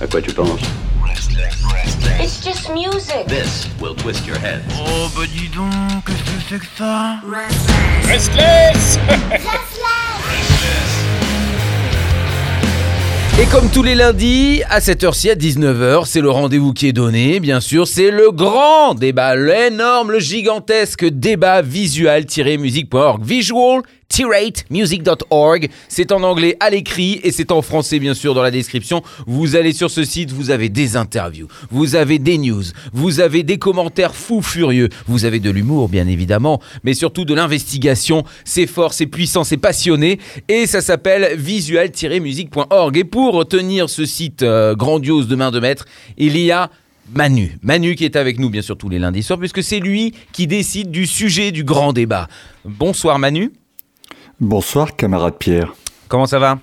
À quoi tu penses It's just music. This will twist your head. Oh bah dis donc, qu'est-ce que c'est que ça Restless Et comme tous les lundis, à cette heure-ci, à 19h, c'est le rendez-vous qui est donné, bien sûr, c'est le grand débat, l'énorme, le gigantesque débat visual-music.org. Visual music.org. C'est en anglais à l'écrit et c'est en français bien sûr dans la description. Vous allez sur ce site, vous avez des interviews, vous avez des news, vous avez des commentaires fous furieux, vous avez de l'humour bien évidemment, mais surtout de l'investigation. C'est fort, c'est puissant, c'est passionné et ça s'appelle visual-music.org. Et pour tenir ce site euh, grandiose de main de maître, il y a Manu. Manu qui est avec nous bien sûr tous les lundis soirs puisque c'est lui qui décide du sujet du grand débat. Bonsoir Manu. Bonsoir, camarade Pierre. Comment ça va?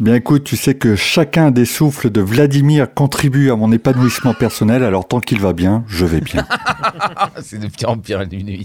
Bien écoute, tu sais que chacun des souffles de Vladimir contribue à mon épanouissement personnel, alors tant qu'il va bien, je vais bien. C'est de pire en pire une.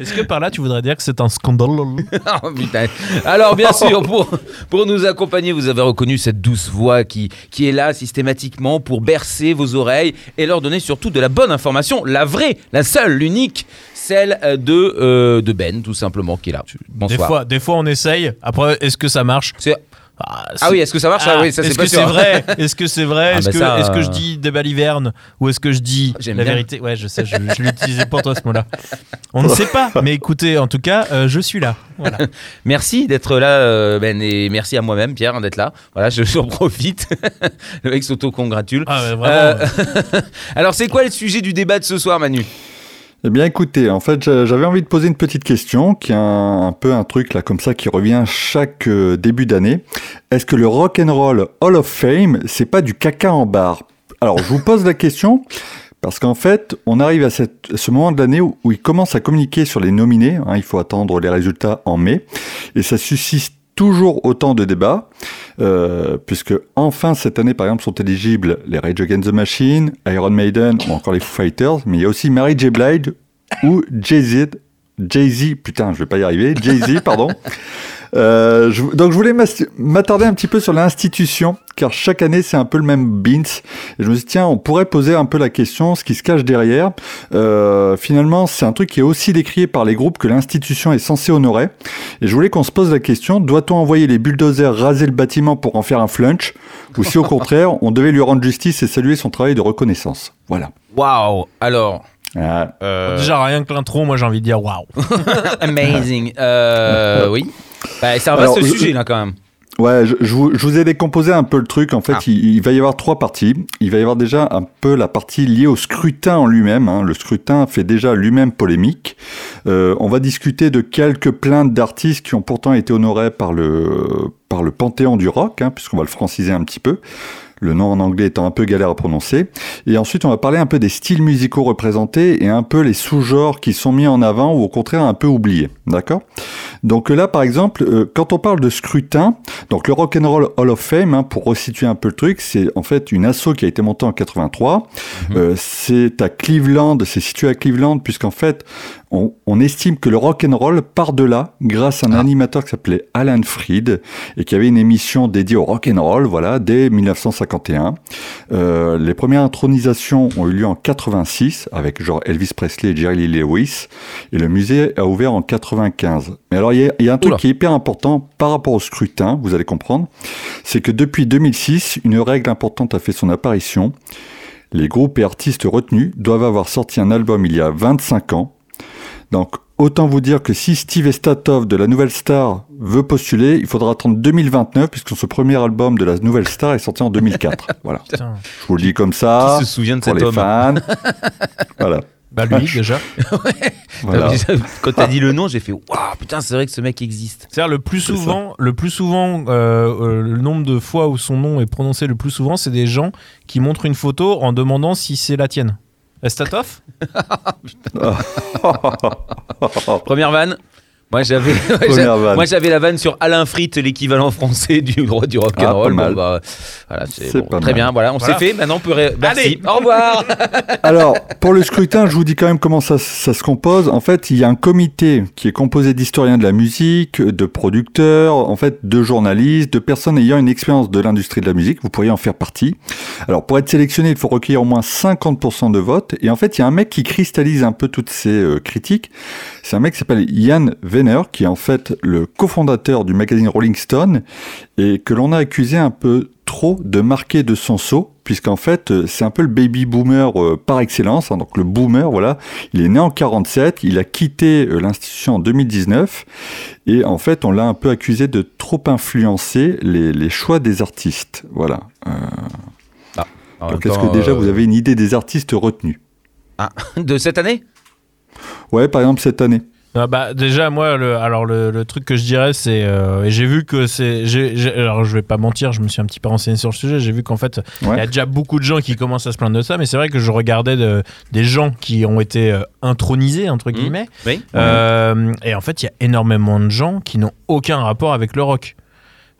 Est-ce que par là tu voudrais dire que c'est un scandale? Oh, putain. Alors bien sûr, pour, pour nous accompagner, vous avez reconnu cette douce voix qui, qui est là systématiquement pour bercer vos oreilles et leur donner surtout de la bonne information, la vraie, la seule, l'unique, celle euh, de, euh, de Ben tout simplement qui est là. Des fois, des fois on essaye, après est-ce que ça marche? C'est ah, ah, oui, est-ce que ça marche? Ah, oui, ça Est-ce que c'est vrai? Est-ce que c'est vrai? Ah, Est-ce bah que, ça, que euh, je dis des balivernes ou est-ce que je dis la bien. vérité? Ouais, je sais, je, je l'utilisais pour toi ce mot-là. On ne sait pas, mais écoutez, en tout cas, euh, je suis là. Voilà. Merci d'être là, euh, Ben, et merci à moi-même, Pierre, hein, d'être là. Voilà, je- j'en profite. le mec s'auto-congratule. Ah, ouais, vraiment. Euh, Alors, c'est quoi le sujet du débat de ce soir, Manu? Eh bien écoutez, en fait j'a- j'avais envie de poser une petite question, qui est un, peu un truc là comme ça qui revient chaque euh, début d'année. Est-ce que le Rock and Roll Hall of Fame, c'est pas du caca en barre? Alors je vous pose la question parce qu'en fait, on arrive à ce moment de l'année où, où ils commencent à communiquer sur les nominés. hein, il faut attendre les résultats en mai, et ça suscite toujours autant de débats, euh, puisque enfin cette année, par exemple, sont éligibles les Rage Against the Machine, Iron Maiden ou encore les Foo Fighters, mais il y a aussi Mary J. Blige ou Jay-Z, Jay-Z, putain, je vais pas y arriver, Jay-Z, pardon. Euh, je- donc je voulais m'attarder un petit peu sur l'institution, car chaque année c'est un peu le même beans. Et je me suis dit, tiens, on pourrait poser un peu la question, ce qui se cache derrière. Euh, finalement, c'est un truc qui est aussi décrié par les groupes que l'institution est censée honorer. Et je voulais qu'on se pose la question, doit-on envoyer les bulldozers raser le bâtiment pour en faire un flunch Ou si au contraire, on devait lui rendre justice et saluer son travail de reconnaissance? Voilà. Waouh Alors, Ah, euh, Déjà, rien que l'intro, moi j'ai envie de dire waouh. amazing. Euh, oui. Bah, c'est un vaste Alors, je- sujet, là, quand même. Ouais, je, je vous, je vous ai décomposé un peu le truc. En fait, Ah. il, il va y avoir trois parties. Il va y avoir déjà un peu la partie liée au scrutin en lui-même. hein. Le scrutin fait déjà lui-même polémique. Euh, on va discuter de quelques plaintes d'artistes qui ont pourtant été honorés par le, par le panthéon du rock, hein, puisqu'on va le franciser un petit peu. Le nom en anglais étant un peu galère à prononcer. Et ensuite, on va parler un peu des styles musicaux représentés et un peu les sous-genres qui sont mis en avant ou au contraire un peu oubliés. D'accord? Donc là, par exemple, euh, quand on parle de scrutin, donc le Rock and Roll Hall of Fame, hein, pour resituer un peu le truc, c'est en fait une asso qui a été montée en 83. Euh, c'est à Cleveland, c'est situé à Cleveland, puisqu'en fait, on, on estime que le rock and roll part de là, grâce à un animateur qui s'appelait Alan Freed et qui avait une émission dédiée au rock and roll, voilà, dès 1951. Euh, les premières intronisations ont eu lieu en 86 avec genre Elvis Presley et Jerry Lee Lewis, et le musée a ouvert en 95. Mais alors il y a, il y a un truc Oula. qui est hyper important par rapport au scrutin, vous allez comprendre, c'est que depuis 2006, une règle importante a fait son apparition. Les groupes et artistes retenus doivent avoir sorti un album il y a 25 ans. Donc, autant vous dire que si Steve Estatov de la Nouvelle Star veut postuler, il faudra attendre 2029 puisque ce premier album de la Nouvelle Star est sorti en 2004. voilà. Putain. Je vous le dis comme ça. Qui se souvient de pour cet les homme fans. voilà. Bah lui déjà. voilà. Quand t'as dit le nom, j'ai fait Waouh, putain, c'est vrai que ce mec existe. C'est-à-dire le plus souvent, le plus souvent, euh, euh, le nombre de fois où son nom est prononcé le plus souvent, c'est des gens qui montrent une photo en demandant si c'est la tienne. Estatov Première vanne. Moi j'avais, moi j'avais la vanne sur Alain Fritt, l'équivalent français du droit du rock and Ah, roll. pas mal. Bon, bah, voilà, c'est C'est bon, pas très mal. bien. Voilà, on Voilà. s'est fait. Maintenant on peut. ré- Merci. Allez. Au revoir. Alors, pour le scrutin, je vous dis quand même comment ça, ça se compose. En fait, il y a un comité qui est composé d'historiens de la musique, de producteurs, en fait, de journalistes, de personnes ayant une expérience de l'industrie de la musique. Vous pourriez en faire partie. Alors, pour être sélectionné, il faut recueillir au moins 50% de votes. Et en fait, il y a un mec qui cristallise un peu toutes ces euh, critiques. C'est un mec qui s'appelle Ian Venner, qui est en fait le cofondateur du magazine Rolling Stone et que l'on a accusé un peu trop de marquer de son sceau, puisqu'en fait, euh, c'est un peu le baby boomer euh, par excellence. hein. donc le boomer, voilà, il est né en 47, il a quitté euh, l'institution en 2019, et en fait, on l'a un peu accusé de trop influencer les, les choix des artistes. Voilà. Euh, donc, même est-ce que déjà euh, vous avez une idée des artistes retenus? De cette année? Ouais, par exemple cette année. Ah bah déjà moi le alors le, le truc que je dirais c'est euh, j'ai vu que c'est j'ai j'ai- alors je vais pas mentir je me suis un petit peu renseigné sur le sujet j'ai vu qu'en fait il Ouais. y a déjà beaucoup de gens qui commencent à se plaindre de ça mais c'est vrai que je regardais de- des gens qui ont été euh, intronisés entre Mmh. guillemets Oui. Euh, et en fait il y a énormément de gens qui n'ont aucun rapport avec le rock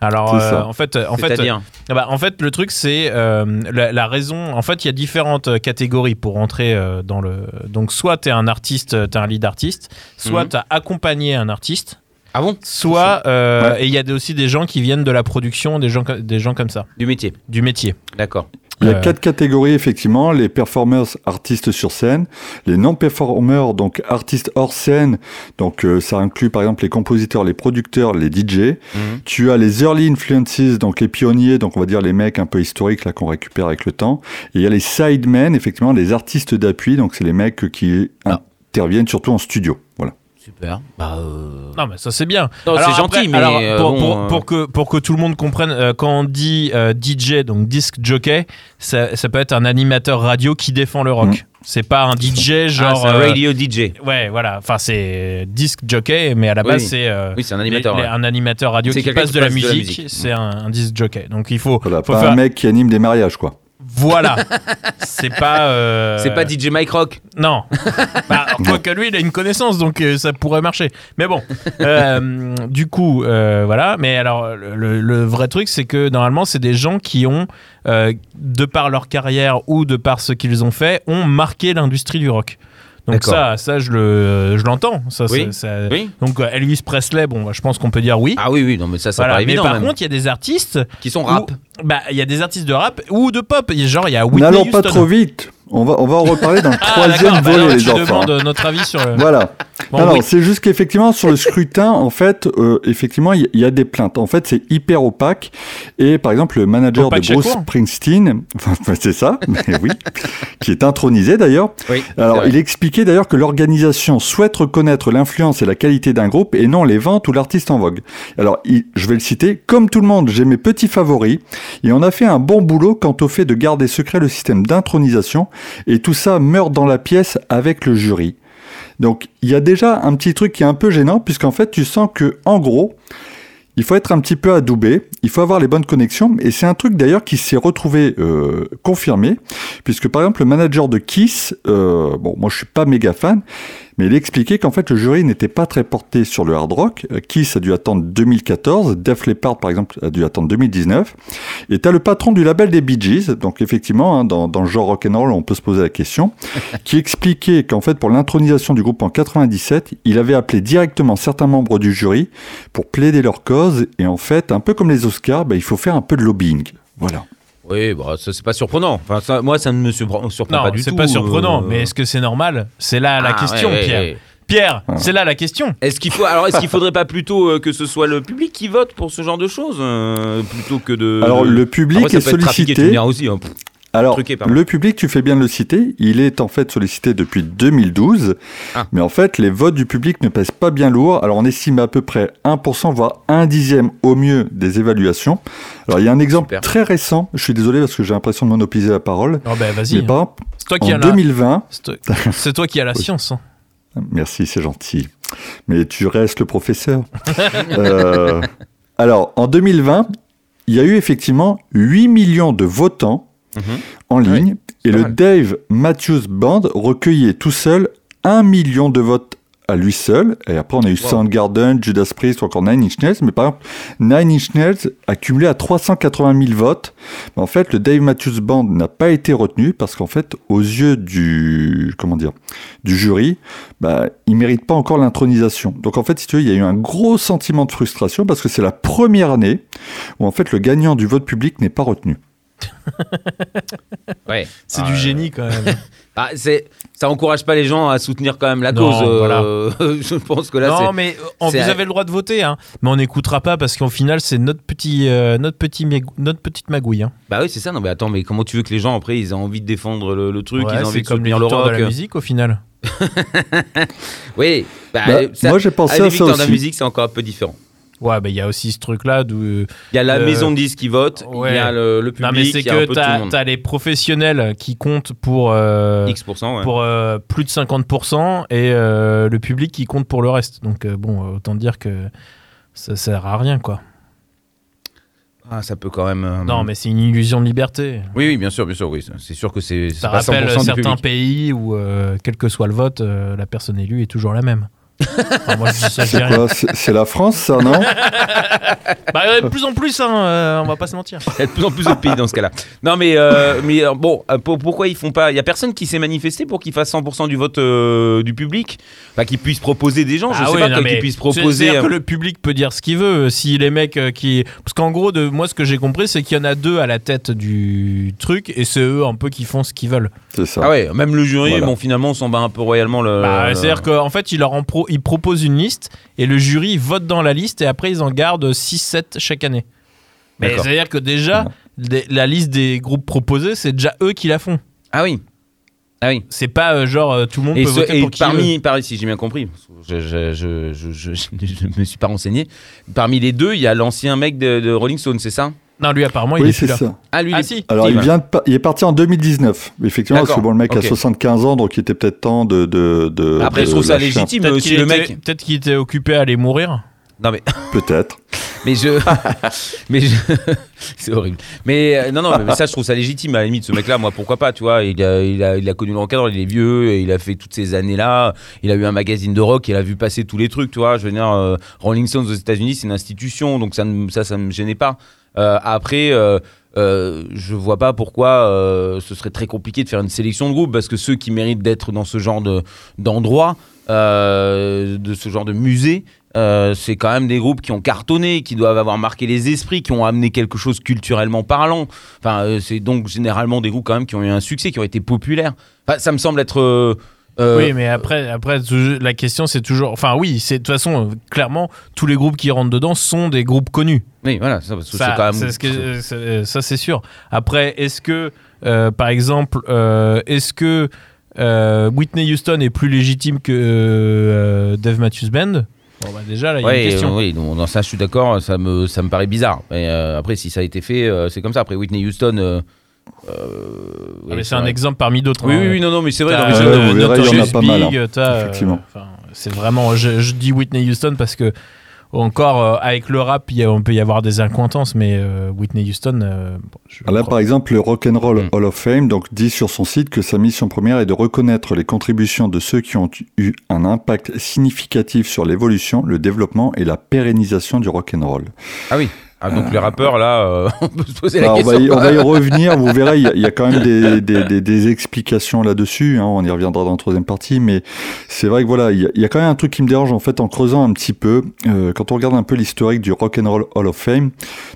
alors euh, en fait en fait ah bah, en fait, le truc, c'est euh, la, la raison. En fait, il y a différentes euh, catégories pour entrer euh, dans le. Donc, soit tu es un artiste, tu es un lead artiste, soit tu as accompagné un artiste, Ah bon? soit. euh, Ouais. Et il y a aussi des gens qui viennent de la production, des gens, des gens comme ça, Du métier. du métier. D'accord. Il y a quatre catégories, effectivement. Les performers, artistes sur scène. Les non-performers, donc artistes hors scène. Donc, euh, ça inclut, par exemple, les compositeurs, les producteurs, les DJ. Mhm. Tu as les early influences, donc les pionniers, donc on va dire les mecs un peu historiques, là, qu'on récupère avec le temps. Et il y a les sidemen, effectivement, les artistes d'appui. Donc, c'est les mecs qui Ah. interviennent surtout en studio. Voilà. Super. Bah, euh, Non, mais ça c'est bien. Non, Alors c'est gentil, mais, alors, euh, pour, bon, pour- euh, pour que, pour que tout le monde comprenne, euh, quand on dit euh, DJ, donc disc jockey, ça, ça peut être un animateur radio qui défend le rock. Mm. C'est pas un DJ ah, genre. c'est un euh, radio DJ. Ouais, voilà. Enfin, c'est disc jockey, mais à la base, Oui. c'est. euh, Oui, c'est un animateur. les- ouais. un animateur radio qui passe qui de la passe de la musique, musique. c'est un, un disc jockey. Donc il faut, Voilà. faut Pas faire. un mec qui anime des mariages, quoi. Voilà. c'est pas. euh, C'est pas DJ Mike Rock. Non. bah, quoique lui, il a une connaissance, donc euh, ça pourrait marcher. Mais bon. Euh, du coup, euh, voilà. Mais alors, le, le- le vrai truc, c'est que normalement, c'est des gens qui ont, euh, de par leur carrière ou de par ce qu'ils ont fait, ont marqué l'industrie du rock. Donc ça, ça je le, je l'entends. Ça, Oui. ça- ça- Oui. Donc euh, Elvis Presley, bon, bah, je pense qu'on peut dire oui. Ah oui, oui, non, mais ça, ça Voilà. paraît Mais évident. par même. contre, il y a des artistes. qui sont rap. où- bah, il y a des artistes de rap ou de pop. Il y a- Genre, il y a Whitney N'allons pas trop vite. On va, on va en reparler dans le Ah, troisième. Bah, volet, alors, les tu enfants. demandes notre avis sur le. Voilà. Bon, oui. c'est juste qu'effectivement, sur le scrutin, en fait, euh, effectivement, il y, a des plaintes. En fait, c'est hyper opaque. Et par exemple, le manager Opaque de Bruce. Springsteen, enfin, c'est ça, mais oui, qui est intronisé d'ailleurs. Oui. Alors, il expliquait d'ailleurs que l'organisation souhaite reconnaître l'influence et la qualité d'un groupe et non les ventes ou l'artiste en vogue. Alors, il- je vais le citer. Comme tout le monde, j'ai mes petits favoris et on a fait un bon boulot quant au fait de garder secret le système d'intronisation et tout ça meurt dans la pièce avec le jury. Donc, il y a déjà un petit truc qui est un peu gênant puisqu'en fait, tu sens que, en gros, il faut être un petit peu adoubé, il faut avoir les bonnes connexions, et c'est un truc d'ailleurs qui s'est retrouvé euh, confirmé, puisque par exemple le manager de Kiss, euh, bon moi je suis pas méga fan, mais il expliquait qu'en fait le jury n'était pas très porté sur le hard rock, Euh, Kiss a dû attendre 2014, Def Leppard par exemple a dû attendre 2019, et t'as le patron du label des Bee Gees, donc effectivement hein, dans, dans le genre rock'n'roll on peut se poser la question, qui expliquait qu'en fait pour l'intronisation du groupe en 97, il avait appelé directement certains membres du jury pour plaider leur cause. Et en fait, un peu comme les Oscars, bah, il faut faire un peu de lobbying. Voilà. Oui, bah, ça, c'est pas surprenant. Enfin, ça, moi, ça ne me surprend, surprend Non, pas du tout. c'est pas surprenant. euh. Mais est-ce que c'est normal? C'est là la Ah, question, ouais, Pierre. ouais. Pierre, Ah. c'est là la question. Est-ce qu'il faut alors est-ce qu'il faudrait pas plutôt euh, que ce soit le public qui vote pour ce genre de choses euh, plutôt que de Alors, le public Après, ça est peut être trafiqué, tu sollicité. aussi. hein. Alors, Truqué, le public, tu fais bien de le citer, il est en fait sollicité depuis 2012. Ah. Mais en fait, les votes du public ne pèsent pas bien lourd. Alors, on estime à peu près 1%, voire un dixième au mieux des évaluations. Alors, il y a un exemple Super. très récent. Je suis désolé parce que j'ai l'impression de monopoliser la parole. Oh ben Mais vas-y. par exemple, C'est toi qui en as la. 2020, C'est toi- C'est toi qui as la science. hein. Merci, c'est gentil. Mais tu restes le professeur. Euh, alors, en 2020, il y a eu effectivement 8 millions de votants En ligne et le mal. Dave Matthews Band recueillait tout seul 1 million de votes à lui seul. Et après, on a eu Wow. Soundgarden, Judas Priest ou encore Nine Inch Nails. Mais par exemple, Nine Inch Nails a cumulé à 380 000 votes. Mais en fait, le Dave Matthews Band n'a pas été retenu parce qu'en fait, aux yeux du, comment dire, du jury, bah, il mérite pas encore l'intronisation. Donc en fait, si tu veux, il y a eu un gros sentiment de frustration parce que c'est la première année où en fait le gagnant du vote public n'est pas retenu. Ouais. C'est Ah, du génie quand même. Ah, c'est, ça encourage pas les gens à soutenir quand même la Non, cause. euh, je pense que là, non, c'est. mais euh, on- vous avez le droit de voter, hein. mais on n'écoutera pas parce qu'au final, c'est notre, petit, euh, notre, petit notre petite magouille. Hein. Bah oui, c'est ça. Non, mais attends, mais comment tu veux que les gens après ils aient envie de défendre le, le truc, Ouais, ils aient c'est envie de soutenir le rock de la musique au final. Oui. Bah, Bah, ça- moi, j'ai pensé à ça de la aussi. musique, c'est encore un peu différent. Ouais, bah il y a aussi ce truc-là d'où. Il y a la Euh, maison de disques qui vote, il ouais. y a le, le Non, mais public, c'est que t'as les professionnels qui comptent pour, euh, X%, ouais. pour euh, plus de 50% et euh, le public qui compte pour le reste. Donc, bon, autant dire que ça sert à rien, quoi. Ah, ça peut quand même. euh, Non, mais c'est une illusion de liberté. Oui, oui, bien sûr, bien sûr, oui. C'est sûr que c'est Ça pas 100% rappelle du certains public. pays où, euh, quel que soit le vote, euh, la personne élue est toujours la même. Enfin, je dis C'est la France, ça, non Bah, euh, de plus en plus, hein, euh, on va pas se mentir. Il y a de plus en plus de pays dans ce cas-là. Non, mais, euh, mais euh, bon, pour- pourquoi ils font pas Il y a personne qui s'est manifesté pour qu'ils fassent 100% du vote euh, du public? Enfin, qu'ils puissent proposer des gens, je Ah sais oui, pas, qu'ils puissent c'est- proposer. C'est-à-dire euh, que le public peut dire ce qu'il veut. Si les mecs euh, qui. Parce qu'en gros, de moi, ce que j'ai compris, c'est qu'il y en a deux à la tête du truc et c'est eux un peu qui font ce qu'ils veulent. C'est ça. Ah ouais, même le jury, Voilà. bon, finalement, on s'en bat un peu royalement le. Bah, C'est-à-dire qu'en fait, ils, leur en pro- ils proposent une liste et le jury vote dans la liste et après, ils en gardent 6-7 chaque année. Mais c'est-à-dire que déjà, des- la liste des groupes proposés, c'est déjà eux qui la font. Ah oui. Ah oui. C'est pas euh, genre euh, tout le monde Et, peut ce- voter et pour qui veut. parmi, parmi, si j'ai bien compris, je, je, je, je, je- je me suis pas renseigné. Parmi les deux, il y a l'ancien mec de, de Rolling Stone, c'est ça? Non, lui, apparemment, il Oui, est plus c'est là. ça. Ah lui, Ah, il est- si. Alors, il, vient de il est parti en 2019, effectivement, parce que bon, le mec ok. a 75 ans, donc il était peut-être temps de. de, de Après, de je trouve ça légitime Peut-être aussi qu'il le était- mec. peut-être qu'il était occupé à aller mourir. Non mais, Peut-être. mais je, mais je, c'est horrible. Mais euh, non non, mais ça je trouve ça légitime à la limite. Ce mec-là, moi pourquoi pas, tu vois, il a, il a, il a connu le rock'n'roll, il est vieux, et il a fait toutes ces années-là. Il a eu un magazine de rock, il a vu passer tous les trucs, tu vois. Je veux dire, euh, Rolling Stones aux États-Unis, c'est une institution, donc ça, ne- ça, ça me gênait pas. Euh, après. Euh, euh, je vois pas pourquoi euh, ce serait très compliqué de faire une sélection de groupes parce que ceux qui méritent d'être dans ce genre de d'endroit, de ce genre de musée, c'est quand même des groupes qui ont cartonné, qui doivent avoir marqué les esprits, qui ont amené quelque chose culturellement parlant. Enfin, c'est donc généralement des groupes quand même qui ont eu un succès, qui ont été populaires. Ça me semble être. Euh, euh, Oui, mais après, après la question c'est toujours. Enfin, oui, c'est de toute façon, euh, clairement, tous les groupes qui rentrent dedans sont des groupes connus. oui, voilà, ça, c'est quand même. c'est ce que- c'est- ça, c'est sûr. Après, est-ce que, euh, par exemple, euh, est-ce que euh, Whitney Houston est plus légitime que euh, Dave Matthews Band? Bon, bah déjà, là, il y a Ouais, une question. euh, oui, donc, dans ça je suis d'accord, ça me, ça me paraît bizarre. Mais euh, après, si ça a été fait, euh, c'est comme ça. Après, Whitney Houston. Euh, Ah, mais c'est un vrai. exemple parmi d'autres. Oui, hein. oui, oui, non, non, mais c'est vrai. Je- euh, il y en a pas mal, euh, effectivement. c'est vraiment. Je, je dis Whitney Houston parce que encore euh, avec le rap, il y a- on peut y avoir des incointances, mais euh, Whitney Houston. euh, bon, je Ah, Là, par exemple, le Rock'n'Roll Mm. Hall of Fame donc, dit sur son site que sa mission première est de reconnaître les contributions de ceux qui ont eu un impact significatif sur l'évolution, le développement et la pérennisation du rock'n'roll. Ah oui. Ah, donc les rappeurs, là, euh, on peut se poser la on, question. va y, on va y revenir, vous verrez, il y a, il y a quand même des, des- des- des explications là-dessus, hein, on y reviendra dans la troisième partie, mais c'est vrai que voilà, il y, a, il y a quand même un truc qui me dérange en fait en creusant un petit peu, euh, quand on regarde un peu l'historique du Rock'n'Roll Hall of Fame,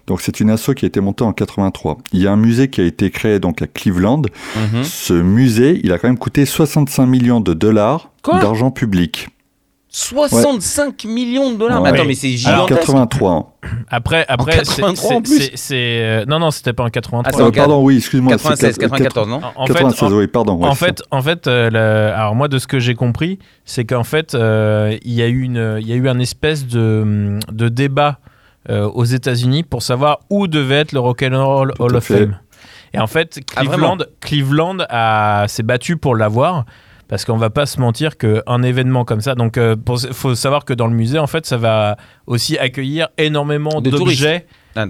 donc c'est une asso qui a été montée en 83. Il y a un musée qui a été créé donc à Cleveland, Mhm. ce musée, il a quand même coûté 65 millions de dollars d'argent public. 65 millions de dollars. Ouais. Mais attends, mais c'est Alors, gigantesque. 83 ans. Après, après, c'est- 83 euh, non, non, c'était pas en 83. Ah, en Euh, pardon, oui, excuse-moi. c'est 96, quatre- 94, non En- en fait, 96, en- oui, pardon. ouais, en fait, en fait, euh, le- alors moi de ce que j'ai compris, c'est qu'en fait, euh, il y a eu une, il y a eu un espèce de, de débat euh, aux États-Unis pour savoir où devait être le Rock'n'Roll Hall of fait. Fame. Et en fait, Ah, Cleveland, Cleveland a s'est battu pour l'avoir parce qu'on va pas se mentir qu'un événement comme ça, donc euh, pour- faut savoir que dans le musée, en fait, ça va aussi accueillir énormément d'objets. Ah,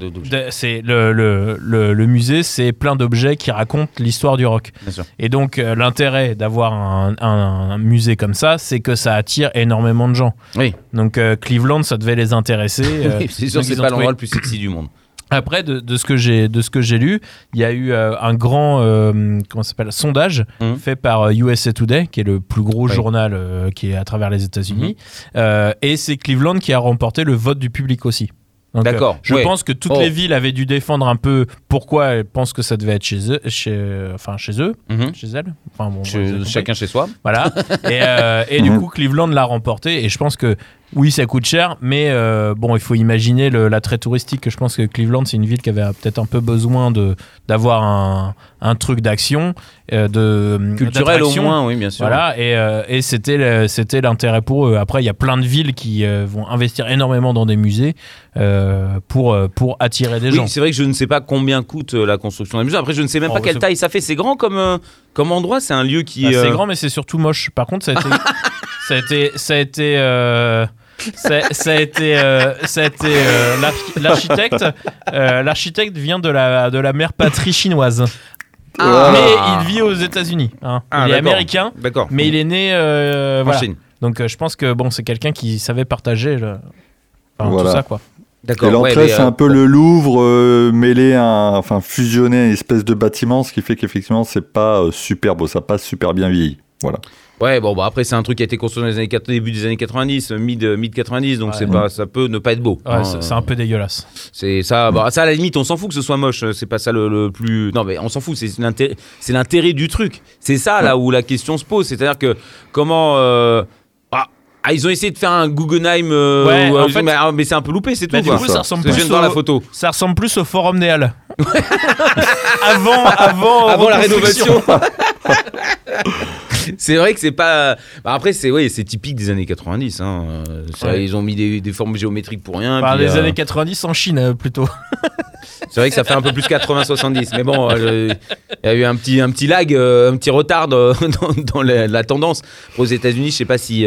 C'est le, le, le, le musée, c'est plein d'objets qui racontent l'histoire du rock. Et donc euh, l'intérêt d'avoir un, un- un musée comme ça, c'est que ça attire énormément de gens. Oui. Donc euh, Cleveland, ça devait les intéresser. Oui, c'est sûr, c'est pas l'endroit le plus sexy du monde. Après, de, de ce que j'ai de ce que j'ai lu, il y a eu euh, un grand euh, comment s'appelle sondage Mhm. fait par euh, USA Today, qui est le plus gros Oui. Journal euh, qui est à travers les États-Unis, Euh, et c'est Cleveland qui a remporté le vote du public aussi. D'accord, euh, je ouais. pense que toutes Oh. les villes avaient dû défendre un peu pourquoi elles pensent que ça devait être chez eux, chez, enfin chez eux, Mhm. chez elles. Enfin bon, chacun chez soi. Voilà. Et, euh, et du coup, Cleveland l'a remporté. Et je pense que oui, ça coûte cher, mais euh, bon, il faut imaginer l'attrait touristique. que Je pense que Cleveland, c'est une ville qui avait peut-être un peu besoin d'avoir un, un truc d'action, euh, de Culturel au moins, oui, bien sûr. Voilà, et, euh, et c'était l'intérêt pour eux. Après, il y a plein de villes qui vont investir énormément dans des musées pour, pour attirer des Oui, gens. c'est vrai que je ne sais pas combien coûte la construction d'un musée. Après, je ne sais même Oh, pas bah, quelle taille ça fait. C'est grand comme, comme endroit. C'est un lieu qui. Bah, C'est grand, mais c'est surtout moche. Par contre, ça a été, ça a été, ça a été, ça, a été, euh, ça a été euh, l'archi- l'architecte. euh, l'architecte vient de la de la mère patrie chinoise, Ah. mais il vit aux États-Unis. hein. Ah, il est d'accord. américain, D'accord. mais il est né. euh, en voilà. Chine. Donc, euh, je pense que bon, c'est quelqu'un qui savait partager le, enfin, Voilà. tout ça, quoi. D'accord. Et l'entrée, ouais, c'est euh, un peu le Louvre euh, mêlé à, enfin fusionné à une espèce de bâtiment, ce qui fait qu'effectivement, c'est pas euh, super beau, ça passe super bien vieilli. Voilà. Ouais, bon, bah après, c'est un truc qui a été construit dans les années, début des années 90, euh, mid, euh, mid 90, donc Ouais. c'est pas, ça peut ne pas être beau. Ouais, hein, c'est- euh, c'est un peu dégueulasse. C'est ça, bah, ça à la limite, on s'en fout que ce soit moche, c'est pas ça le, le plus. Non, mais on s'en fout, c'est l'intérêt, du truc. C'est ça là où la question se pose, c'est-à-dire que comment. euh, ah, ils ont essayé de faire un Guggenheim, euh, Ouais, ou, euh, en fait- mais, ah, mais c'est un peu loupé, c'est tout. Bah, du quoi. coup, ça ressemble plus de voir au- la photo. Ça ressemble plus au Forum des Halles. avant, avant, Avant la rénovation. c'est vrai que c'est pas. Bah, après, c'est oui, c'est typique des années 90. hein. Ça, Ouais. Ils ont mis des, des formes géométriques pour rien. Enfin, puis, les euh, années 90 en Chine euh, plutôt. C'est vrai que ça fait un peu plus 80-70, mais bon, euh, il y a eu un petit, un petit lag, un petit retard dans, dans la, la tendance. Aux États-Unis, je sais pas si,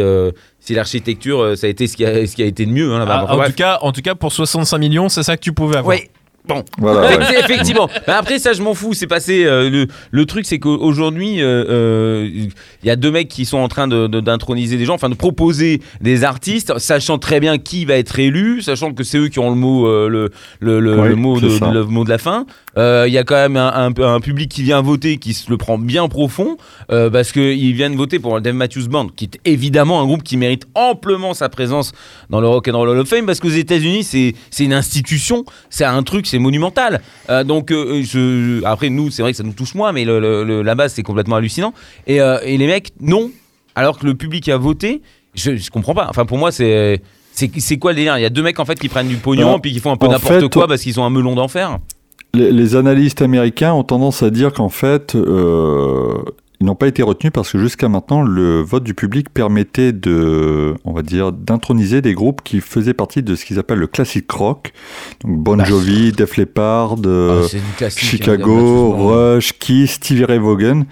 si l'architecture, ça a été ce qui a, ce qui a été de mieux. hein. Ah, en, bref. tout cas, en tout cas, pour 65 millions, c'est ça que tu pouvais avoir. Ouais. Bon, Voilà. ouais. Effect- effectivement. Après, ça, je m'en fous. C'est passé. euh, le, le truc, c'est qu'aujourd'hui, euh, euh, il y a deux mecs qui sont en train de- de- d'introniser des gens, enfin de proposer des artistes, sachant très bien qui va être élu, sachant que c'est eux qui ont le mot, euh, le, le, le- Oui, le mot, de, c'est ça. le mot de la fin. Euh, Il y a quand même un, un- un public qui vient voter, qui se le prend bien profond, euh, parce qu'ils viennent voter pour le Dave Matthews Band, qui est évidemment un groupe qui mérite amplement sa présence dans le Rock and Roll Hall of Fame, parce qu'aux États-Unis, c'est c'est une institution, c'est un truc, c'est monumental. Euh, donc, je, après, nous, c'est vrai que ça nous touche moins, mais le, le- le- la base, c'est complètement hallucinant. Et, et les mecs, non. Alors que le public a voté, je, je comprends pas. Enfin, pour moi, c'est. C'est quoi le délire? Il y a deux mecs en fait qui prennent du pognon Alors, puis qui font un peu n'importe quoi parce qu'ils ont un melon d'enfer. Les, analystes américains ont tendance à dire qu'en fait, euh, ils n'ont pas été retenus parce que jusqu'à maintenant, le vote du public permettait de, on va dire, d'introniser des groupes qui faisaient partie de ce qu'ils appellent le classic rock. Donc Bon Jovi, Def Leppard, euh, Ah, classique, hein, Chicago. Rush, Kiss, Stevie Ray Vaughan.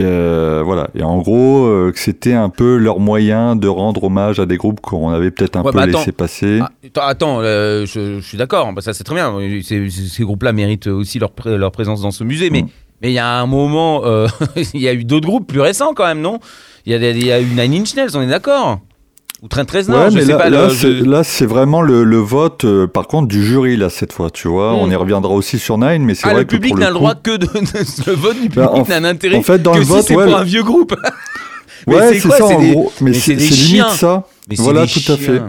Euh, voilà. Et en gros, euh, c'était un peu leur moyen de rendre hommage à des groupes qu'on avait peut-être un Ouais, peu bah laissé passer. Ah, attends, euh, je, je suis d'accord, bah, ça c'est très bien. Ces, groupes-là méritent aussi leur présence dans ce musée, mais Mm. Mais il y a un moment, euh, il y a eu d'autres groupes plus récents quand même, non? Il y, a y eu Nine Inch Nails, on est d'accord? Ou Train 13 Ouais, je mais sais là, pas. là, le- c'est- je- là, c'est vraiment le, le vote, euh, par contre, du jury, là, cette fois, tu vois. Mm. On y reviendra aussi sur Nine, mais c'est Ah, vrai le que public n'a le coup- droit que de. le vote du public Bah, en- n'a un intérêt en fait, dans que le si vote, c'est ouais, pour un vieux groupe. Mais Ouais, c'est ça, en gros. Mais mais c'est limite ça. Mais Voilà, tout à fait.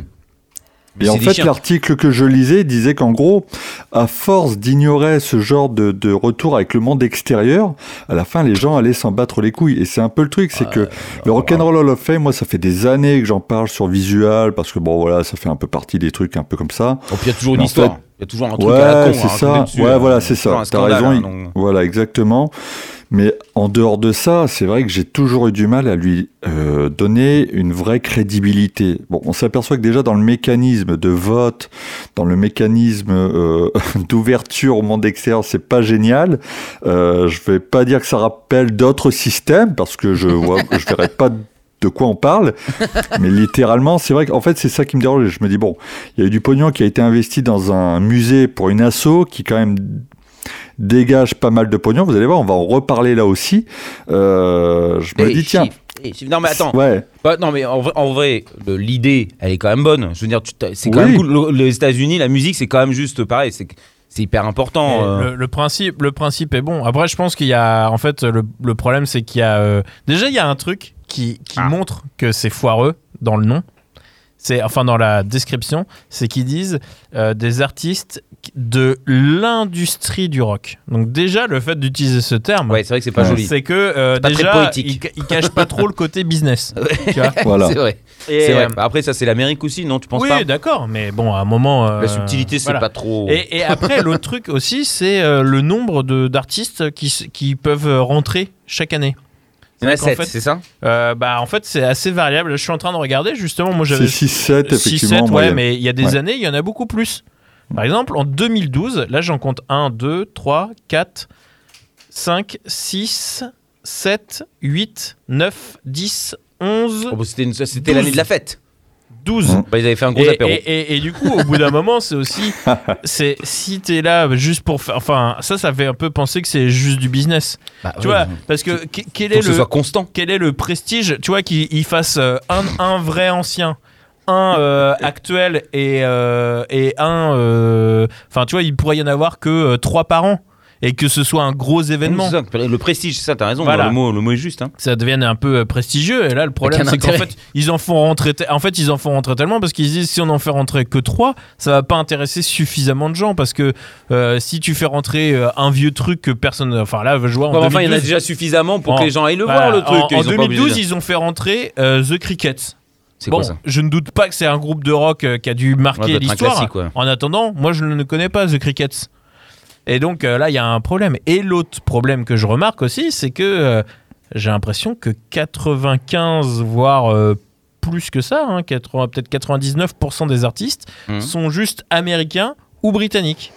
Mais Et en fait, l'article que je lisais disait qu'en gros, à force d'ignorer ce genre de, de retour avec le monde extérieur, à la fin, les gens allaient s'en battre les couilles. Et c'est un peu le truc, c'est que le Rock'n'Roll Hall of Fame, moi, ça fait des années que j'en parle sur Visual, parce que bon, voilà, ça fait un peu partie des trucs un peu comme ça. Oh, puis il y a toujours une Mais histoire. Il y a toujours un truc à la Ouais, con. c'est à ça. dessus, ouais, euh, voilà, c'est ça. T'as raison. hein, donc. Voilà, exactement. Mais en dehors de ça, c'est vrai que j'ai toujours eu du mal à lui euh, donner une vraie crédibilité. Bon, on s'aperçoit que déjà dans le mécanisme de vote, dans le mécanisme euh, d'ouverture au monde extérieur, c'est pas génial. Euh, je vais pas dire que ça rappelle d'autres systèmes parce que je vois, je verrai pas de quoi on parle, mais littéralement, c'est vrai qu'en fait, c'est ça qui me dérange. Je me dis, bon, il y a eu du pognon qui a été investi dans un musée pour une asso qui, quand même, dégage pas mal de pognon. Vous allez voir, on va en reparler là aussi. Euh, je me dis, tiens. Non, mais attends. Ouais, Bah, non, mais en vrai, en vrai, le- l'idée, elle est quand même bonne. Je veux dire, c'est quand Oui. même cool. Le- Les États-Unis, la musique, c'est quand même juste pareil. C'est c'est hyper important. Euh. Le, le principe, le principe est bon. Après, je pense qu'il y a, en fait, le, le problème, c'est qu'il y a euh, déjà il y a un truc qui, qui Ah. montre que c'est foireux dans le nom. C'est enfin dans la description, c'est qu'ils disent euh, des artistes de l'industrie du rock. Donc déjà le fait d'utiliser ce terme, Ouais, c'est vrai que c'est pas Ouais. joli. c'est que euh, pas déjà poétique. il, ca- il cache pas trop le côté business. tu vois voilà. C'est vrai. Euh, Après, ça, c'est l'Amérique aussi, non Tu penses oui, pas d'accord, mais bon, à un moment. euh, La subtilité, c'est voilà. pas trop. Et, et après, l'autre truc aussi, c'est euh, le nombre de- d'artistes qui, qui peuvent euh, rentrer chaque année. Il y en a qu'en 7, fait- c'est ça? Euh, bah, en fait, c'est assez variable. Je suis en train de regarder, justement. Moi, C'est j'avais 6-7, 6, effectivement. 7, ouais, mais il y a des Ouais. années, il y en a beaucoup plus. Par exemple, en 2012, là, j'en compte 1, 2, 3, 4, 5, 6, 7, 8, 9, 10, 11, Oh, bah, C'était une- c'était 12. l'année de la fête. 12. Mmh. Bah, ils avaient fait un gros Et, apéro. et- et- et du coup, au bout d'un moment, c'est aussi, c'est si t'es là juste pour faire, enfin, ça, ça fait un peu penser que c'est juste du business, Bah, tu vois, parce que que- quel que est ce le, soit constant. quel est le prestige, tu vois, qu'il il fasse euh, un, un vrai ancien, un euh, actuel et euh, et un, euh, enfin, tu vois, il pourrait y en avoir que euh, trois par an et que ce soit un gros événement. Ça, le prestige, c'est ça, t'as raison. Voilà. Le, mot, le mot est juste. Hein. ça devienne un peu euh, prestigieux et là le problème c'est qu'en fait ils en font rentrer te- en fait ils en font rentrer tellement parce qu'ils se disent si on en fait rentrer que 3 ça va pas intéresser suffisamment de gens parce que euh, si tu fais rentrer euh, un vieux truc que personne enfin là je vois en enfin, il y en a 2012, déjà suffisamment pour En- que les gens aillent le voilà, voir, le truc. en, Ils en sont pas obligés 2012 de- ils ont fait rentrer euh, The Crickets C'est bon quoi ça je ne doute pas que c'est un groupe de rock euh, qui a dû marquer l'histoire en attendant moi je ne connais pas The Crickets et donc euh, là il y a un problème et l'autre problème que je remarque aussi c'est que euh, j'ai l'impression que 95 voire euh, plus que ça, hein, 80, peut-être 99% des artistes Mhm. sont juste américains ou britanniques.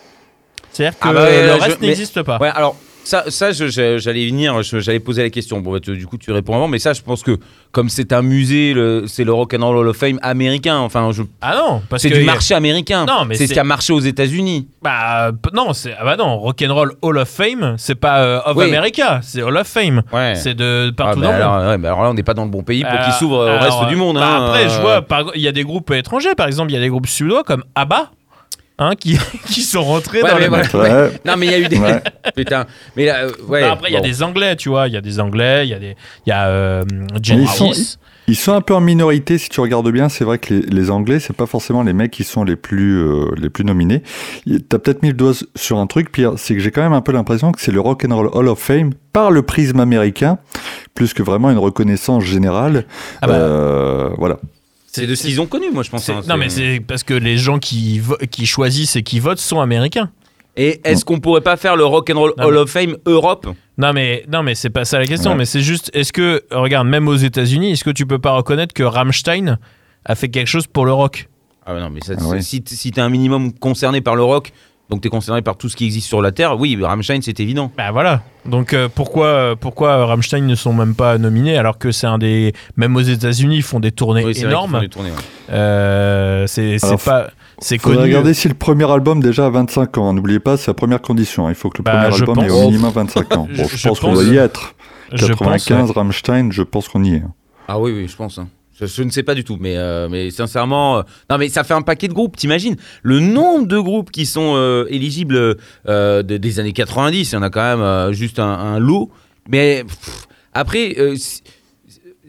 C'est-à-dire que Ah bah le reste je- mais- n'existe pas. Ouais, alors ça, ça j'allais venir, j'allais poser la question. Bon, bah, tu- du coup, tu réponds avant, mais ça, je pense que comme c'est un musée, c'est le Rock and Roll Hall of Fame américain. Enfin, je- Ah non, parce c'est du marché américain. Non, mais c'est ce qui a marché aux États-Unis. Bah non, c'est ah bah non, Rock'n'Roll Hall of Fame, c'est pas euh, of Oui. America, c'est Hall of Fame. Ouais. C'est de Ah, partout bah dans le monde. ouais, bah alors là, on n'est pas dans le bon pays pour Euh, qu'il s'ouvre au reste du monde. bah hein, après, je euh, vois, il y a des groupes étrangers, par exemple, il y a des groupes suédois comme ABBA, hein, qui, qui sont rentrés Ouais, dans mais le. voilà. Ouais. Non, mais il y a eu des. Ouais. Putain. Mais là, euh, ouais. Bah, après, il y a des Anglais, tu vois, il y a des Anglais, il y a des, il y a euh, ils sont- Harris. Ils sont un peu en minorité si tu regardes bien. C'est vrai que les, les Anglais, c'est pas forcément les mecs qui sont les plus euh, les plus nominés. T'as peut-être mis le doigt sur un truc, Pierre. C'est que j'ai quand même un peu l'impression que c'est le Rock and Roll Hall of Fame par le prisme américain, plus que vraiment une reconnaissance générale. Ah bah. Euh, voilà. C'est de ce qu'ils ont connu, moi, je pense. Hein, non, mais c'est parce que les gens qui, qui choisissent et qui votent sont américains. Et est-ce qu'on pourrait pas faire le Rock and Roll Non, Hall mais- of Fame Europe? Non, mais, non, mais c'est pas ça la question, Ouais. mais c'est juste, est-ce que, regarde, même aux États-Unis, est-ce que tu peux pas reconnaître que Rammstein a fait quelque chose pour le rock? Ah ouais, non, mais ça, Ah ouais. si, si t'es un minimum concerné par le rock, donc t'es concerné par tout ce qui existe sur la Terre, oui, Rammstein, c'est évident. Bah voilà. Donc euh, pourquoi, euh, pourquoi Rammstein ne sont même pas nominés alors que c'est un des. Même aux États-Unis, ils font des tournées Oui, énormes. des tournées, ouais. Euh, c'est pas. C'est connu. regarder si le premier album déjà a 25 ans. N'oubliez pas, c'est la première condition. Il faut que le Bah, premier je album ait pense- au minimum 25 ans. Bon, Je- je, je pense qu'on doit y être. Je pense, 95, ouais. Rammstein, je pense qu'on y est. Ah oui, oui, je pense. hein. Je, ne sais pas du tout, mais, euh, sincèrement, euh, non, mais ça fait un paquet de groupes. T'imagines? Le nombre de groupes qui sont euh, éligibles de- des années 90. Il y en a quand même juste un, lot. Mais après,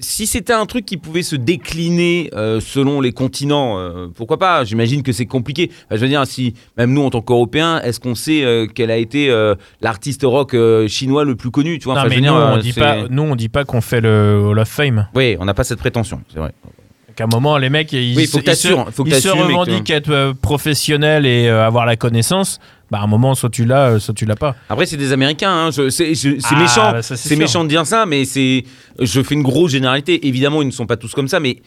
si c'était un truc qui pouvait se décliner euh, selon les continents, euh, pourquoi pas? J'imagine que c'est compliqué. Enfin, je veux dire, si même nous en tant qu'Européens, est-ce qu'on sait euh, quel a été l'artiste rock chinois le plus connu Tu vois? Non, Enfin, je mais veux nous, dire, on dit pas, nous, on dit pas qu'on fait le Hall of Fame. Oui, on n'a pas cette prétention, c'est vrai. Donc à un moment, les mecs, ils, Oui, faut que ils se, faut que ils se que revendiquent être euh, professionnels et euh, avoir la connaissance. Bah, à un moment, soit tu l'as, euh, soit tu l'as pas. Après, c'est des Américains. hein. Je- C'est Ah, méchant. bah c'est méchant de dire ça, mais c'est. Je fais une grosse généralité. Évidemment, ils ne sont pas tous comme ça, mais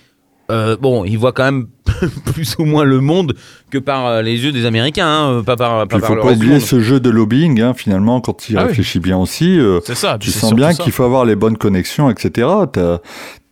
euh, bon, ils voient quand même plus ou moins le monde que par les yeux des Américains, hein, pas par, pas Il par faut pas oublier ce jeu de lobbying, hein, finalement, quand il Ah oui. réfléchit bien aussi. euh, C'est ça. tu sens bien qu'il faut avoir les bonnes connexions, etc. As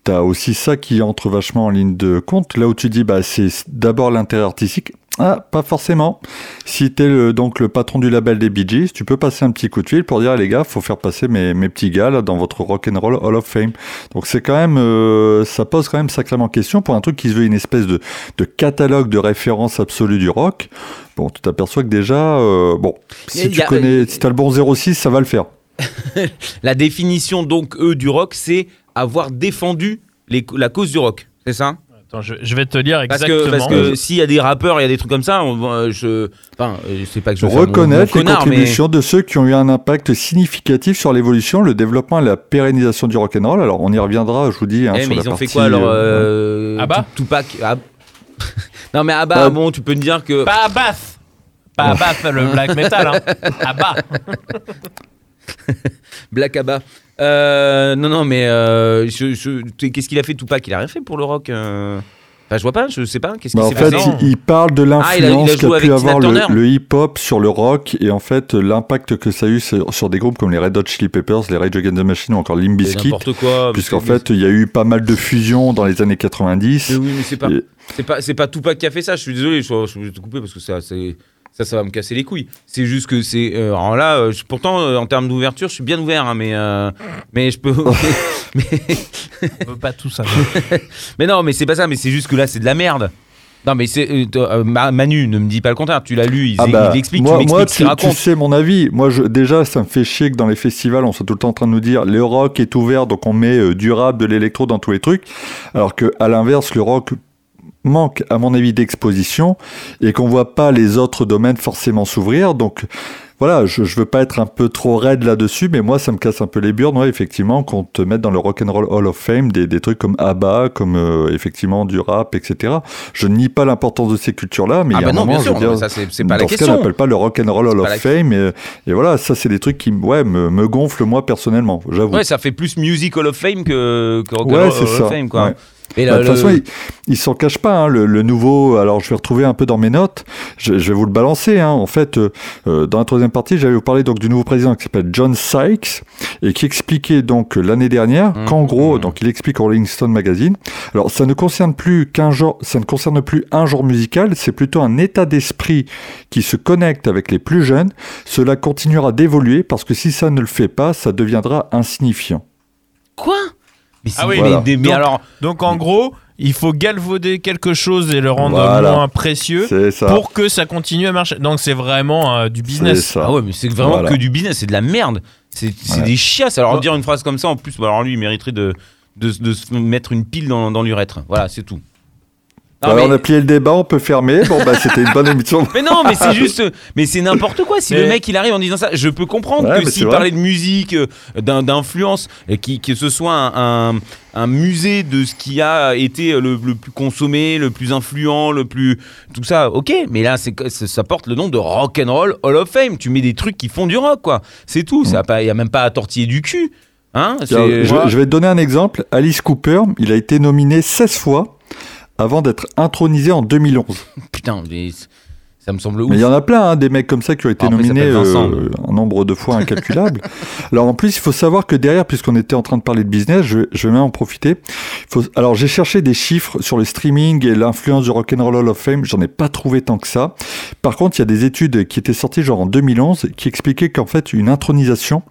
aussi ça qui entre vachement en ligne de compte. Là où tu dis, bah, c'est d'abord l'intérêt artistique. Ah, pas forcément. Si t'es le, donc le patron du label des Bee Gees, tu peux passer un petit coup de fil pour dire, Ah, les gars, faut faire passer mes, mes petits gars là, dans votre rock and roll Hall of Fame. Donc c'est quand même, euh, ça pose quand même sacrément question pour un truc qui se veut une espèce de, de catalogue de référence absolue du rock. Bon, tu t'aperçois que déjà, euh, bon, si tu a- connais, si t'as le bon 06, ça va le faire. La définition, donc, eux, du rock, c'est avoir défendu les- la cause du rock. C'est ça? Attends, je, je vais te dire Parce exactement. que, parce que s'il y a des rappeurs, il y a des trucs comme ça, on, je. Enfin, euh, c'est pas que je Reconnaître les connard, mais- contributions de ceux qui ont eu un impact significatif sur l'évolution, le développement et la pérennisation du rock'n'roll. Alors on y reviendra, je vous dis. Hein, Eh, sur mais la ils ont fait partie, quoi alors euh, euh, Abba Tupac Ab- Non mais Abba, Bah, bon, tu peux me dire que Pas Bath Pas Bath, le black metal. Hein. Bas Black Abba. Euh, non non mais euh, je- je- tu- qu'est-ce qu'il a fait Tupac? Il a rien fait pour le rock. euh Enfin, je vois pas, je sais pas. Qu'est-ce bah, en fait, il, il parle de Ah, l'influence joué qu'a pu avoir le, hip-hop sur le rock et en fait l'impact que ça a eu sur, sur des groupes comme les Red Hot Chili Peppers, les Rage Against the Machine ou encore Limp Bizkit. Puisqu'en fait, il y a eu pas mal de fusions dans les années 90. Mais oui, mais c'est pas, Et- c'est pas, Tupac qui a fait ça. Je suis désolé, je, je vais te couper parce que c'est, ça, ça va me casser les couilles. C'est juste que c'est, euh, alors là, euh, je- pourtant euh, en termes d'ouverture, je suis bien ouvert, hein, mais, euh, mais je peux, mais, On veut pas tout savoir. mais non, mais c'est pas ça. Mais c'est juste que là, c'est de la merde. Non, mais c'est euh, euh, Manu, ne me dis pas le contraire. Tu l'as lu, il, Ah bah, il explique, moi, tu moi, m'expliques ce qu'il tu, sais mon avis. Moi, je, déjà, ça me fait chier que dans les festivals, on soit tout le temps en train de nous dire le rock est ouvert, donc on met euh, du rap, de l'électro dans tous les trucs, alors que à l'inverse, le rock manque, à mon avis, d'exposition et qu'on voit pas les autres domaines forcément s'ouvrir. Donc voilà, je, je veux pas être un peu trop raide là-dessus, mais moi, ça me casse un peu les burnes, ouais, effectivement, qu'on te mette dans le Rock and Roll Hall of Fame des, des trucs comme ABBA, comme euh, effectivement du rap, etc. Je nie pas l'importance de ces cultures-là, mais Ah il y a bah un non, moment, je veux sûr, dire, ça c'est, c'est pas la dans ce cas, on question. n'appelle pas le Rock and Roll Hall of la- Fame. Et, et voilà, ça, c'est des trucs qui ouais, me, me gonflent, moi, personnellement, j'avoue. Ouais, ça fait plus Music Hall of Fame que, que Rock and Ouais, Roll c'est Hall of Fame, quoi. ouais. Et Bah, de toute façon, il, il s'en cache pas. hein, le, le nouveau, alors je vais retrouver un peu dans mes notes. Je, je vais vous le balancer. hein. En fait, euh, euh, dans la troisième partie, j'allais vous parler donc du nouveau président qui s'appelle John Sykes et qui expliquait donc l'année dernière Mhm. qu'en gros, donc il explique au Rolling Stone magazine. Alors, ça ne concerne plus qu'un genre, ça ne concerne plus un genre musical. C'est plutôt un état d'esprit qui se connecte avec les plus jeunes. Cela continuera d'évoluer parce que si ça ne le fait pas, ça deviendra insignifiant. Quoi? Mais, Ah oui, mais- voilà. mais, mais Donc- alors, Donc en gros, il faut galvauder quelque chose et le rendre Voilà. moins précieux pour que ça continue à marcher. Donc c'est vraiment euh, du C'est business. ça. Ah ouais, mais c'est vraiment Voilà. que du business, c'est de la merde. C'est Ouais. des chiasses. Alors Bon. dire une phrase comme ça, en plus, bah, alors lui, il mériterait de, de, de se mettre une pile dans, dans l'urètre. Voilà, c'est tout. Non, Alors, mais, on a plié le débat, on peut fermer. Bon, bah, c'était une bonne émission. mais non, mais c'est juste, mais c'est n'importe quoi. Si Mais- le mec il arrive en disant ça, je peux comprendre Ouais, que s'il parlait de musique, euh, d'influence, et qui, que ce soit un, un, un musée de ce qui a été le, le plus consommé, le plus influent, le plus tout ça, ok. Mais là, c'est ça, porte le nom de Rock and Roll Hall of Fame. Tu mets des trucs qui font du rock, quoi. C'est tout. Ça a pas, y a même pas à tortiller du cul. Hein je, je vais te donner un exemple. Alice Cooper, il a été nominé 16 fois avant d'être intronisé en 2011. Putain, mais ça me semble ouf. Mais il y en a plein, hein, des mecs comme ça qui ont été il nominés euh, un nombre de fois incalculable. alors en plus, il faut savoir que derrière, puisqu'on était en train de parler de business, je, vais- je vais même en profiter. Faut, alors j'ai cherché des chiffres sur le streaming et l'influence du Rock'n'Roll Hall of Fame. J'en ai pas trouvé tant que ça. Par contre, il y a des études qui étaient sorties genre en 2011 qui expliquaient qu'en fait une intronisation,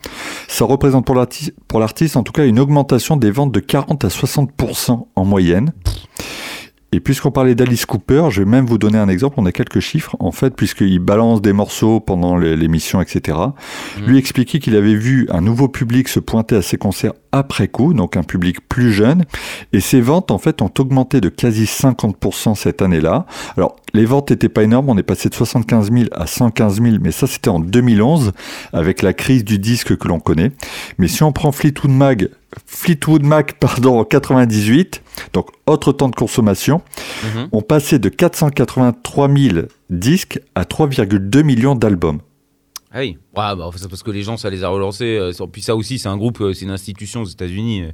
ça représente pour l'artiste en tout cas une augmentation des ventes de 40 à 60% en moyenne. Et puisqu'on parlait d'Alice Cooper, je vais même vous donner un exemple. On a quelques chiffres, en fait, puisqu'il balance des morceaux pendant l'émission, etc. Lui expliquait qu'il avait vu un nouveau public se pointer à ses concerts après coup, donc un public plus jeune. Et ses ventes, en fait, ont augmenté de quasi 50% cette année-là. Alors, les ventes n'étaient pas énormes. On est passé de 75 000 à 115 000, mais ça, c'était en 2011, avec la crise du disque que l'on connaît. Mais si on prend Fleetwood Mac, Fleetwood Mac pardon, en 98, donc autre temps de consommation, Mhm. ont passé de 483 000 disques à 3,2 millions d'albums. Ah oui, Ouais, bah, c'est parce que les gens, ça les a relancés. euh, Puis ça aussi, c'est un groupe, euh, c'est une institution aux États-Unis.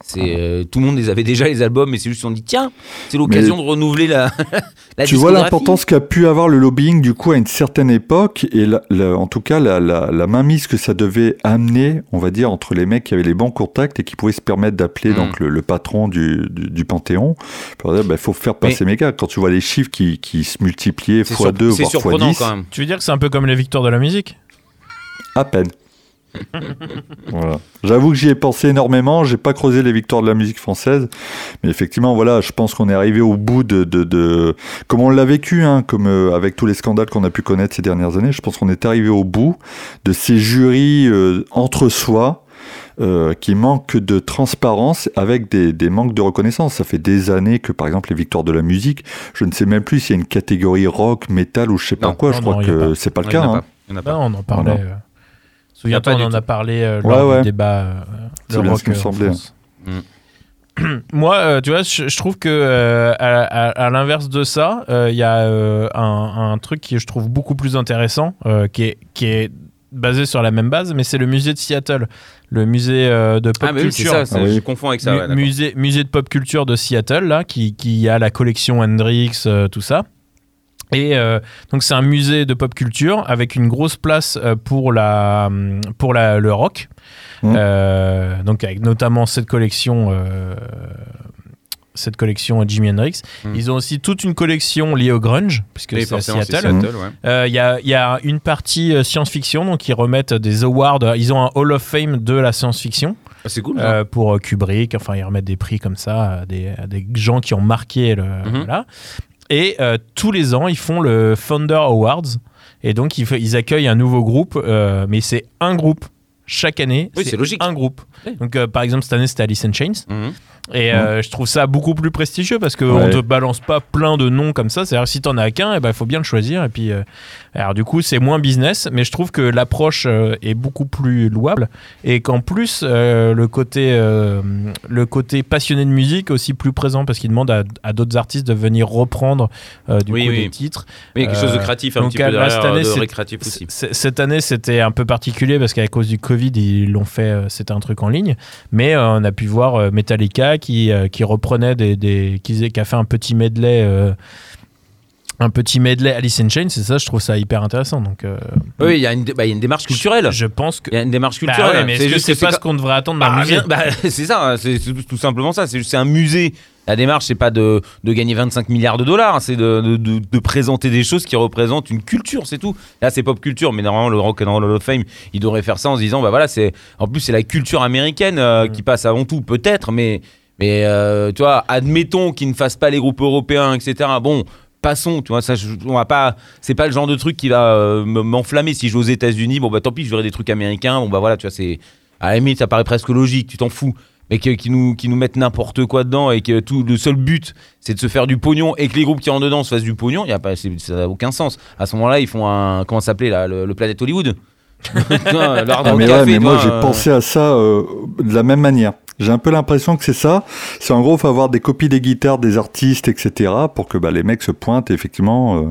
Euh, C'est euh, tout le monde les avait déjà les albums, mais c'est juste on dit tiens, c'est l'occasion de renouveler la. la tu vois l'importance qu'a pu avoir le lobbying du coup à une certaine époque et la- la- en tout cas la, la, la mainmise que ça devait amener, on va dire, entre les mecs qui avaient les bons contacts et qui pouvaient se permettre d'appeler Mm. donc le, le patron du, du, du Panthéon. Pour dire, bah, faut faire passer mes gars. Quand tu vois les chiffres qui, qui se multipliaient fois sur- 2 c'est voire fois surprenant 10, quand même. Tu veux dire que c'est un peu comme les victoires de la musique? À peine. Voilà. J'avoue que j'y ai pensé énormément. J'ai pas creusé les victoires de la musique française, mais effectivement, voilà, je pense qu'on est arrivé au bout de, de, de- comme on l'a vécu, hein, comme euh, avec tous les scandales qu'on a pu connaître ces dernières années. Je pense qu'on est arrivé au bout de ces jurys euh, entre soi. euh, qui manquent de transparence avec des, des manques de reconnaissance. Ça fait des années que, par exemple, les victoires de la musique, je ne sais même plus s'il y a une catégorie rock, métal ou je sais pas quoi. Non, je crois non, que c'est pas le cas. a pas. Il y en a pas. On en parlait. Voilà. Souviens-toi, pas on en a parlé euh, Ouais, lors ouais. du débat. euh, C'est le bien rock ce qui me semblait. France. Moi, euh, tu vois, je, je trouve que euh, à, à- à l'inverse de ça, euh, il y a euh, un, un truc qui je trouve beaucoup plus intéressant, euh, qui est qui est basé sur la même base, mais c'est le musée de Seattle, le musée euh, de pop Ah, oui, culture. ça, Ah oui. je confonds avec ça. Ouais, musée, musée de pop culture de Seattle, là, qui, qui a la collection Hendrix, euh, tout ça. Et euh, donc c'est un musée de pop culture avec une grosse place euh, pour la pour la, le rock. Mhm. Euh, donc avec notamment cette collection euh, cette collection Jimi Hendrix. Mhm. Ils ont aussi toute une collection liée au grunge puisque c'est à Seattle. Ouais. Euh, Il y, a, il y a une partie science-fiction, donc ils remettent des awards. Ils ont un Hall of Fame de la science-fiction Ah, c'est cool. euh, pour Kubrick. Enfin, ils remettent des prix comme ça à des, à des gens qui ont marqué le. Voilà. Et euh, tous les ans, ils font le Founder Awards. Et donc, ils, accueillent un nouveau groupe, euh, mais c'est un groupe chaque année. Oui, c'est logique. Un groupe. Donc, euh, par exemple, cette année, c'était Alice in Chains. Mhm. Et euh, je trouve ça beaucoup plus prestigieux parce qu'on Ouais. ne te balance pas plein de noms comme ça. C'est-à-dire que si t'en as qu'un, il ben, faut bien le choisir. Et puis, euh, alors du coup, c'est moins business, mais je trouve que l'approche euh, est beaucoup plus louable et qu'en plus, le, côté, le côté passionné de musique est aussi plus présent parce qu'il demande à, à d'autres artistes de venir reprendre du Oui, coup oui. des titres. Oui, quelque chose de créatif, un donc, petit peu derrière, cette année, de c'est- récréatif aussi. C- Cette année, c'était un peu particulier parce qu'à cause du Covid, ils l'ont fait, c'était un truc en ligne. Mais on a pu voir euh, Qui, euh, qui reprenait des. des qui, qui a fait un petit medley. euh, un petit medley Alice in Chains, et ça, je trouve ça hyper intéressant. Donc, euh, Oui, il y, a une bah, y a une démarche culturelle. je pense que. Il y a une démarche Bah culturelle. ouais, mais que juste c'est pas ce qu'on devrait attendre d'un Bah, musée bah, c'est ça, c'est c'est tout simplement ça. C'est c'est un musée. La démarche, c'est pas de, de gagner 25 milliards de dollars, c'est de, de- présenter des choses qui représentent une culture, c'est tout. Là, c'est pop culture, mais normalement, le Rock and Roll Hall of Fame, il devrait faire ça en se disant, bah voilà, c'est en plus c'est la culture américaine euh, Mm. qui passe avant tout, peut-être, mais mais euh, tu vois, admettons qu'ils ne fassent pas les groupes européens, etc. Bon. Passons, tu vois, ça, on va pas, c'est pas le genre de truc qui va euh, m'enflammer. Si je vais aux États-Unis, bon bah tant pis, je verrai des trucs américains. Bon bah voilà, tu vois, c'est à la ça paraît presque logique, tu t'en fous. Mais qui nous, qui nous mettent n'importe quoi dedans et que tout le seul but, c'est de se faire du pognon et que les groupes qui rentrent dedans se fassent du pognon, y a pas, ça n'a aucun sens. À ce moment-là, ils font un. Comment s'appelait Le, le Planète Hollywood? L'Hard Ah, mais ouais, moi j'ai euh, pensé à ça euh, de la même manière. J'ai un peu l'impression que c'est ça. C'est en gros, faut avoir des copies des guitares des artistes, etc., pour que bah, les mecs se pointent. Et effectivement, euh,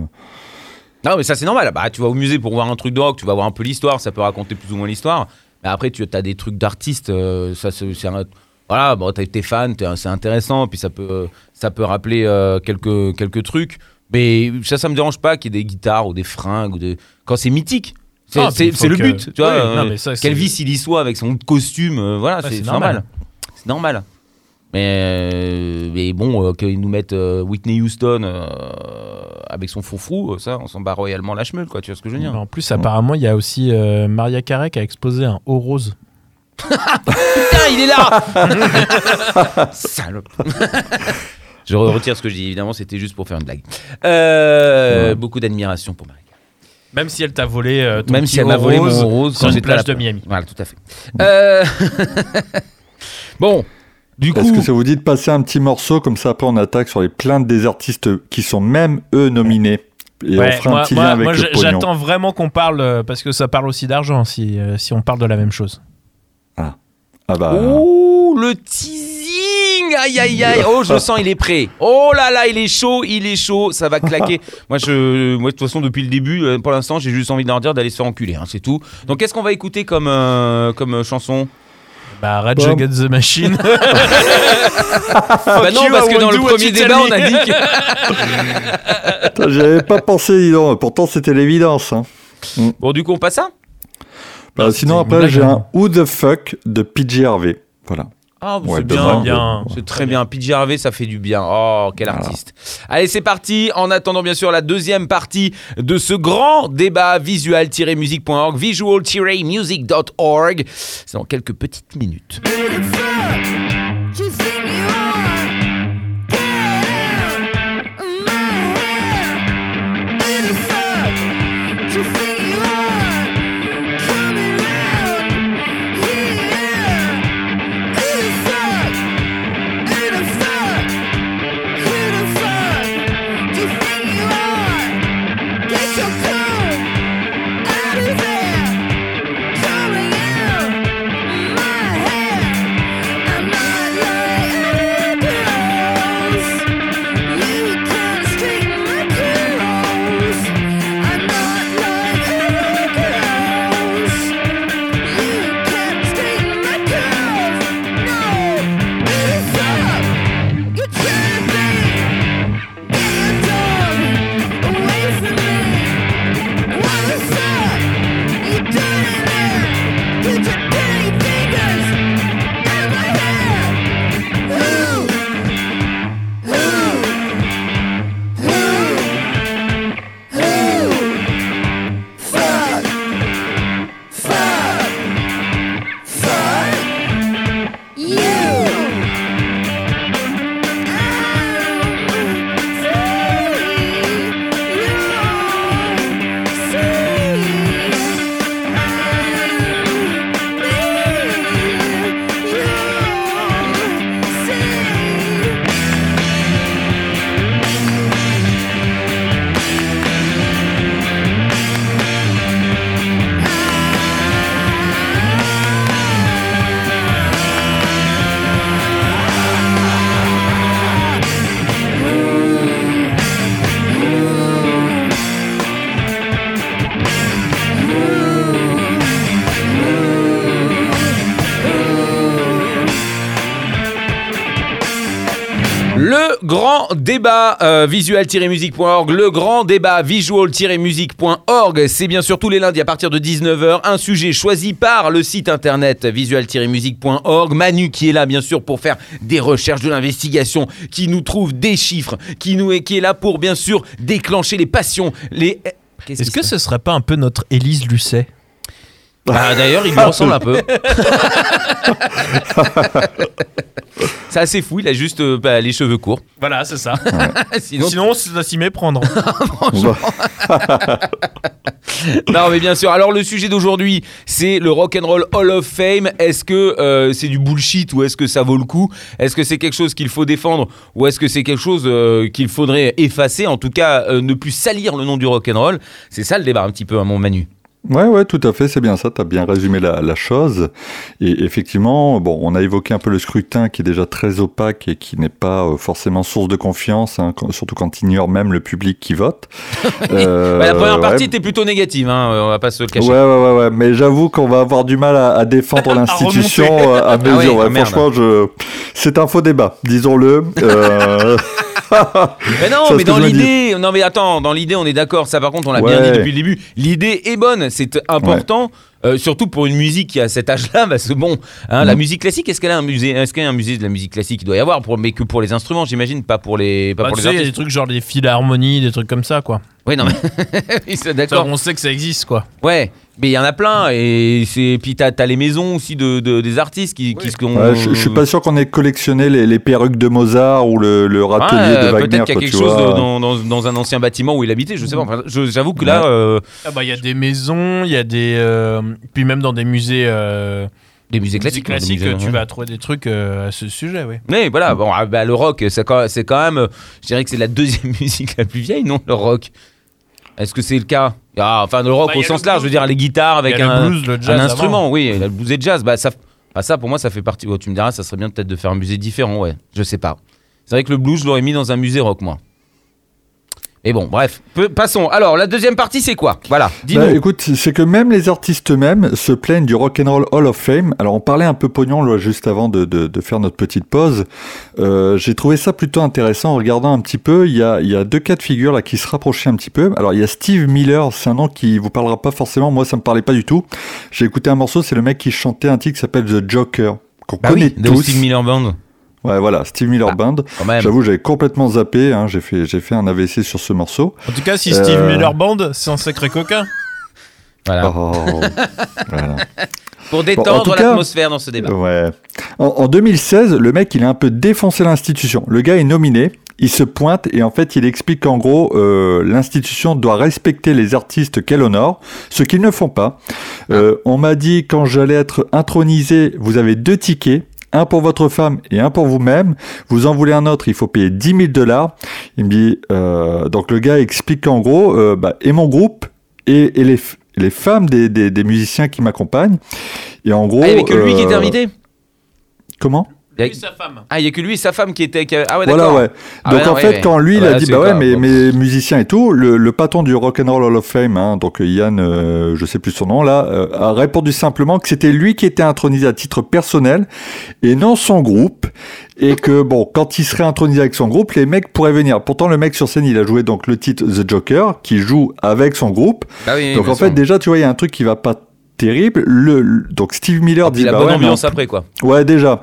Non, mais ça, c'est normal. Bah, tu vas au musée pour voir un truc de rock, tu vas voir un peu l'histoire, ça peut raconter plus ou moins l'histoire. Mais après, tu as des trucs d'artistes, ça, c'est un- Voilà, bon, t'as tes t'es- c'est intéressant, puis ça peut, ça peut rappeler quelques, quelques trucs. Mais ça, ça me dérange pas qu'il y ait des guitares ou des fringues, ou des... quand c'est mythique. C'est Ah, c'est- le que- but, tu vois. Oui, euh, ça, il y soit avec son costume, euh, voilà, Ouais, c'est normal. C'est normal. Mais, euh, mais bon, euh, qu'ils nous mettent Whitney Houston avec son euh, ça, on s'en bat royalement la chemeule, quoi, tu vois ce que je veux dire. En plus, apparemment, il y a aussi Maria Carey qui a exposé un haut rose. Putain, il est là Salope Je retire ce que je dis, évidemment, c'était juste pour faire une blague. Euh, Beaucoup d'admiration pour Marie. Même si elle t'a volé euh, ton Même si elle m'a volé rose mon rose sur quand une j'étais à la plage de Miami. Voilà, tout à fait. Euh, bon, du est-ce coup, que ça vous dit de passer un petit morceau comme ça après on attaque sur les plaintes des artistes qui sont même eux nominés et on Ouais, fera moi, un petit moi- lien avec moi, le j'a- pognon. j'attends vraiment qu'on parle euh, parce que ça parle aussi d'argent si, euh, si on parle de la même chose. Ah bah, Ouh le teasing. Aïe aïe aïe. Oh, je sens, il est prêt. Oh là là, il est chaud, il est chaud. Ça va claquer. moi, je, moi, de toute façon, depuis le début, euh, pour l'instant, j'ai juste envie de leur dire d'aller se faire enculer. hein, c'est tout. Donc, qu'est-ce qu'on va écouter comme, euh, comme euh, chanson? Bah, Rage Bon. Against the Machine. Bah non, you, parce que dans le premier débat, on a dit que. Putain, J'y avais pas pensé, dis donc. Pourtant, c'était l'évidence. hein. Bon, du coup, on passe ça? Bah, sinon, une après, j'ai hein. un Who the fuck de PJ Harvey. Voilà. Ah, Ouais, c'est bien. bien. C'est très bien. PJ Harvey, ça fait du bien. Oh, quel artiste. Allez, c'est parti. En attendant, bien sûr, la deuxième partie de ce grand débat visual-music.org, visual-music.org. C'est dans quelques petites minutes. Grand débat euh, visual-music.org, le grand débat visual-music.org, c'est bien sûr tous les lundis à partir de 19h, un sujet choisi par le site internet visual-music.org. Manu qui est là bien sûr pour faire des recherches, de l'investigation, qui nous trouve des chiffres, qui, nous est, qui est là pour bien sûr déclencher les passions, les... Qu'est-ce Est-ce que ce serait pas un peu notre Élise Lucet? Ah, D'ailleurs, il lui ressemble un peu. C'est assez fou, il a juste euh, bah, les cheveux courts. Voilà, c'est ça. Sinon, Sinon, ça s'y méprendre. non, mais bien sûr. Alors, le sujet d'aujourd'hui, c'est le Rock and Roll Hall of Fame. Est-ce que euh, c'est du bullshit ou est-ce que ça vaut le coup? Est-ce que c'est quelque chose qu'il faut défendre ou est-ce que c'est quelque chose euh, qu'il faudrait effacer? En tout cas, euh, ne plus salir le nom du rock and roll. C'est ça le débat un petit peu, à mon Manu. Ouais, ouais, tout à fait, c'est bien ça, tu as bien résumé la, la chose. Et effectivement, bon, on a évoqué un peu le scrutin qui est déjà très opaque et qui n'est pas euh, forcément source de confiance, hein, surtout quand il ignore même le public qui vote. Euh, Bah, la première partie ouais. était plutôt négative, hein, euh, on va pas se le cacher. Ouais, ouais, ouais, ouais, mais j'avoue qu'on va avoir du mal à, à défendre l'institution euh, à mesure. Ah ouais, ouais, ah franchement, je... c'est un faux débat, disons-le. Euh, Mais non, mais dans l'idée, non mais attends, dans l'idée on est d'accord, ça par contre on l'a bien dit depuis le début, l'idée est bonne, c'est important, euh, surtout pour une musique qui a cet âge-là, parce que bon, hein, la Mm. musique classique, est-ce qu'elle a un musée, est-ce qu'il y a un musée de la musique classique Il doit y avoir, pour, mais que pour les instruments j'imagine, pas pour les, pas Bah, pour tu les sais, il y a des trucs genre des philharmonies, des trucs comme ça, quoi. Oui, non mais, d'accord, on sait que ça existe, quoi. ouais, mais il y en a plein, et c'est, puis t'as, t'as les maisons aussi de, de- des artistes qui, qui se ouais, je, je suis pas sûr qu'on ait collectionné les, les perruques de Mozart ou le, le râtelier de Wagner. peut-être qu'il y a quelque chose de- dans, dans- dans un ancien bâtiment où il habitait, je sais pas. Enfin, j'avoue que là, Ouais. euh, Ah bah, il y a des maisons, il y a des. euh, Puis même dans des musées. euh, des musées musique classiques. classique, des musées- tu vas trouver des trucs euh, à ce sujet, oui. Oui, voilà. Bon, ah, bah, le rock, c'est quand, c'est quand même. Je dirais que c'est la deuxième musique la plus vieille, non Le rock? Est-ce que c'est le cas? Ah, Enfin, le rock Bah, au sens large, je veux dire les guitares avec a le un, blues, le un jazz instrument. Oui, le blues et jazz. Bah, ça, Ah, ça, pour moi, ça fait partie. oh, tu me diras, ça serait bien peut-être de faire un musée différent, ouais. Je sais pas. C'est vrai que le blues, je l'aurais mis dans un musée rock, moi. Et bon, bref, Peu- passons. Alors, la deuxième partie, c'est quoi? Voilà, dis-nous. Bah, écoute, c'est que même les artistes eux-mêmes se plaignent du Rock'n'Roll Hall of Fame. Alors, on parlait un peu pognon là, juste avant de, de, de faire notre petite pause. Euh, J'ai trouvé ça plutôt intéressant en regardant un petit peu. Il y a, il y a deux cas de figure là qui se rapprochaient un petit peu. Alors, il y a Steve Miller, c'est un nom qui vous parlera pas forcément. Moi, ça me parlait pas du tout. J'ai écouté un morceau, c'est le mec qui chantait un titre qui s'appelle The Joker, qu'on Bah connaît oui, de tous. Steve Miller Band. Ouais, voilà, Steve Miller Ah, Band. J'avoue, j'avais complètement zappé. Hein, j'ai fait, j'ai fait un AVC sur ce morceau. En tout cas, si Steve Euh. Miller Band, c'est un sacré coquin. Voilà. Oh, voilà. Pour en détendre l'atmosphère dans ce débat. Ouais. En, en 2016, le mec, il a un peu défoncé l'institution. Le gars est nominé, il se pointe et en fait, il explique qu'en gros, euh, l'institution doit respecter les artistes qu'elle honore, ce qu'ils ne font pas. Euh, on m'a dit quand j'allais être intronisé, vous avez deux tickets. Un pour votre femme et un pour vous-même. Vous en voulez un autre, il faut payer 10 000 dollars. Il me dit, euh, donc le gars explique qu'en gros, euh, bah, et mon groupe et, et les, femmes des, des, des musiciens qui m'accompagnent. Et en gros, Ah, il n'y avait que lui qui était euh, invité Comment? Il y a- Lui, sa femme. Ah, il n'y a que lui et sa femme qui étaient. qui- Ah, ouais, Voilà, d'accord. ouais. Ah donc en ouais, fait, ouais. quand lui, il Ah a bah, dit, bah ouais, mais bon. mes musiciens et tout, le, le patron du Rock'n'Roll Hall of Fame, hein, donc Yann, euh, je sais plus son nom là, euh, a répondu simplement que c'était lui qui était intronisé à titre personnel et non son groupe. Et que bon, quand il serait intronisé avec son groupe, les mecs pourraient venir. Pourtant, le mec sur scène, il a joué donc le titre The Joker, qui joue avec son groupe. Ah oui, donc en fait, déjà, tu vois, il y a un truc qui va pas terrible. Le, le- donc Steve Miller puis dit la bah bonne ouais, ambiance après, quoi. Ouais, déjà.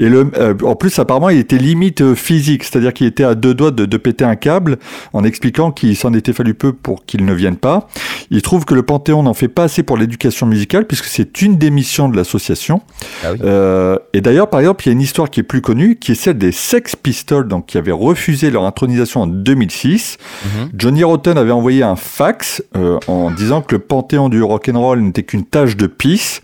Et le, euh, en plus, apparemment, il était limite euh, physique, c'est-à-dire qu'il était à deux doigts de, de péter un câble, en expliquant qu'il s'en était fallu peu pour qu'il ne vienne pas. Il trouve que le Panthéon n'en fait pas assez pour l'éducation musicale, puisque c'est une des missions de l'association. Ah oui. Euh, et d'ailleurs, par exemple, il y a une histoire qui est plus connue, qui est celle des Sex Pistols, donc qui avaient refusé leur intronisation en 2006. Mhm. Johnny Rotten avait envoyé un fax euh, en disant que le Panthéon du rock'n'roll n'était qu'une tache de pisse.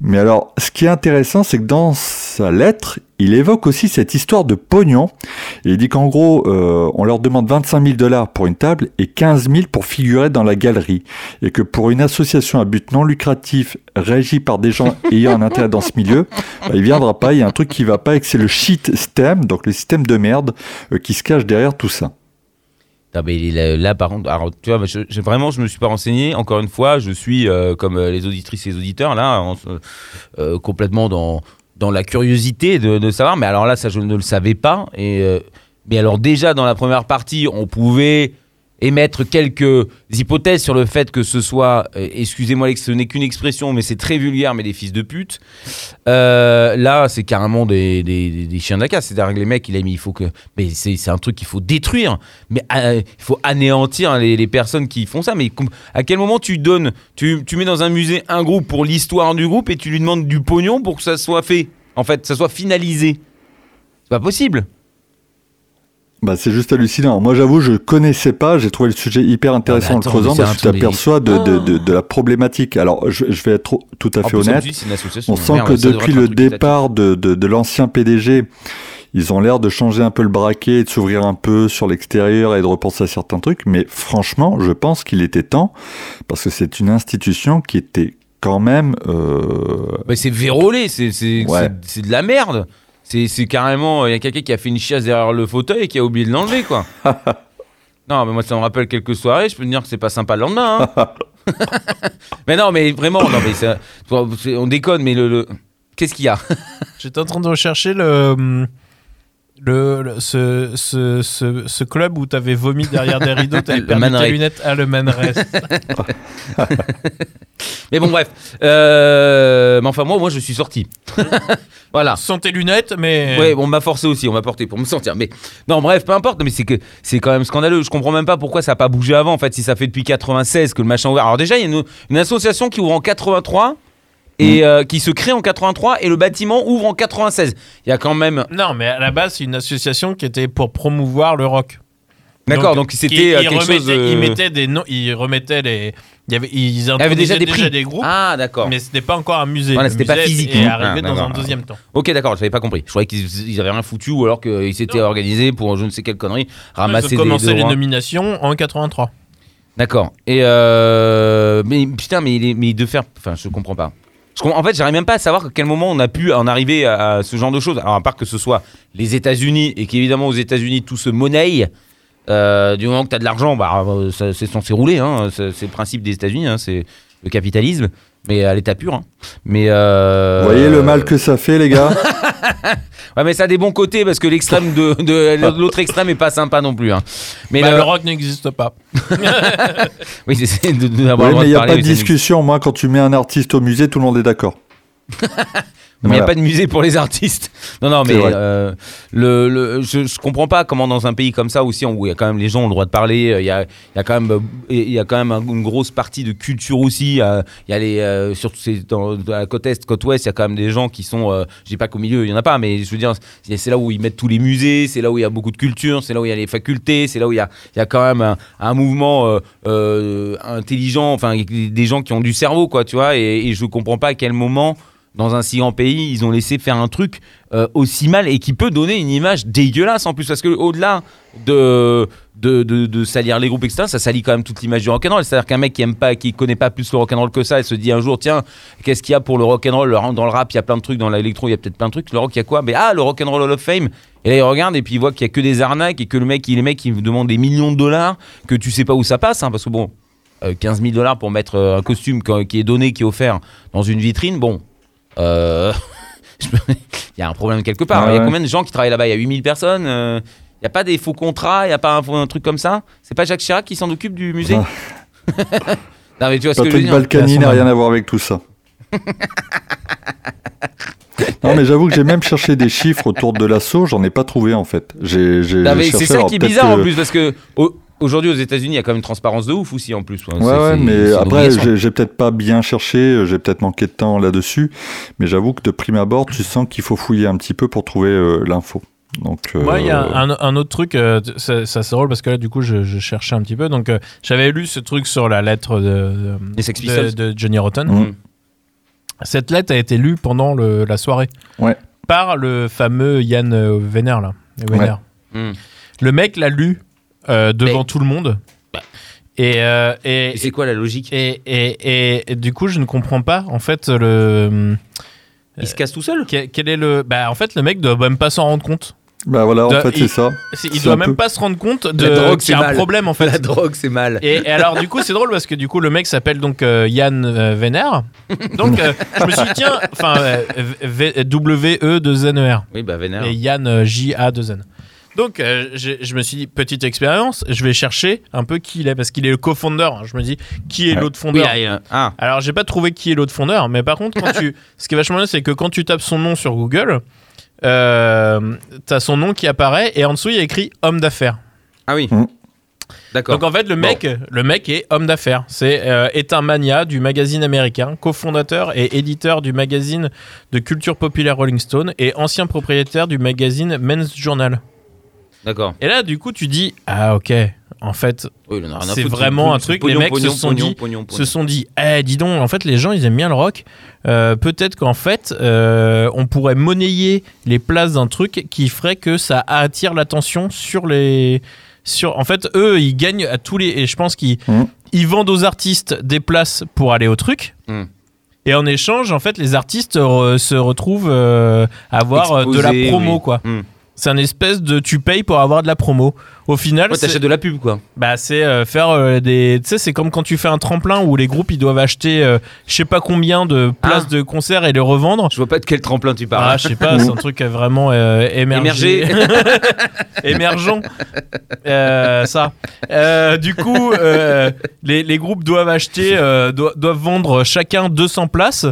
Mais alors, ce qui est intéressant, c'est que dans sa lettre, il évoque aussi cette histoire de pognon. Il dit qu'en gros, euh, on leur demande 25 000 dollars pour une table et 15 000 pour figurer dans la galerie. Et que pour une association à but non lucratif régie par des gens ayant un intérêt dans ce milieu, bah, il viendra pas. Il y a un truc qui va pas et que c'est le shit stem, donc le système de merde, euh, qui se cache derrière tout ça. Ah, mais là, par contre, alors, tu vois, je, je- vraiment, je me suis pas renseigné. Encore une fois, je suis euh, comme euh, les auditrices et les auditeurs là, euh, complètement dans dans la curiosité de, de savoir. Mais alors là, ça, je ne le savais pas. Et mais alors déjà dans la première partie, on pouvait émettre quelques hypothèses sur le fait que ce soit, euh, excusez-moi, ce n'est qu'une expression, mais c'est très vulgaire, mais des fils de pute. Euh, là, c'est carrément des, des, chiens de casse. C'est-à-dire que les mecs, il a mis, il faut que, mais c'est un truc qu'il faut détruire. Mais euh, il faut anéantir les, les personnes qui font ça. Mais à quel moment tu donnes, tu, tu mets dans un musée un groupe pour l'histoire du groupe et tu lui demandes du pognon pour que ça soit fait, en fait, ça soit finalisé? C'est pas possible. Bah, c'est juste hallucinant. Moi, j'avoue, je connaissais pas. J'ai trouvé le sujet hyper intéressant en le creusant parce que tu t'aperçois de, de, de, de la problématique. Alors, je, je vais être trop- tout à fait plus, honnête. On sent Merde, que depuis le départ de, de, de l'ancien PDG, ils ont l'air de changer un peu le braquet, et de s'ouvrir un peu sur l'extérieur et de repenser à certains trucs. Mais franchement, je pense qu'il était temps parce que c'est une institution qui était quand même. euh, Mais c'est vérolé, Ouais. c'est de la merde. C'est c'est carrément. Il y a quelqu'un qui a fait une chiasse derrière le fauteuil et qui a oublié de l'enlever, quoi. non, mais moi, ça me rappelle quelques soirées. Je peux te dire que c'est pas sympa le lendemain. hein. mais non, mais vraiment, non, mais ça- c'est- on déconne, mais le. le- Qu'est-ce qu'il y a? J'étais en train de rechercher le. Le, le- ce, ce, ce, ce club où t'avais vomi derrière des rideaux, t'avais perdu Man tes Ray. lunettes à le Man. Mais bon, bref. Euh, mais enfin, moi, moi, je suis sorti. voilà. Sans tes lunettes, mais. Ouais, on m'a forcé aussi, on m'a porté pour me sortir. Mais non, bref, peu importe. Mais c'est que c'est quand même scandaleux. Je comprends même pas pourquoi ça a pas bougé avant. En fait, si ça fait depuis 96 que le machin ouvert. Alors déjà, il y a une, une association qui ouvre en 83 et euh, qui se crée en 83 et le bâtiment ouvre en 96. Il y a quand même. Non, mais à la base, c'est une association qui était pour promouvoir le rock. D'accord, donc c'était euh, ils quelque chose. remettaient- euh, Ils mettaient des noms, ils remettaient les. Il y avait, ils il y avait déjà des prix. groupes, Ah, d'accord. mais c'était pas encore un musée. Voilà, c'était pas physique, est hein. arrivé Ah, dans un deuxième temps. Ok, d'accord, j'avais pas compris. Je croyais qu'ils ils avaient rien foutu ou alors qu'ils s'étaient organisés pour je ne sais quelle connerie, Ils ramasser ont des commencé les nominations en 83. D'accord. Et euh, mais putain, mais il est, mais de faire, enfin, je comprends pas. En fait, j'arrive même pas à savoir à quel moment on a pu en arriver à, ce genre de choses. Alors, à part que ce soit les États-Unis et qu'évidemment aux États-Unis tout se monnaie. euh, du moment que tu as de l'argent, bah, euh, c'est censé rouler. Hein, c'est c'est le principe des États-Unis, hein, c'est le capitalisme, mais à l'état pur. hein. Mais euh, Vous voyez le mal que ça fait, les gars? Ouais, mais ça a des bons côtés parce que l'extrême de, de l'autre extrême est pas sympa non plus. hein. Mais Bah, le- le rock n'existe pas. oui, c'est de, de- Oui, mais il n'y a pas de discussion. Moi, quand tu mets un artiste au musée, tout le monde est d'accord. Mais il n'y a pas de musée pour les artistes. Non, non, mais euh, le, le- je, je comprends pas comment dans un pays comme ça aussi, où il y a quand même les gens ont le droit de parler, euh, il y a, il y a quand même, euh, il y a quand même un- une grosse partie de culture aussi. euh, Il y a les, euh, surtout dans, dans la côte est, côte ouest, il y a quand même des gens qui sont, euh, je dis pas qu'au milieu il y en a pas, mais je veux dire, c'est là où ils mettent tous les musées, c'est là où il y a beaucoup de culture, c'est là où il y a les facultés, c'est là où il y a, il y a quand même un, un mouvement euh, euh, intelligent, enfin des gens qui ont du cerveau, quoi, tu vois. Et, et je comprends pas à quel moment dans un si grand pays, ils ont laissé faire un truc euh, aussi mal et qui peut donner une image dégueulasse en plus parce que au-delà de de, de, salir les groupes etc ça salit quand même toute l'image du rock'n'roll. C'est à dire qu'un mec qui aime pas qui connaît pas plus le rock'n'roll que ça et se dit un jour tiens qu'est-ce qu'il y a pour le rock'n'roll? Dans le rap il y a plein de trucs dans l'électro il y a peut-être plein de trucs. Le rock il y a quoi? Mais ah le rock'n'roll Hall of Fame. Et là il regarde et puis il voit qu'il y a que des arnaques et que le mec il les mecs qui demandent des millions de dollars que tu sais pas où ça passe hein, parce que bon euh, 15 000 dollars pour mettre euh, un costume qui est donné qui est offert dans une vitrine. Bon euh, il y a un problème quelque part. Ouais, il y a ouais. combien de gens qui travaillent là-bas? Il y a 8000 personnes. euh, il n'y a pas des faux contrats, il n'y a pas un, truc comme ça? C'est pas Jacques Chirac qui s'en occupe du musée? Ah. Non mais tu vois ce que je Balkany n'a rien à voir avec tout ça. non, mais j'avoue que j'ai même cherché des chiffres autour de l'assaut, j'en ai pas trouvé en fait. J'ai, j'ai, Non, mais j'ai C'est ça qui est bizarre en plus parce que au- aujourd'hui aux États-Unis il y a quand même une transparence de ouf aussi en plus. Ouais, ouais, mais après, j'ai, j'ai peut-être pas bien cherché, euh, j'ai peut-être manqué de temps là-dessus, mais j'avoue que de prime abord, tu sens qu'il faut fouiller un petit peu pour trouver euh, l'info. Donc, euh, Moi, il y a un, un autre truc, euh, ça, ça c'est drôle parce que là, du coup, je, je cherchais un petit peu. Donc, euh, j'avais lu ce truc sur la lettre de, de, Pistols. de Johnny Rotten. Mm. Cette lettre a été lue pendant le- la soirée Ouais. par le fameux Yann Wenner, là. Hmm. Le mec l'a lu euh, devant Mais- tout le monde. Et, euh, et, Et c'est quoi la logique? et, et, et- et du coup, je ne comprends pas, en fait, le. Il se casse tout seul? Quel, quel est le. Bah, en fait, le mec doit même pas s'en rendre compte. Bah voilà, en de- fait, il- c'est ça. Il doit même peu- pas se rendre compte de La drogue, qu'il y a c'est un mal. problème, en fait. La drogue c'est mal. Et, et alors, du coup, c'est drôle parce que du coup, le mec s'appelle donc euh, Yann euh. Donc, euh, je me suis dit, tiens, enfin, euh, V- W-E-2-N-E-R. Oui bah vénère. Et Yann euh, J-A-2-N. Donc, euh, je me suis dit, petite expérience, je vais chercher un peu qui il est parce qu'il est le co-founder. Je me dis, qui est Ouais. l'autre Oui, fondeur ah, euh, ah. alors, j'ai pas trouvé qui est l'autre fondeur, mais par contre, quand tu, ce qui est vachement bien, c'est que quand tu tapes son nom sur Google, euh, t'as son nom qui apparaît et en dessous il y a écrit homme d'affaires. Ah oui. Hmm. D'accord. Donc en fait, le mec, le mec est homme d'affaires. C'est euh, est un mania du magazine américain, cofondateur et éditeur du magazine de culture populaire Rolling Stone et ancien propriétaire du magazine Men's Journal. D'accord. Et là, du coup, tu dis ah ok, en fait, Oui, C'est vraiment un truc, pognon, les mecs se sont pognon, dit- pognon, se pognon. sont dit eh dis donc en fait les gens ils aiment bien le rock Euh, peut-être qu'en fait euh, on pourrait monnayer les places d'un truc qui ferait que ça attire l'attention sur les sur en fait eux ils gagnent à tous les et je pense qu'ils Mhm. ils vendent aux artistes des places pour aller au truc Mhm. et en échange en fait les artistes re- se retrouvent euh, à avoir euh, de la promo oui. quoi Hmm. C'est un espèce de tu payes pour avoir de la promo. Au final Ouais, t'achètes de la pub quoi. bah c'est euh, faire euh, des tu sais c'est comme quand tu fais un tremplin où les groupes ils doivent acheter euh, je sais pas combien de places Ah. de concert et les revendre. Je vois pas de quel tremplin tu ah parles. je sais pas c'est un truc vraiment euh, émergé. Émergent ça. Du coup les, les groupes doivent acheter do- doivent vendre chacun 200 places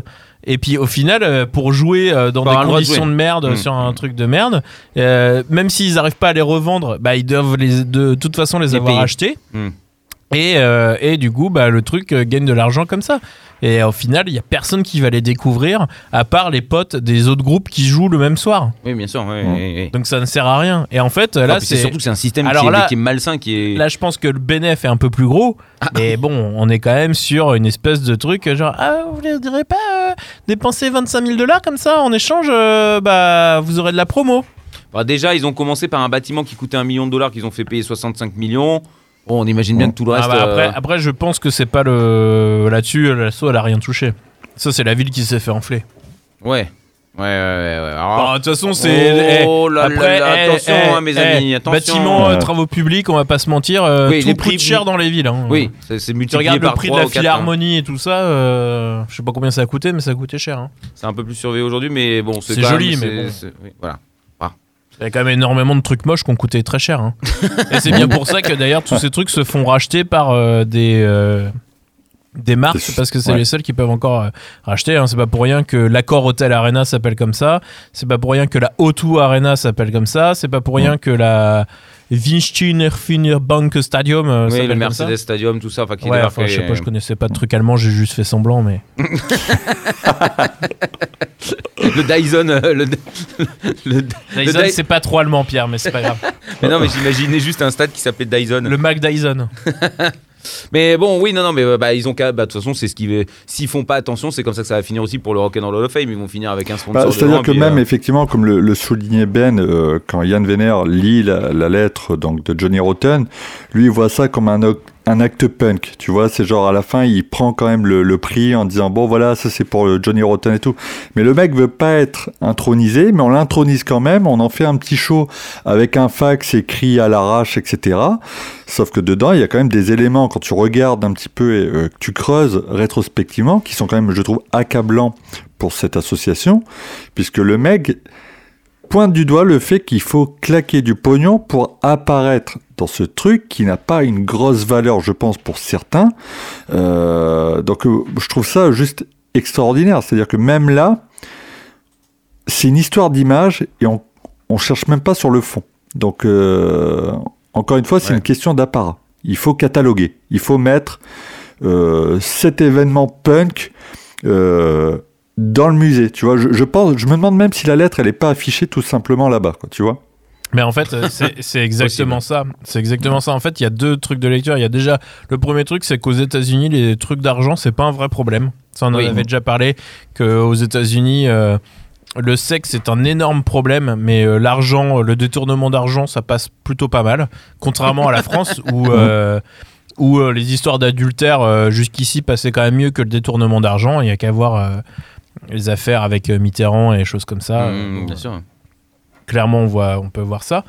et puis au final, euh, pour jouer euh, dans des de conditions de, merde Mm. sur un truc de merde, euh, même s'ils n'arrivent pas à les revendre, bah, ils doivent les, de toute façon les Les avoir payer. achetés. Mm. Et, euh, et du coup, bah, le truc gagne de l'argent comme ça. Et au final, il y a personne qui va les découvrir, à part les potes des autres groupes qui jouent le même soir. Oui, bien sûr. oui, oui, oui. Donc ça ne sert à rien. Et en fait, là, c'est c'est surtout que c'est un système Alors qui, est, là- qui est malsain, qui est. Là, je pense que le bénéf est un peu plus gros, Ah. mais bon, on est quand même sur une espèce de truc genre ah vous ne direz pas euh, dépenser 25 000 dollars comme ça en échange, euh, bah vous aurez de la promo. Bah, déjà, ils ont commencé par un bâtiment qui coûtait un million de dollars, qu'ils ont fait payer 65 millions. Bon, on imagine bien que tout le Ah reste. bah, après, euh, après, je pense que c'est pas le là-dessus, l'assaut elle a rien touché. Ça, c'est la ville qui s'est fait enfler. Ouais. Ouais, ouais, ouais. Alors, Bah, De toute façon, c'est. Oh eh, là là après, là, eh, attention, eh, hein, mes eh, amis, attention. Bâtiments, euh, travaux publics, on va pas se mentir, euh, Oui, tout les coûte prix- cher dans les villes. hein. oui, c'est c'est Tu multiplié regardes le prix de la quatre, hein. philharmonie et tout ça, euh, je sais pas combien ça a coûté, mais ça a coûté cher. hein. C'est un peu plus surveillé aujourd'hui, mais bon, c'est C'est joli, même- mais c'est- bon. c'est- oui, voilà. Il y a quand même énormément de trucs moches qui ont coûté très cher. hein. et c'est bien pour ça que d'ailleurs tous ces trucs se font racheter par euh, des, euh, des marques parce que c'est ouais. les seuls qui peuvent encore euh, racheter. hein. C'est pas pour rien que l'Accor Hotel Arena s'appelle comme ça. C'est pas pour rien que la O2 Arena s'appelle comme ça. C'est pas pour rien que la Vinstiner Bank Stadium euh, Oui, s'appelle le ça. Mercedes Stadium, tout ça. Enfin, qui Ouais, débarque, enfin, je sais pas, je connaissais pas de truc allemand, j'ai juste fait semblant, mais. Le Dyson. euh, le, le- Dyson, Dy- c'est pas trop allemand, Pierre, mais c'est pas grave. mais non, mais j'imaginais juste un stade qui s'appelait Dyson. Le Mac Dyson. Mais bon, oui, non, non, mais euh, bah, ils ont qu'à. bah, De toute façon, c'est ce qui. S'ils font pas attention, c'est comme ça que ça va finir aussi pour le Rock'n'Roll Hall of Fame. Ils vont finir avec un sponsor. Bah, C'est-à-dire que même euh, effectivement, comme le, le soulignait Ben, euh, quand Yann Venner lit la, la lettre donc de Johnny Rotten, lui il voit ça comme un, un acte punk. Tu vois, c'est genre à la fin il prend quand même le, prix en disant bon voilà ça c'est pour le Johnny Rotten et tout. Mais le mec veut pas être intronisé, mais on l'intronise quand même. On en fait un petit show avec un fax écrit à l'arrache, etc. Sauf que dedans il y a quand même des éléments quand tu regardes un petit peu et euh, que tu creuses rétrospectivement qui sont quand même je trouve accablants pour cette association, puisque le mec pointe du doigt le fait qu'il faut claquer du pognon pour apparaître dans ce truc qui n'a pas une grosse valeur, je pense, pour certains. Euh, donc euh, je trouve ça juste extraordinaire. C'est-à-dire que même là, c'est une histoire d'image et on, on cherche même pas sur le fond. Donc euh, encore une fois, c'est Ouais. une question d'apparat. Il faut cataloguer. Il faut mettre euh, cet événement punk euh, dans le musée. Tu vois, je, je pense, je me demande même si la lettre, elle est pas affichée tout simplement là-bas. Quoi, tu vois Mais en fait, euh, c'est exactement ça. C'est exactement ça. En fait, il y a deux trucs de lecture. Il y a déjà le premier truc, c'est qu'aux États-Unis, les trucs d'argent, c'est pas un vrai problème. Ça, on en Oui. avait déjà parlé. Qu'aux États-Unis, euh, le sexe c'est un énorme problème, mais euh, l'argent, le détournement d'argent, ça passe plutôt pas mal. Contrairement à la France où. euh, où euh, les histoires d'adultère euh, jusqu'ici passaient quand même mieux que le détournement d'argent. Il n'y a qu'à voir euh, les affaires avec euh, Mitterrand et choses comme ça. mmh, Euh, bien sûr. clairement on voit on peut voir ça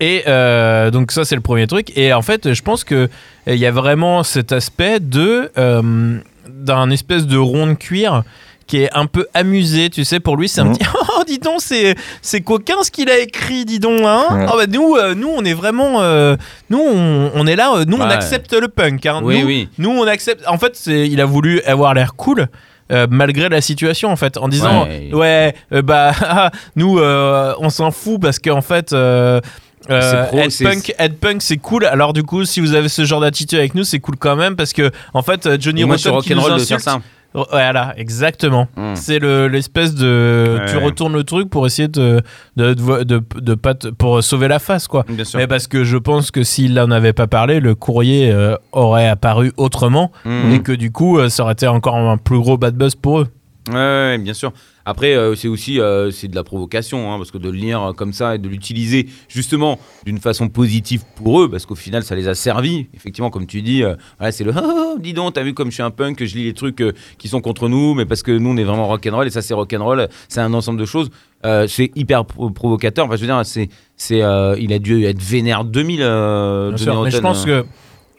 et euh, donc ça c'est le premier truc et en fait je pense que euh, il y a vraiment cet aspect de euh, d'un espèce de rond de cuir qui est un peu amusé, tu sais, pour lui, c'est un Mhm. petit oh dis donc c'est c'est coquin ce qu'il a écrit, dis donc hein. Ouais. Oh, bah, nous euh, nous on est vraiment euh, nous on, on est là, euh, nous on accepte le punk hein. Oui, nous, oui. nous on accepte en fait c'est il a voulu avoir l'air cool euh, malgré la situation en fait en disant Ouais. ouais, euh, bah ah, nous euh, on s'en fout parce qu'en fait euh, pro, punk, être punk c'est cool alors du coup si vous avez ce genre d'attitude avec nous c'est cool quand même parce que en fait Johnny Rotten qui nous insulte ça. Voilà exactement Mmh. c'est le l'espèce de Ouais. tu retournes le truc pour essayer de de, de, de, de pas te- pour sauver la face quoi Bien sûr. mais parce que je pense que s'il n'en avait pas parlé, le courrier euh, aurait apparu autrement Mmh. et que du coup, euh, ça aurait été encore un plus gros bad buzz pour eux. Ouais, ouais, bien sûr. Après, euh, c'est aussi euh, c'est de la provocation, hein, parce que de le lire euh, comme ça et de l'utiliser justement d'une façon positive pour eux, parce qu'au final, ça les a servis. Effectivement, comme tu dis, euh, voilà, c'est le Ah, ah, dis donc, t'as vu comme je suis un punk, que je lis les trucs euh, qui sont contre nous, mais parce que nous, on est vraiment rock'n'roll et ça, c'est rock'n'roll, c'est un ensemble de choses. Euh, c'est hyper pro- provocateur. Enfin, je veux dire, c'est, c'est, euh, il a dû être vénère 2000. Euh, Bien Johnny sûr, mais je pense hein. que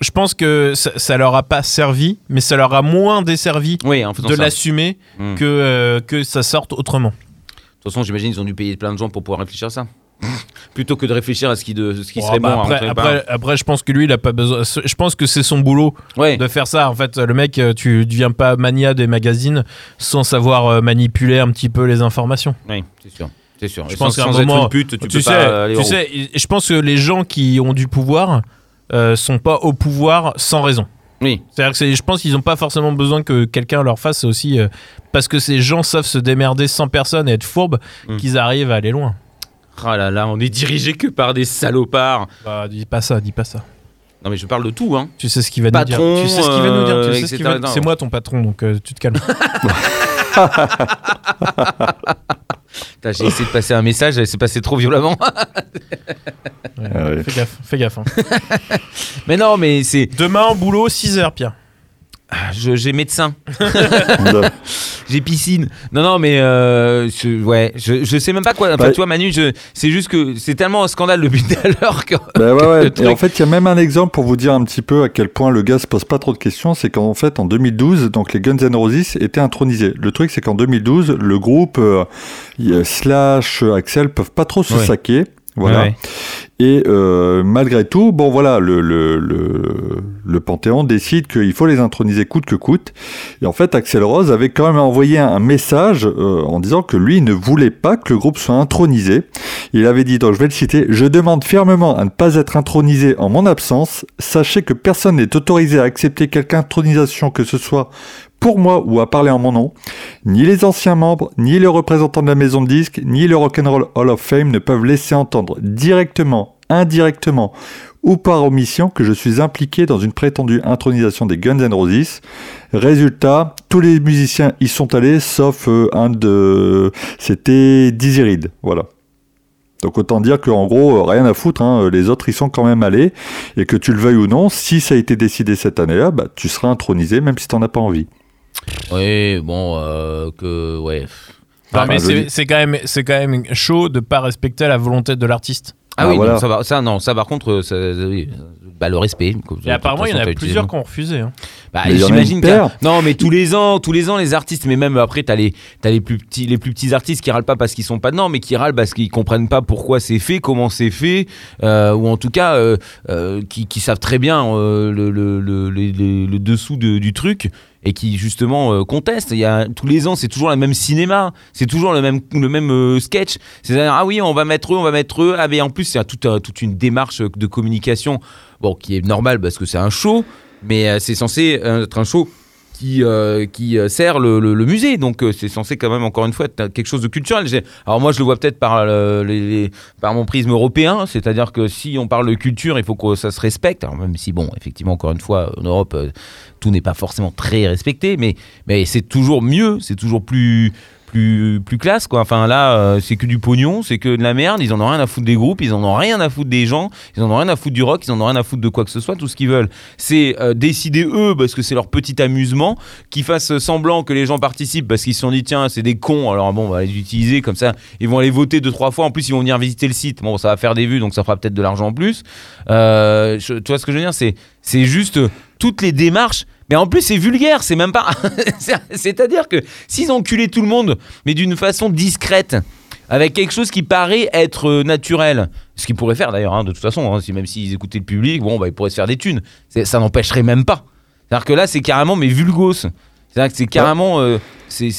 je pense que ça, ça leur a pas servi, mais ça leur a moins desservi Oui, en faisant de l'assumer Mmh. que euh, que ça sorte autrement. De toute façon, j'imagine qu'ils ont dû payer plein de gens pour pouvoir réfléchir à ça. Plutôt que de réfléchir à ce qui, de, ce qui Bon, serait bah, bon à après, après, après, je pense que lui, il a pas besoin. Je pense que c'est son boulot Ouais. de faire ça. En fait, le mec, euh, tu deviens pas mania des magazines sans savoir euh, manipuler un petit peu les informations. Oui, c'est sûr. C'est sûr. Je Et pense qu'à un moment, pute, tu, tu, peux sais, pas tu sais, je pense que les gens qui ont du pouvoir euh, sont pas au pouvoir sans raison. Oui, C'est-à-dire que je pense qu'ils n'ont pas forcément besoin que quelqu'un leur fasse. Aussi euh, parce que ces gens savent se démerder sans personne et être fourbes Mm. qu'ils arrivent à aller loin. Ah là là, on est dirigé que par des salopards. Bah, dis pas ça, dis pas ça. Non mais je parle de tout, hein. Tu sais ce qu'il va Patron, nous dire. Tu sais ce qu'il va nous dire. Tu euh, ce va- C'est moi ton patron, donc euh, tu te calmes. J'ai essayé de passer un message, c'est passé trop violemment. Ouais, Ah. Fais gaffe, fais gaffe. hein. mais non, mais c'est. Demain, au boulot, 6h, Pierre. je- j'ai médecin, j'ai piscine. Non, non, mais euh, je, ouais, je, je sais même pas quoi. Enfin, Bah, tu vois, Manu, je, c'est juste que c'est tellement un scandale depuis tout à l'heure que. Ben ouais, ouais. Le Et en fait, il y a même un exemple pour vous dire un petit peu à quel point le gars se pose pas trop de questions. C'est qu'en fait, en 2012, donc les Guns N' Roses étaient intronisés. Le truc, c'est qu'en 2012, le groupe euh, a Slash, euh, Axel peuvent pas trop se Ouais. saquer. Voilà. Ouais. Et euh, malgré tout, bon voilà, le, le, le, le Panthéon décide qu'il faut les introniser coûte que coûte. Et en fait, Axel Rose avait quand même envoyé un message euh, en disant que lui ne voulait pas que le groupe soit intronisé. Il avait dit, donc je vais le citer, Je demande fermement à ne pas être intronisé en mon absence. Sachez que personne n'est autorisé à accepter quelque intronisation que ce soit pour moi ou à parler en mon nom. Ni les anciens membres, ni les représentants de la maison de disques, ni le Rock'n'Roll Hall of Fame ne peuvent laisser entendre directement, indirectement ou par omission que je suis impliqué dans une prétendue intronisation des Guns N' Roses. Résultat, tous les musiciens y sont allés, sauf euh, un de... C'était Dizzy Reed, voilà. Donc autant dire qu'en gros, euh, rien à foutre, hein, les autres y sont quand même allés, et que tu le veuilles ou non, si ça a été décidé cette année-là, bah, tu seras intronisé même si t'en as pas envie. Oui, bon, euh, que ouais. Non, mais c'est quand même c'est quand même chaud de pas respecter la volonté de l'artiste. Ah, Ah, oui, voilà. non, ça, va, ça, non, ça par contre, ça, oui, bah, le respect. Et apparemment, il y en a plusieurs qui ont refusé. hein. Bah, Mais il y en a j'imagine une que paire. non, mais tous les ans, tous les ans, les artistes, mais même après, t'as les, t'as les plus petits, les plus petits artistes qui râlent pas parce qu'ils sont pas dedans, mais qui râlent parce qu'ils comprennent pas pourquoi c'est fait, comment c'est fait, euh, ou en tout cas, euh, euh, qui, qui savent très bien euh, le, le, dessous de- du truc et qui justement euh, contestent. Il y a tous les ans, c'est toujours le même cinéma, c'est toujours le même le même euh, sketch. C'est-à-dire ah oui, on va mettre eux, on va mettre eux. Ah mais en plus, c'est toute un- toute une démarche de communication, bon, qui est normale parce que c'est un show, mais euh, c'est censé être un show qui, euh, euh, sert le, musée. Donc euh, c'est censé quand même, encore une fois, être quelque chose de culturel. Alors moi, je le vois peut-être par, mon prisme européen, c'est-à-dire que si on parle de culture, il faut que ça se respecte. Alors même si, bon, effectivement, encore une fois, en Europe, tout n'est pas forcément très respecté, mais, mais c'est toujours mieux, c'est toujours plus... Plus, classe quoi. Enfin là, euh, c'est que du pognon, c'est que de la merde. Ils en ont rien à foutre des groupes, ils en ont rien à foutre des gens, ils en ont rien à foutre du rock, ils en ont rien à foutre de quoi que ce soit. Tout ce qu'ils veulent, c'est euh, décider eux parce que c'est leur petit amusement, qu'ils fassent semblant que les gens participent parce qu'ils se sont dit tiens c'est des cons. Alors bon, on va les utiliser comme ça. Ils vont aller voter deux trois fois. En plus ils vont venir visiter le site. Bon, ça va faire des vues donc ça fera peut-être de l'argent en plus. Euh, tu vois ce que je veux dire? C'est juste toutes les démarches. Mais en plus, c'est vulgaire, c'est même pas. c'est- C'est-à-dire que s'ils culé tout le monde, mais d'une façon discrète, avec quelque chose qui paraît être euh, naturel, ce qu'ils pourraient faire d'ailleurs, hein, de toute façon, hein, même s'ils écoutaient le public, bon, bah, ils pourraient se faire des thunes. Ça n'empêcherait même pas. C'est-à-dire que là, c'est carrément, mais vulgos. C'est-à-dire que c'est carrément. euh, c'est,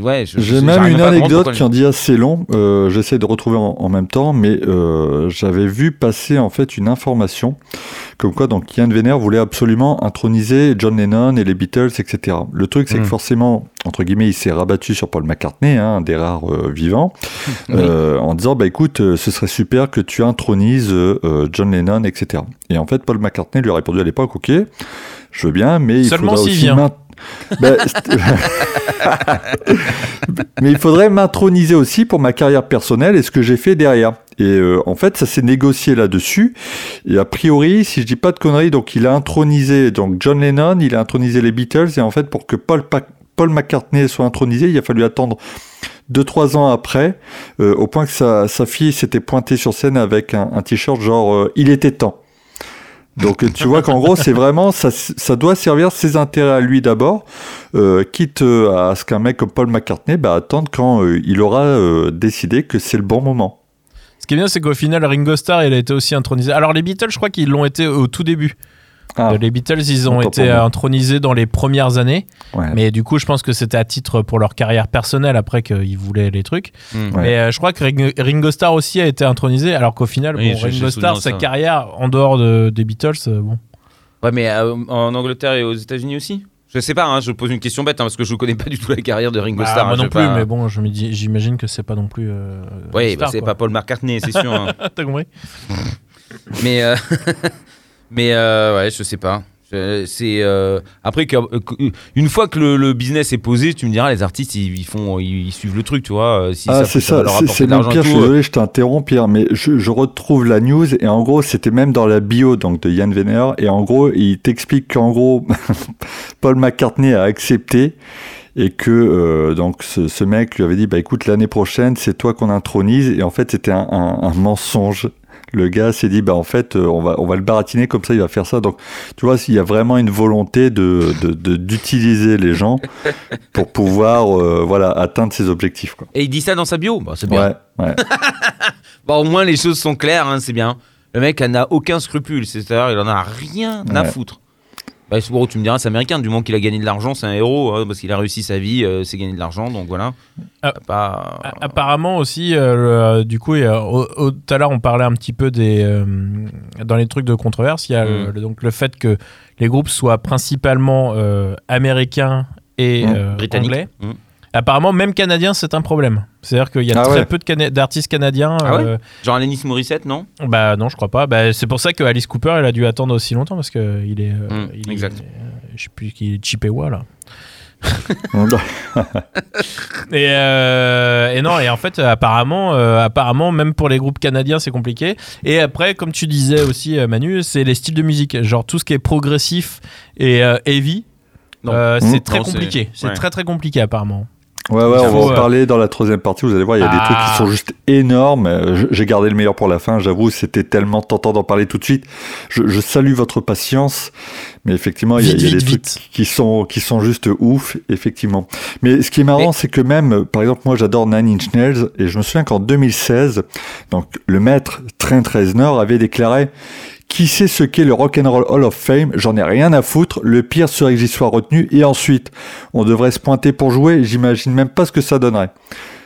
ouais, J'ai même une anecdote qui en dit assez long. Euh, J'essaie de retrouver en, en même temps, mais euh, j'avais vu passer en fait une information comme quoi donc Yann Venner voulait absolument introniser John Lennon et les Beatles, etc. Le truc, c'est que forcément, entre guillemets, il s'est rabattu sur Paul McCartney, hein, un des rares euh, vivants, Oui. euh, en disant bah écoute, euh, ce serait super que tu intronises John Lennon, etc. Et en fait, Paul McCartney lui a répondu à l'époque, ok, je veux bien, mais il Seulement faudra aussi vient. Ben, mais il faudrait m'introniser aussi pour ma carrière personnelle et ce que j'ai fait derrière. Et euh, en fait, ça s'est négocié là-dessus. Et a priori, si je dis pas de conneries, donc il a intronisé donc John Lennon, il a intronisé les Beatles. Et en fait, pour que Paul, Pa- Paul McCartney soit intronisé, il a fallu attendre deux trois ans après, euh, au point que sa, fille s'était pointée sur scène avec un, un t-shirt genre euh, il était temps. Donc tu vois qu'en gros c'est vraiment ça, doit servir ses intérêts à lui d'abord, euh, quitte euh, à ce qu'un mec comme Paul McCartney bah, attende quand euh, il aura décidé que c'est le bon moment. Ce qui est bien, c'est qu'au final, Ringo Starr, il a été aussi intronisé. Alors, les Beatles, je crois qu'ils l'ont été au tout début. Ah, Euh, Les Beatles, ils ont été moi. intronisés dans les premières années. ouais. Mais du coup, je pense que c'était à titre pour leur carrière personnelle après qu'ils voulaient les trucs. Ouais. Mais euh, je crois que Ring- Ringo Starr aussi a été intronisé, alors qu'au final, Oui, bon, Ringo Starr, sa carrière en dehors de- des Beatles, euh, bon. Ouais, mais euh, en Angleterre et aux États-Unis aussi? Je sais pas, hein, je pose une question bête hein, parce que je connais pas du tout la carrière de Ringo Bah, Starr. moi hein, non je plus, pas- mais bon, je me dis- j'imagine que c'est pas non plus. euh, Oui, bah, c'est pas Paul McCartney, c'est sûr. hein. T'as compris? Mais euh, mais euh, ouais, je sais pas. C'est euh, après que, euh, une fois que le, le business est posé, tu me diras les artistes ils, ils font ils, ils suivent le truc, tu vois. euh, Si Ah, c'est ça, c'est même pire, je suis désolé, je t'interromps Pierre, mais je, je retrouve la news et en gros c'était même dans la bio donc, de Yann Venner et en gros il t'explique qu'en gros Paul McCartney a accepté et que euh, donc ce, ce mec lui avait dit bah écoute l'année prochaine c'est toi qu'on intronise et en fait c'était un, un- un mensonge. Le gars s'est dit bah en fait euh, on va on va le baratiner comme ça il va faire ça donc tu vois s'il y a vraiment une volonté de d'utiliser les gens pour pouvoir euh, voilà atteindre ses objectifs quoi. Et il dit ça dans sa bio, bah, c'est bien. Ouais, ouais. Bah, au moins les choses sont claires, hein, c'est bien. Le mec n'a aucun scrupule, c'est-à-dire il en a rien à foutre. Bah, tu me diras, c'est américain. Du moment qu'il a gagné de l'argent, c'est un héros, hein, parce qu'il a réussi sa vie, euh, c'est gagner de l'argent, donc voilà. Ah. Pas... A- Apparemment aussi, euh, le- euh, du coup, tout à l'heure on parlait un petit peu des euh, dans les trucs de controverse. Il y a le- Mm. le- donc le fait que les groupes soient principalement euh, américains et Mm. euh, anglais. Mm. Apparemment, même canadiens, c'est un problème. C'est-à-dire qu'il y a Ah très ouais. peu Cana- d'artistes canadiens. Ah ouais euh, Genre Alanis Morissette, non? Bah non, je crois pas. Bah, c'est pour ça que Alice Cooper, elle a dû attendre aussi longtemps parce que il est, euh, Mm, il est- exact. euh, je sais plus qui est Chippewa là. Et, euh, et non, et en fait, apparemment, euh, apparemment, même pour les groupes canadiens, c'est compliqué. Et après, comme tu disais aussi, euh, Manu, c'est les styles de musique. Genre tout ce qui est progressif et euh, heavy, Non. c'est très Non, c'est- compliqué. C'est ouais. très très compliqué apparemment. Ouais, ouais, on va en parler dans la troisième partie. Vous allez voir, il y a des Ah. trucs qui sont juste énormes. J'ai gardé le meilleur pour la fin. J'avoue, c'était tellement tentant d'en parler tout de suite. Je, je salue votre patience, mais effectivement, il y a, Vite, il y a vite, des trucs qui sont qui sont juste ouf, effectivement. Mais ce qui est marrant, c'est que même, par exemple, moi, j'adore Nine Inch Nails, et je me souviens qu'en 2016, donc le maître Trent Reznor avait déclaré. Qui sait ce qu'est le Rock'n'Roll Hall of Fame J'en ai rien à foutre. Le pire serait que j'y sois retenu. Et ensuite, on devrait se pointer pour jouer. J'imagine même pas ce que ça donnerait.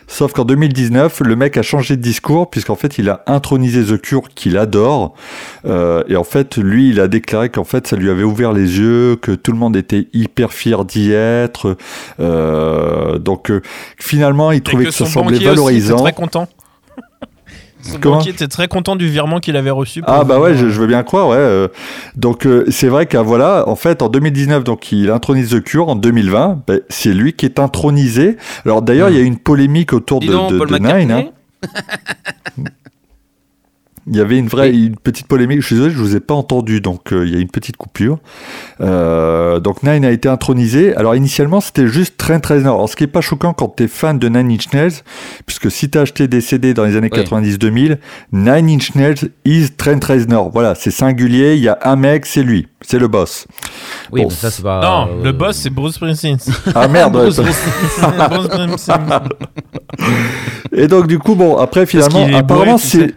Sauf qu'en 2019, le mec a changé de discours puisqu'en fait, il a intronisé The Cure qu'il adore. Euh, et en fait, lui, il a déclaré qu'en fait, ça lui avait ouvert les yeux, que tout le monde était hyper fier d'y être. Euh, donc, euh, finalement, il trouvait que, ça semblait aussi valorisant. très content. Son Comment banquier était très content du virement qu'il avait reçu. Ah bah ouais, venir, je, je veux bien croire, ouais. euh. Donc euh, c'est vrai qu'à voilà, en fait, en 2019, donc il intronise The Cure. En 2020, ben, c'est lui qui est intronisé. Alors d'ailleurs, il y a eu une polémique autour Dis de, donc, de, Paul de Nine. hein. Il y avait une vraie, une petite polémique. Je suis désolé, je vous ai pas entendu, donc euh, il y a une petite coupure. Euh, donc Nine a été intronisé. Alors initialement, c'était juste Trent Reznor. Alors ce qui est pas choquant quand t'es fan de Nine Inch Nails, puisque si t'as acheté des CD dans les années Oui. 90-2000, Nine Inch Nails is Trent Reznor. Voilà, c'est singulier. Il y a un mec, c'est lui, c'est le boss. Oui, Bon, mais ça c'est pas. Non, euh, le boss c'est Bruce Springsteen. Ah merde. ouais. Bruce Bruce Springsteen. Et donc du coup, bon, après finalement, apparemment bourré,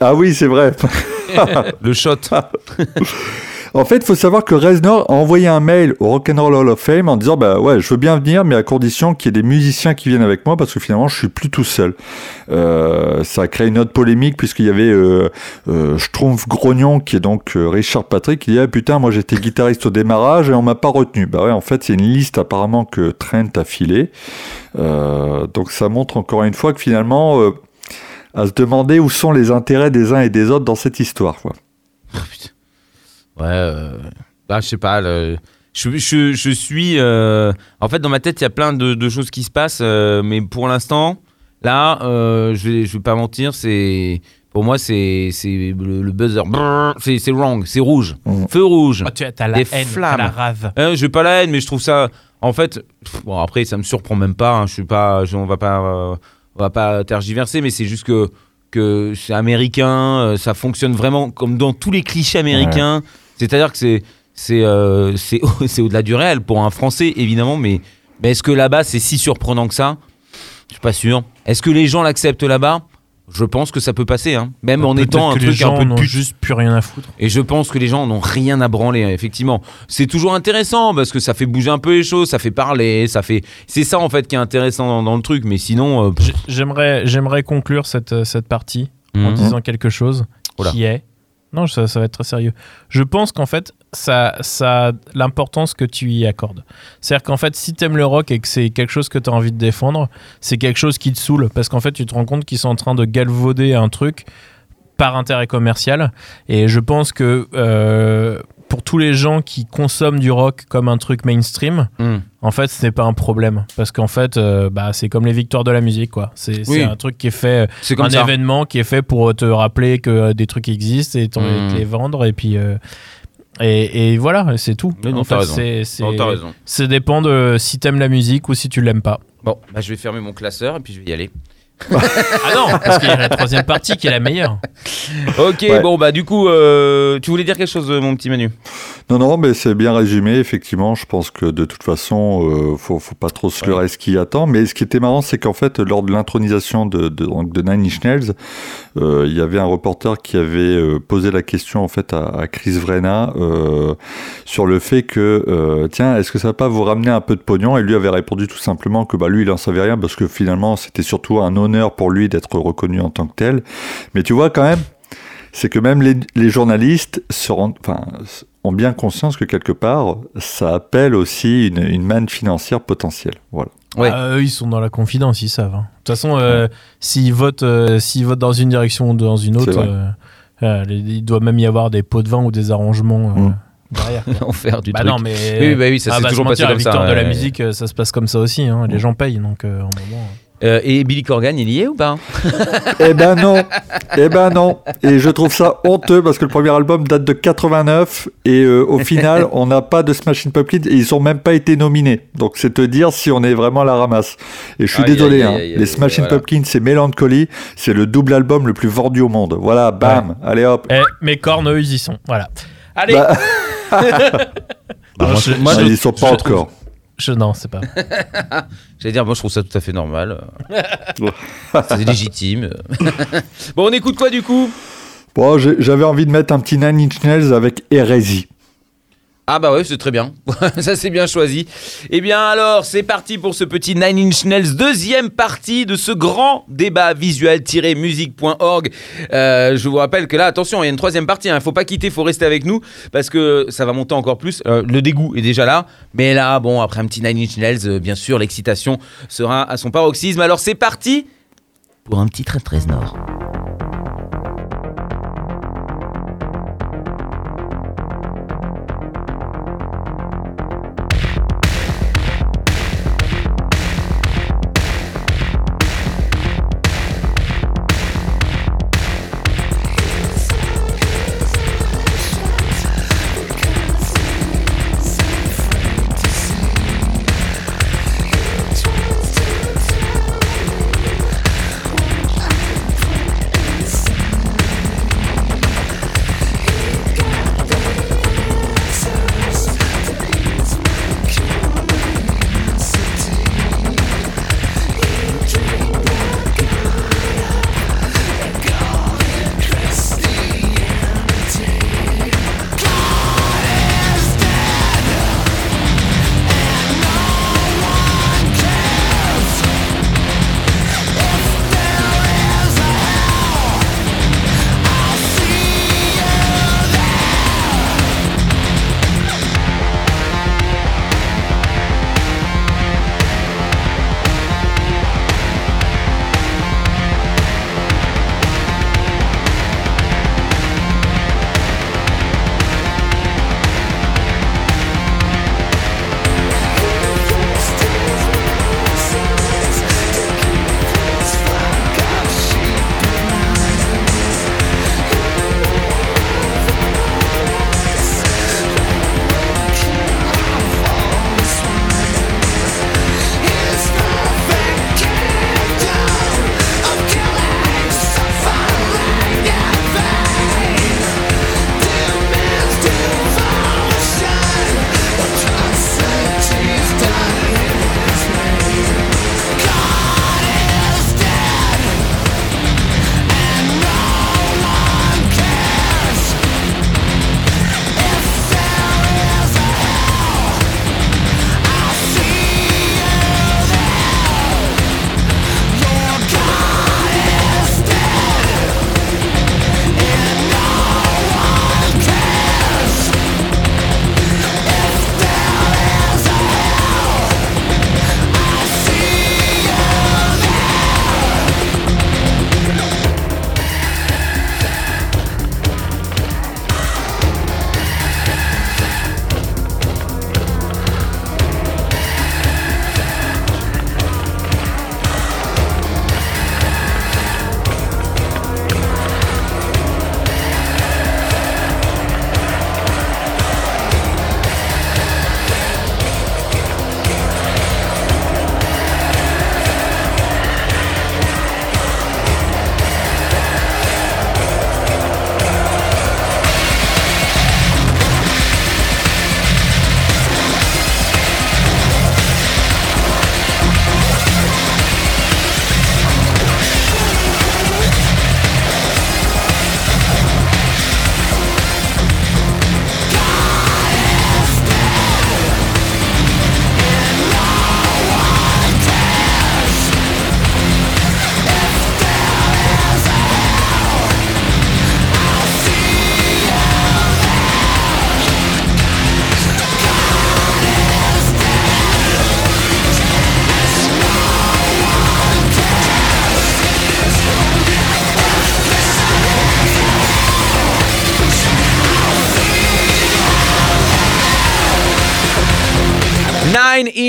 ah oui, c'est vrai. le shot. En fait, il faut savoir que Reznor a envoyé un mail au Rock'n'Roll Hall of Fame en disant bah ouais, je veux bien venir, mais à condition qu'il y ait des musiciens qui viennent avec moi parce que finalement, je suis plus tout seul. Euh, ça a créé une autre polémique puisqu'il y avait euh, euh, Schtroumpf Grognon qui est donc euh, Richard Patrick qui dit ah putain, moi j'étais guitariste au démarrage et on m'a pas retenu. Bah ouais, en fait, c'est une liste apparemment que Trent a filée. Euh, donc ça montre encore une fois que finalement, à se demander où sont les intérêts des uns et des autres dans cette histoire. Quoi. Putain. Ouais, euh, bah, je sais pas. le- Je, je, je suis. euh, En fait, dans ma tête, il y a plein de, de choses qui se passent, euh, mais pour l'instant, là, euh, je, vais, je vais pas mentir, c'est. Pour moi, c'est c'est le, le buzzer. C'est c'est wrong, c'est rouge. Mm. Feu rouge. Oh, tu as, t'as la Des haine, flammes. la rave. Euh, j'ai pas la haine, mais je trouve ça. En fait, pff, bon après ça me surprend même pas. hein, je suis pas, je- on va pas, euh, on va pas tergiverser, mais c'est juste que que c'est américain, euh, ça fonctionne vraiment comme dans tous les clichés américains. C'est-à-dire que c'est c'est euh, c'est c'est au-delà du réel pour un Français évidemment, mais mais est-ce que là-bas c'est si surprenant que ça? Je suis pas sûr. Est-ce que les gens l'acceptent là-bas? Je pense que ça peut passer, hein. même en Peut-être étant un que les truc gens un peu de n'ont pute. juste plus rien à foutre. Et je pense que les gens n'ont rien à branler, hein, effectivement. C'est toujours intéressant parce que ça fait bouger un peu les choses, ça fait parler, ça fait. C'est ça en fait qui est intéressant dans, dans le truc, mais sinon. euh, J'aimerais, j'aimerais conclure cette, euh, cette partie en Mhm. disant quelque chose Oula. qui est. Non, ça, ça va être très sérieux. Je pense qu'en fait, ça, ça l'importance que tu y accordes. C'est-à-dire qu'en fait, si t'aimes le rock et que c'est quelque chose que tu as envie de défendre, c'est quelque chose qui te saoule parce qu'en fait, tu te rends compte qu'ils sont en train de galvauder un truc par intérêt commercial. Et je pense que euh, pour tous les gens qui consomment du rock comme un truc mainstream, Hmm. en fait, ce n'est pas un problème. Parce qu'en fait, euh, bah, c'est comme les victoires de la musique, quoi. C'est Oui. un truc qui est fait, C'est comme un ça. événement qui est fait pour te rappeler que des trucs existent et Mm. te les vendre. Et puis. euh, et, et voilà, c'est tout. Oui, non, en t'as fait, raison. c'est- c'est- Non, t'as raison. ça dépend de si t'aimes la musique ou si tu l'aimes pas. Bon, bah, je vais fermer mon classeur et puis je vais y aller. Ah non, parce qu'il y a la troisième partie qui est la meilleure. Ok, Ouais. bon, bah, du coup, euh, tu voulais dire quelque chose, euh, mon petit Manu? Non, non, mais c'est bien résumé. Effectivement, je pense que de toute façon, euh, faut, faut pas trop se leurrer ce qui attend. Mais ce qui était marrant, c'est qu'en fait, lors de l'intronisation de, de, donc de Nine Inch Nails, euh, il y avait un reporter qui avait euh, posé la question en fait à, Chris Vrenna euh, sur le fait que euh, tiens, est-ce que ça va pas vous ramener un peu de pognon? Et lui avait répondu tout simplement que bah lui, il en savait rien parce que finalement, c'était surtout un honneur pour lui d'être reconnu en tant que tel. Mais tu vois quand même c'est que même les, les journalistes se rendent, enfin, ont bien conscience que quelque part, ça appelle aussi une, une manne financière potentielle. Voilà. Ouais. Ah, eux, ils sont dans la confidence, ils savent. hein. De toute façon, euh, s'ils votent, euh, s'ils votent dans une direction ou dans une autre, euh, euh, il doit même y avoir des pots de vin ou des arrangements Mm. derrière. L'enfer du bah truc. non, mais Oui, bah oui, ça ah, s'est bah, toujours se passé mentir, comme la ça. victoire de la musique, ça se passe comme ça aussi. hein, Les gens payent, donc à un moment. Euh, et Billy Corgan, il y est ou pas eh ben non, eh ben non. Et je trouve ça honteux parce que le premier album date de 89 et euh, au final, on n'a pas de Smashing Pumpkins et ils ont même pas été nominés. Donc c'est te dire si on est vraiment à la ramasse. Et je suis désolé, hein, les Smashing voilà. Pumpkins, c'est Melancholy, c'est le double album le plus vendu au monde. Voilà, bam, allez hop. Eh, mes cornes, eux, ils y sont. Voilà. Allez. Bah, Non, je- moi, ah, je- ils sont pas je encore. Je- non, c'est pas. J'allais dire, moi je trouve ça tout à fait normal. C'est légitime. bon, on écoute quoi du coup? Bon, j'avais envie de mettre un petit Nine Inch Nails avec Hérésie. Ah bah ouais, c'est très bien. ça c'est bien choisi. Eh bien alors, c'est parti pour ce petit Nine Inch Nails, deuxième partie de ce grand débat visuel-musique.org. Euh, je vous rappelle que là, attention, il y a une troisième partie. Il ne faut pas quitter, il faut rester avec nous parce que ça va monter encore plus. Euh, le dégoût est déjà là, mais là, bon, après un petit Nine Inch Nails, euh, bien sûr, l'excitation sera à son paroxysme. Alors c'est parti pour un petit 13 Nord.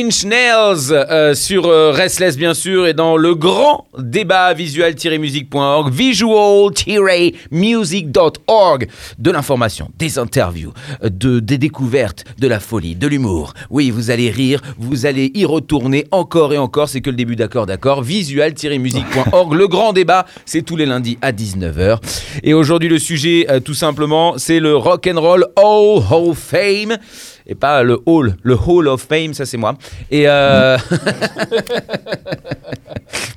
Inch Nails euh, sur euh, Restless bien sûr et dans le grand débat visual-music.org visual-music.org de l'information, des interviews, euh, de, des découvertes, de la folie, de l'humour. Oui, vous allez rire, vous allez y retourner encore et encore, c'est que le début d'accord d'accord. visual-music.org le grand débat, c'est tous les lundis à 19h. Et aujourd'hui le sujet tout simplement, c'est le rock and roll Hall of Fame et pas le Hall, le Hall of Fame, ça c'est moi. Et euh...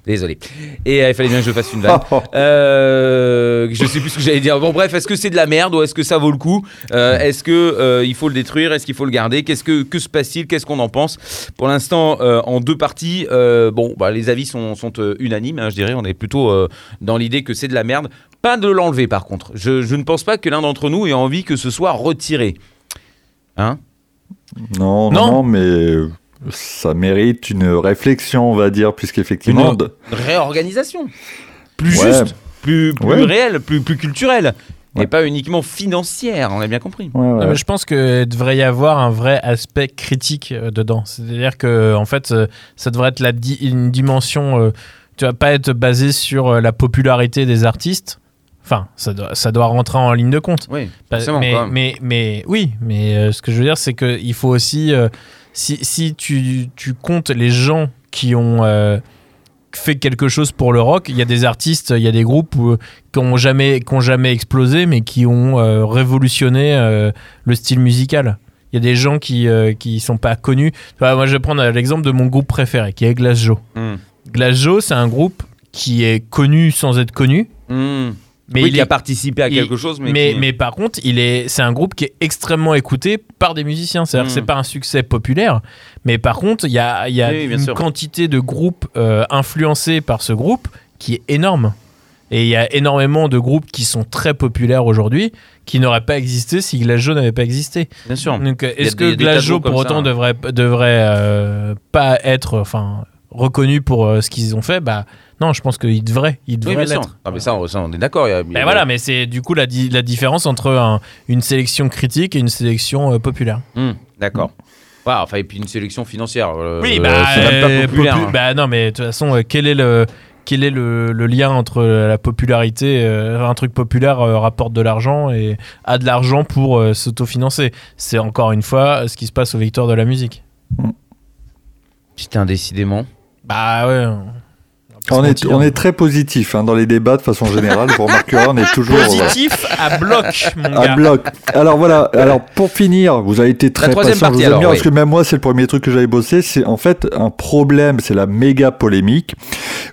désolé. Et euh, il fallait bien que je fasse une vanne. Euh, je sais plus ce que j'allais dire. Bon bref, est-ce que c'est de la merde ou est-ce que ça vaut le coup? Euh, Est-ce que il faut le détruire? Est-ce qu'il faut le garder? Qu'est-ce que que se passe-t-il? Qu'est-ce qu'on en pense? Pour l'instant, en deux parties, bon, bah, les avis sont, sont unanimes. hein, je dirais, on est plutôt dans l'idée que c'est de la merde. Pas de l'enlever par contre. Je, je ne pense pas que l'un d'entre nous ait envie que ce soit retiré. Hein? Non, Non. mais ça mérite une réflexion, on va dire, puisqu'effectivement. Une- Réorganisation. Plus Ouais. juste, plus, plus Ouais. réelle, plus, plus culturelle. Et pas uniquement financière, on a bien compris. Ouais, ouais. Non, mais je pense qu'il devrait y avoir un vrai aspect critique euh, dedans. C'est-à-dire que en fait, euh, ça devrait être la di- une dimension. euh, tu vas pas être basé sur euh, la popularité des artistes. Enfin, ça doit, ça doit rentrer en ligne de compte. Oui, forcément. mais, quand même. mais, mais oui, mais euh, ce que je veux dire, c'est qu'il faut aussi, euh, si, si tu, tu comptes les gens qui ont euh, fait quelque chose pour le rock, il y a des artistes, il y a des groupes où- qui n'ont jamais, qui ont jamais explosé, mais qui ont révolutionné le style musical. Il y a des gens qui ne qui sont pas connus. Moi, je vais prendre l'exemple de mon groupe préféré, qui est Glass Joe. Hmm. Glass Joe, c'est un groupe qui est connu sans être connu. Hmm. Mais oui, il est a participé à il- quelque chose, mais, mais, qui- mais par contre, il est, c'est un groupe qui est extrêmement écouté par des musiciens. C'est-à-dire que Mm. c'est pas un succès populaire, mais par contre, il y a, il y a Oui, une sûr. quantité de groupes euh, influencés par ce groupe qui est énorme. Et il y a énormément de groupes qui sont très populaires aujourd'hui qui n'auraient pas existé si Glass Joe n'avait pas existé. bien sûr. Donc, Il est-ce il que comme pour autant, hein. devrait, devrait euh, pas être enfin, reconnu pour euh, ce qu'ils ont fait Bah non, je pense qu'il devrait, il Oui, devrait bien sûr. l'être. Ah, mais ça, on, ça, on est d'accord. y Ben voilà, mais c'est du coup la, di- la différence entre un- une sélection critique et une sélection euh, populaire. Hmm, D'accord. Ouais, enfin, et puis une sélection financière. euh, oui, bah, c'est même pas populaire. popu- hein. bah non, mais de toute façon, quel est le quel est le, le lien entre la popularité, euh, un truc populaire euh, rapporte de l'argent et a de l'argent pour euh, s'autofinancer? C'est encore une fois ce qui se passe aux victoires de la musique. Putain, décidément. Bah ouais. On est, on est très positif hein, dans les débats de façon générale. Vous remarquerez, on est toujours euh, positif à bloc, mon à gars. bloc. Alors voilà. Alors pour finir, vous avez été très patient. je partie, vous aime alors, bien, oui. parce que même moi, c'est le premier truc que j'avais bossé. C'est en fait un problème. C'est la méga polémique.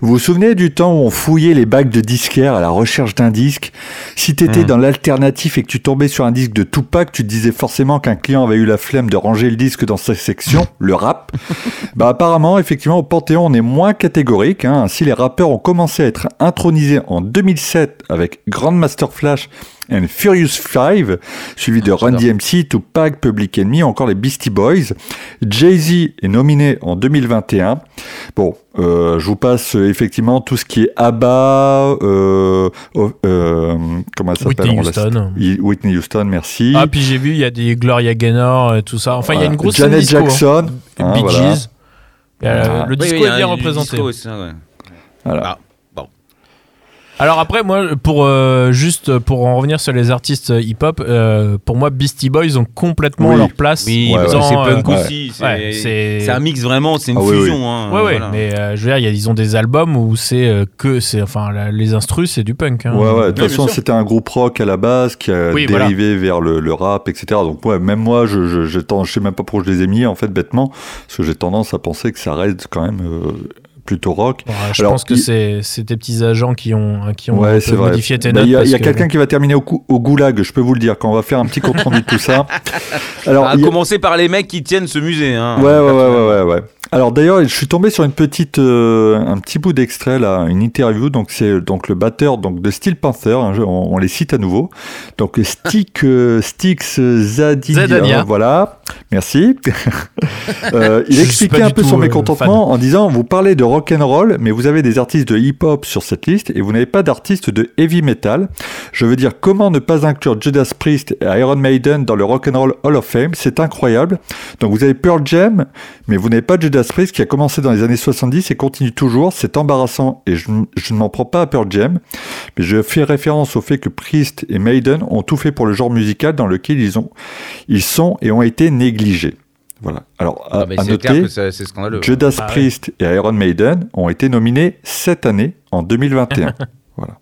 Vous vous souvenez du temps où on fouillait les bacs de disquaires à la recherche d'un disque? Si t'étais Hmm. dans l'alternatif et que tu tombais sur un disque de Tupac, tu te disais forcément qu'un client avait eu la flemme de ranger le disque dans sa section, le rap. Bah apparemment, effectivement, au Panthéon, on est moins catégorique. Hein. Les rappeurs ont commencé à être intronisés en 2007 avec Grandmaster Flash and Furious 5, suivi de Run DMC, Tupac, Public Enemy, encore les Beastie Boys. Jay-Z est nominé en 2021. Bon, euh, je vous passe euh, effectivement tout ce qui est ABBA, euh, oh, euh, comment ça s'appelle Whitney Houston. Whitney Houston, merci. Ah, puis j'ai vu, il y a des Gloria Gaynor et tout ça. Enfin, il y a une grosse Janet disco, hein. Jackson, hein, Bee. Gees. Euh, Voilà. Le Oui, disco oui, est bien représenté. disco aussi, ouais. Voilà. Ah, bon. Alors après, moi, pour euh, juste pour en revenir sur les artistes hip-hop, euh, pour moi, Beastie Boys ont complètement Oui. leur place. Oui, Ouais, c'est euh, punk ouais. aussi. c'est- Ouais, c'est- C'est un mix vraiment, c'est une Ah oui, oui. fusion. hein, Ouais, ouais, voilà. mais euh, je veux dire, il y a- ils ont des albums où c'est euh, que c'est, enfin, la- les instrus, c'est du punk. hein. Ouais, ouais, de Oui, toute façon, c'était un groupe rock à la base qui a Oui, dérivé vers le, le rap, etc. Donc, ouais, même moi, je, je, j'ai tendance- je sais même pas pourquoi je les ai mis, en fait, bêtement, parce que j'ai tendance à penser que ça reste quand même euh, plutôt rock. Je Alors, pense que il- c'est, tes petits agents qui ont, qui ont Ouais, modifié tes notes. Il y a, que- quelqu'un qui va terminer au, cou- au goulag, je peux vous le dire, quand on va faire un petit compte rendu de tout ça. Alors, À a- commencer par les mecs qui tiennent ce musée. Hein. Ouais, ouais, ouais, ouais, ouais, ouais. Alors d'ailleurs, je suis tombé sur une petite, euh, un petit bout d'extrait là, une interview. Donc c'est donc le batteur donc de Steel Panther. hein, je- on, on les cite à nouveau. Donc Stick, euh, Styx Zadania. voilà. Merci. Euh, il expliquait un peu tout, son euh, mécontentement en disant vous parlez de rock and roll, mais vous avez des artistes de hip hop sur cette liste et vous n'avez pas d'artistes de heavy metal. Je veux dire comment ne pas inclure Judas Priest et Iron Maiden dans le Rock and Roll Hall of Fame, c'est incroyable. Donc vous avez Pearl Jam, mais vous n'avez pas Judas Priest qui a commencé dans les années 70 et continue toujours. C'est embarrassant et je, je ne m'en prends pas à Pearl Jam, mais je fais référence au fait que Priest et Maiden ont tout fait pour le genre musical dans lequel ils, ont, ils sont et ont été négligés. Voilà. Alors, à, Ah, à noter, c'est c'est scandaleux. Judas Ah ouais. Priest et Iron Maiden ont été nominés cette année, en 2021. voilà.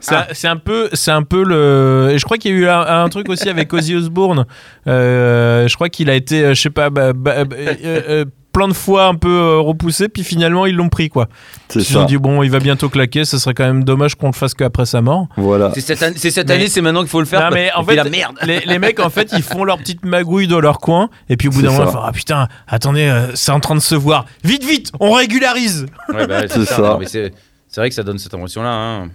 C'est Ah. un- c'est un peu, c'est un peu le. Et je crois qu'il y a eu un, un truc aussi avec Ozzy Osbourne. Euh, je crois qu'il a été, euh, je sais pas, bah, bah, bah, euh, euh, plein de fois un peu euh, repoussé, puis finalement ils l'ont pris quoi. C'est Ils ont ça. dit bon, il va bientôt claquer, ce serait quand même dommage qu'on le fasse qu'après sa mort. Voilà. C'est cette, année- c'est cette Mais- année, c'est maintenant qu'il faut le faire. Non, mais en fait, la merde. Les, les mecs, en fait, ils font leur petite magouille dans leur coin, et puis au bout d'un moment, ils font, ah putain, attendez, euh, c'est en train de se voir. Vite, vite, on régularise. Ouais, bah, C'est ça. Non, mais c'est vrai que ça donne cette impression-là. hein.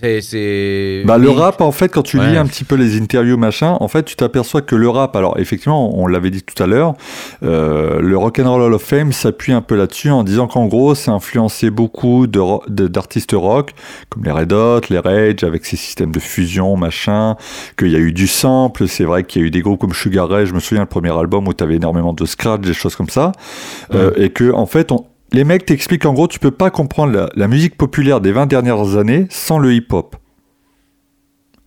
C'est- C'est. Bah, le rap, en fait, quand tu lis un petit peu les interviews, machin, en fait, tu t'aperçois que le rap, alors effectivement, on l'avait dit tout à l'heure, euh, le Rock'n'Roll Hall of Fame s'appuie un peu là-dessus en disant qu'en gros, ça a influencé beaucoup de ro- de- d'artistes rock, comme les Red Hot, les Rage, avec ces systèmes de fusion, machin, qu'il y a eu du sample, c'est vrai qu'il y a eu des groupes comme Sugar Ray, je me souviens le premier album où tu avais énormément de scratch, des choses comme ça, Euh, et que, en fait, on- les mecs t'expliquent en gros, tu peux pas comprendre la, la musique populaire des 20 dernières années sans le hip-hop.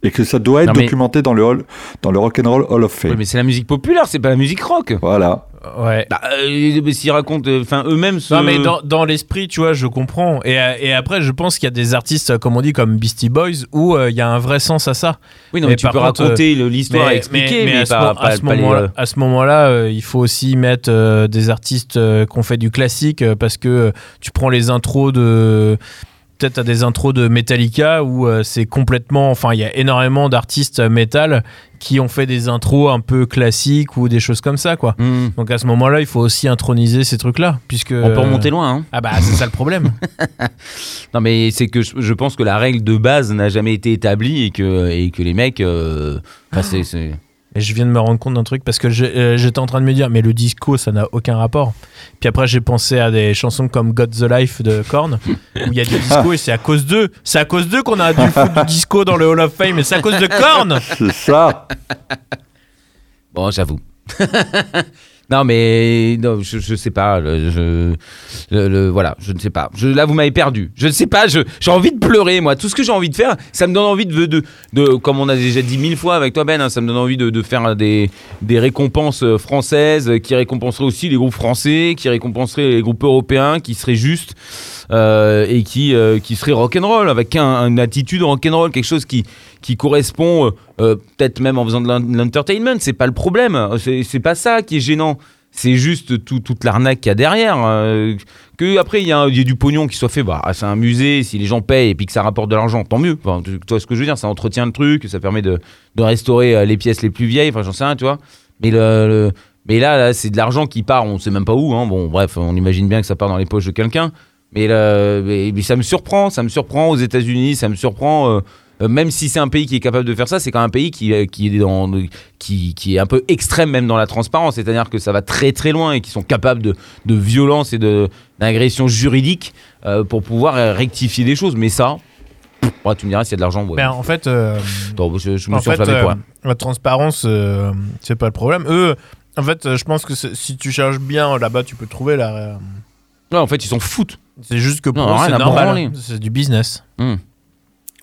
Et que ça doit être Non, mais- documenté dans le, hall, dans le Rock'n'Roll Hall of Fame. Ouais, mais c'est la musique populaire, c'est pas la musique rock. Voilà. Ouais. Bah, euh, mais s'ils racontent, euh, enfin eux-mêmes. se- Non mais dans, dans l'esprit, tu vois, je comprends. Et, euh, et après, je pense qu'il y a des artistes, euh, comme on dit, comme Beastie Boys, où euh, il y a un vrai sens à ça. Oui, non, mais mais tu peux contre, raconter le- l'histoire et expliquer, mais, à ce, pas, mo- pas- à ce moment-là, euh, à ce moment-là, euh, il faut aussi mettre euh, des artistes euh, qui ont fait du classique euh, parce que euh, tu prends les intros de peut-être à des intros de Metallica où euh, c'est complètement enfin il y a énormément d'artistes métal qui ont fait des intros un peu classiques ou des choses comme ça quoi. hmm. Donc à ce moment-là, il faut aussi introniser ces trucs-là puisque On peut remonter loin. Hein. Ah bah c'est ça le problème. Non, mais c'est que je, pense que la règle de base n'a jamais été établie et que, et que les mecs. euh, enfin, c'est- Et je viens de me rendre compte d'un truc parce que euh, j'étais en train de me dire, mais le disco, ça n'a aucun rapport. Puis après, j'ai pensé à des chansons comme Got the Life de Korn, où il y a du disco et c'est à cause d'eux. C'est à cause d'eux qu'on a dû foutre du disco dans le Hall of Fame et c'est à cause de Korn. C'est ça. Bon, j'avoue. non, mais non, je, sais pas. le- Je, voilà, je ne sais pas. Là, vous m'avez perdu. Je ne sais pas. J'ai envie de pleurer, moi. Tout ce que j'ai envie de faire, ça me donne envie de, de, de- comme on a déjà dit mille fois avec toi, Ben, hein, ça me donne envie de, de faire des, des récompenses euh, françaises qui récompenseraient aussi les groupes français, qui récompenseraient les groupes européens, qui seraient justes euh, et qui, euh, qui seraient rock'n'roll, avec un, une attitude rock'n'roll, quelque chose qui, qui correspond, euh, euh, peut-être même en faisant de l'en- de l'entertainment, c'est pas le problème, c'est c'est pas ça qui est gênant, c'est juste tout- toute l'arnaque qu'il y a derrière. euh, que après il y, a du pognon qui soit fait, bah, c'est un musée, si les gens payent et puis que ça rapporte de l'argent, tant mieux. Enfin, tu vois ce que je veux dire, ça entretient le truc, ça permet de, restaurer euh, les pièces les plus vieilles, enfin j'en sais rien, tu vois. Mais là, c'est de l'argent qui part, on sait même pas où. Hein. Bon, bref, on imagine bien que ça part dans les poches de quelqu'un. Mais, ça me surprend, ça me surprend aux États-Unis, ça me surprend. euh, euh, même si c'est un pays qui est capable de faire ça, c'est quand même un pays qui, euh, qui, est dans, qui, qui est un peu extrême même dans la transparence. C'est-à-dire que ça va très très loin et qui sont capables de, de violence et d'agression juridique euh, pour pouvoir euh, rectifier des choses. Mais ça, ouais, tu me diras s'il y a de l'argent. Ouais. Ben, en fait, euh, je, je me en suis fait pour euh, la transparence, euh, c'est pas le problème. Eux, en fait, euh, je pense que si tu cherches bien là-bas, tu peux trouver la. euh, Ouais, en fait, ils s'en foutent. C'est juste que pour Non, eux, c'est normal. C'est du business. Hmm.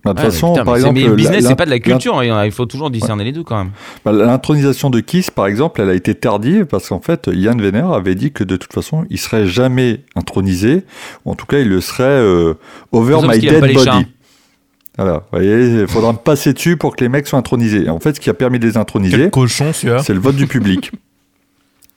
Bah, de toute Ouais, façon, putain, par exemple, mais le business, c'est pas de la culture. Il faut toujours discerner les deux quand même. Bah, L'intronisation de Kiss, par exemple, elle a été tardive parce qu'en fait, Yann Venner avait dit que de toute façon, il serait jamais intronisé. Ou en tout cas, il le serait euh, over my dead body. Voilà, vous voyez, il faudra me passer dessus pour que les mecs soient intronisés. En fait, ce qui a permis de les introniser, Quel cochon celui-là. c'est le vote du public.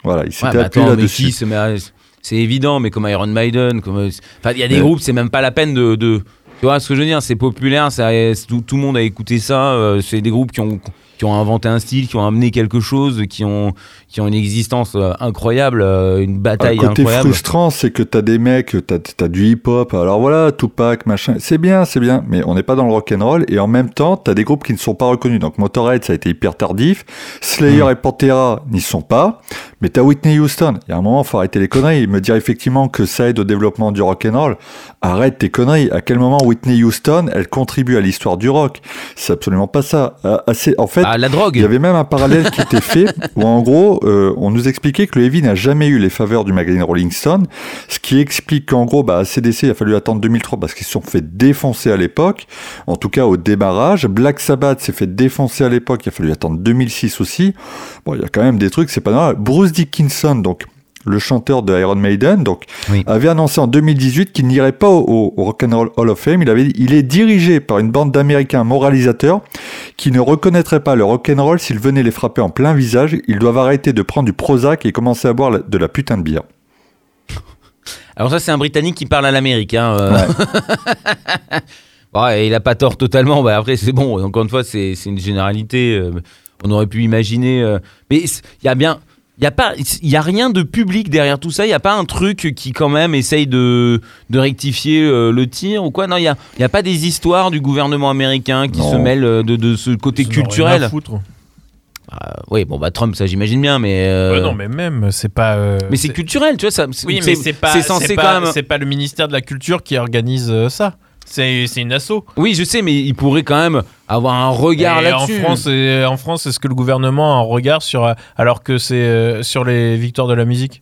Voilà, il Ouais, s'était bah appuyé attends, mais là-dessus. qui, c'est évident, mais comme Iron Maiden, comme, euh, enfin, il y a des Ouais. groupes, c'est même pas la peine de, de- tu vois ce que je veux dire, c'est populaire, tout le monde a écouté ça, euh, c'est des groupes qui ont, qui ont inventé un style, qui ont amené quelque chose, qui ont, qui ont une existence euh, incroyable, euh, une Le bataille côté incroyable. frustrant, c'est que t'as des mecs, t'as as du hip-hop, alors voilà, Tupac, machin, c'est bien, c'est bien, mais on n'est pas dans le rock'n'roll, et en même temps, t'as des groupes qui ne sont pas reconnus. Donc Motorhead, ça a été hyper tardif, Slayer Mm. et Pantera n'y sont pas, mais t'as Whitney Houston. Il y a un moment, faut arrêter les conneries. Me dire effectivement que ça aide au développement du rock'n'roll, arrête tes conneries. À quel moment Whitney Houston, elle contribue à l'histoire du rock? C'est absolument pas ça. Euh, assez- en fait, Ah, la drogue. il y avait même un parallèle qui était fait où en gros, euh, on nous expliquait que le heavy n'a jamais eu les faveurs du magazine Rolling Stone, ce qui explique qu'en gros, bah, à CDC, il a fallu attendre 2003 parce qu'ils se sont fait défoncer à l'époque, en tout cas au démarrage. Black Sabbath s'est fait défoncer à l'époque, il a fallu attendre 2006 aussi. Bon, il y a quand même des trucs, c'est pas normal. Bruce Dickinson, donc le chanteur de Iron Maiden, donc, Oui. avait annoncé en 2018 qu'il n'irait pas au, au, Rock'n'Roll Hall of Fame. Il avait il est dirigé par une bande d'Américains moralisateurs qui ne reconnaîtraient pas le rock'n'roll s'il venait les frapper en plein visage. Ils doivent arrêter de prendre du Prozac et commencer à boire de la putain de bière. Alors ça, c'est un Britannique qui parle à l'Amérique. Hein, euh. Ouais, il a pas tort totalement. Bah, après, c'est bon. Encore une fois, c'est c'est une généralité. euh, on aurait pu imaginer. euh, Mais il y a bien. Il y a pas, il y a rien de public derrière tout ça. Il y a pas un truc qui quand même essaye de, de rectifier euh, le tir ou quoi? Non, il y a, y a pas des histoires du gouvernement américain qui Non. se mêlent euh, de, de ce côté Ils ont rien à culturel. foutre. Ah, oui, bon bah Trump, ça j'imagine bien, mais. euh, Ouais, non, mais même, c'est pas. euh, mais c'est culturel, tu vois. Ça, Oui, mais c'est pas. C'est censé pas, quand même. C'est pas le ministère de la Culture qui organise euh, ça. C'est une asso. Oui, je sais, mais il pourrait quand même avoir un regard en là-dessus. France, et- en France, est-ce que le gouvernement a un regard sur euh, alors que c'est euh, sur les victoires de la musique?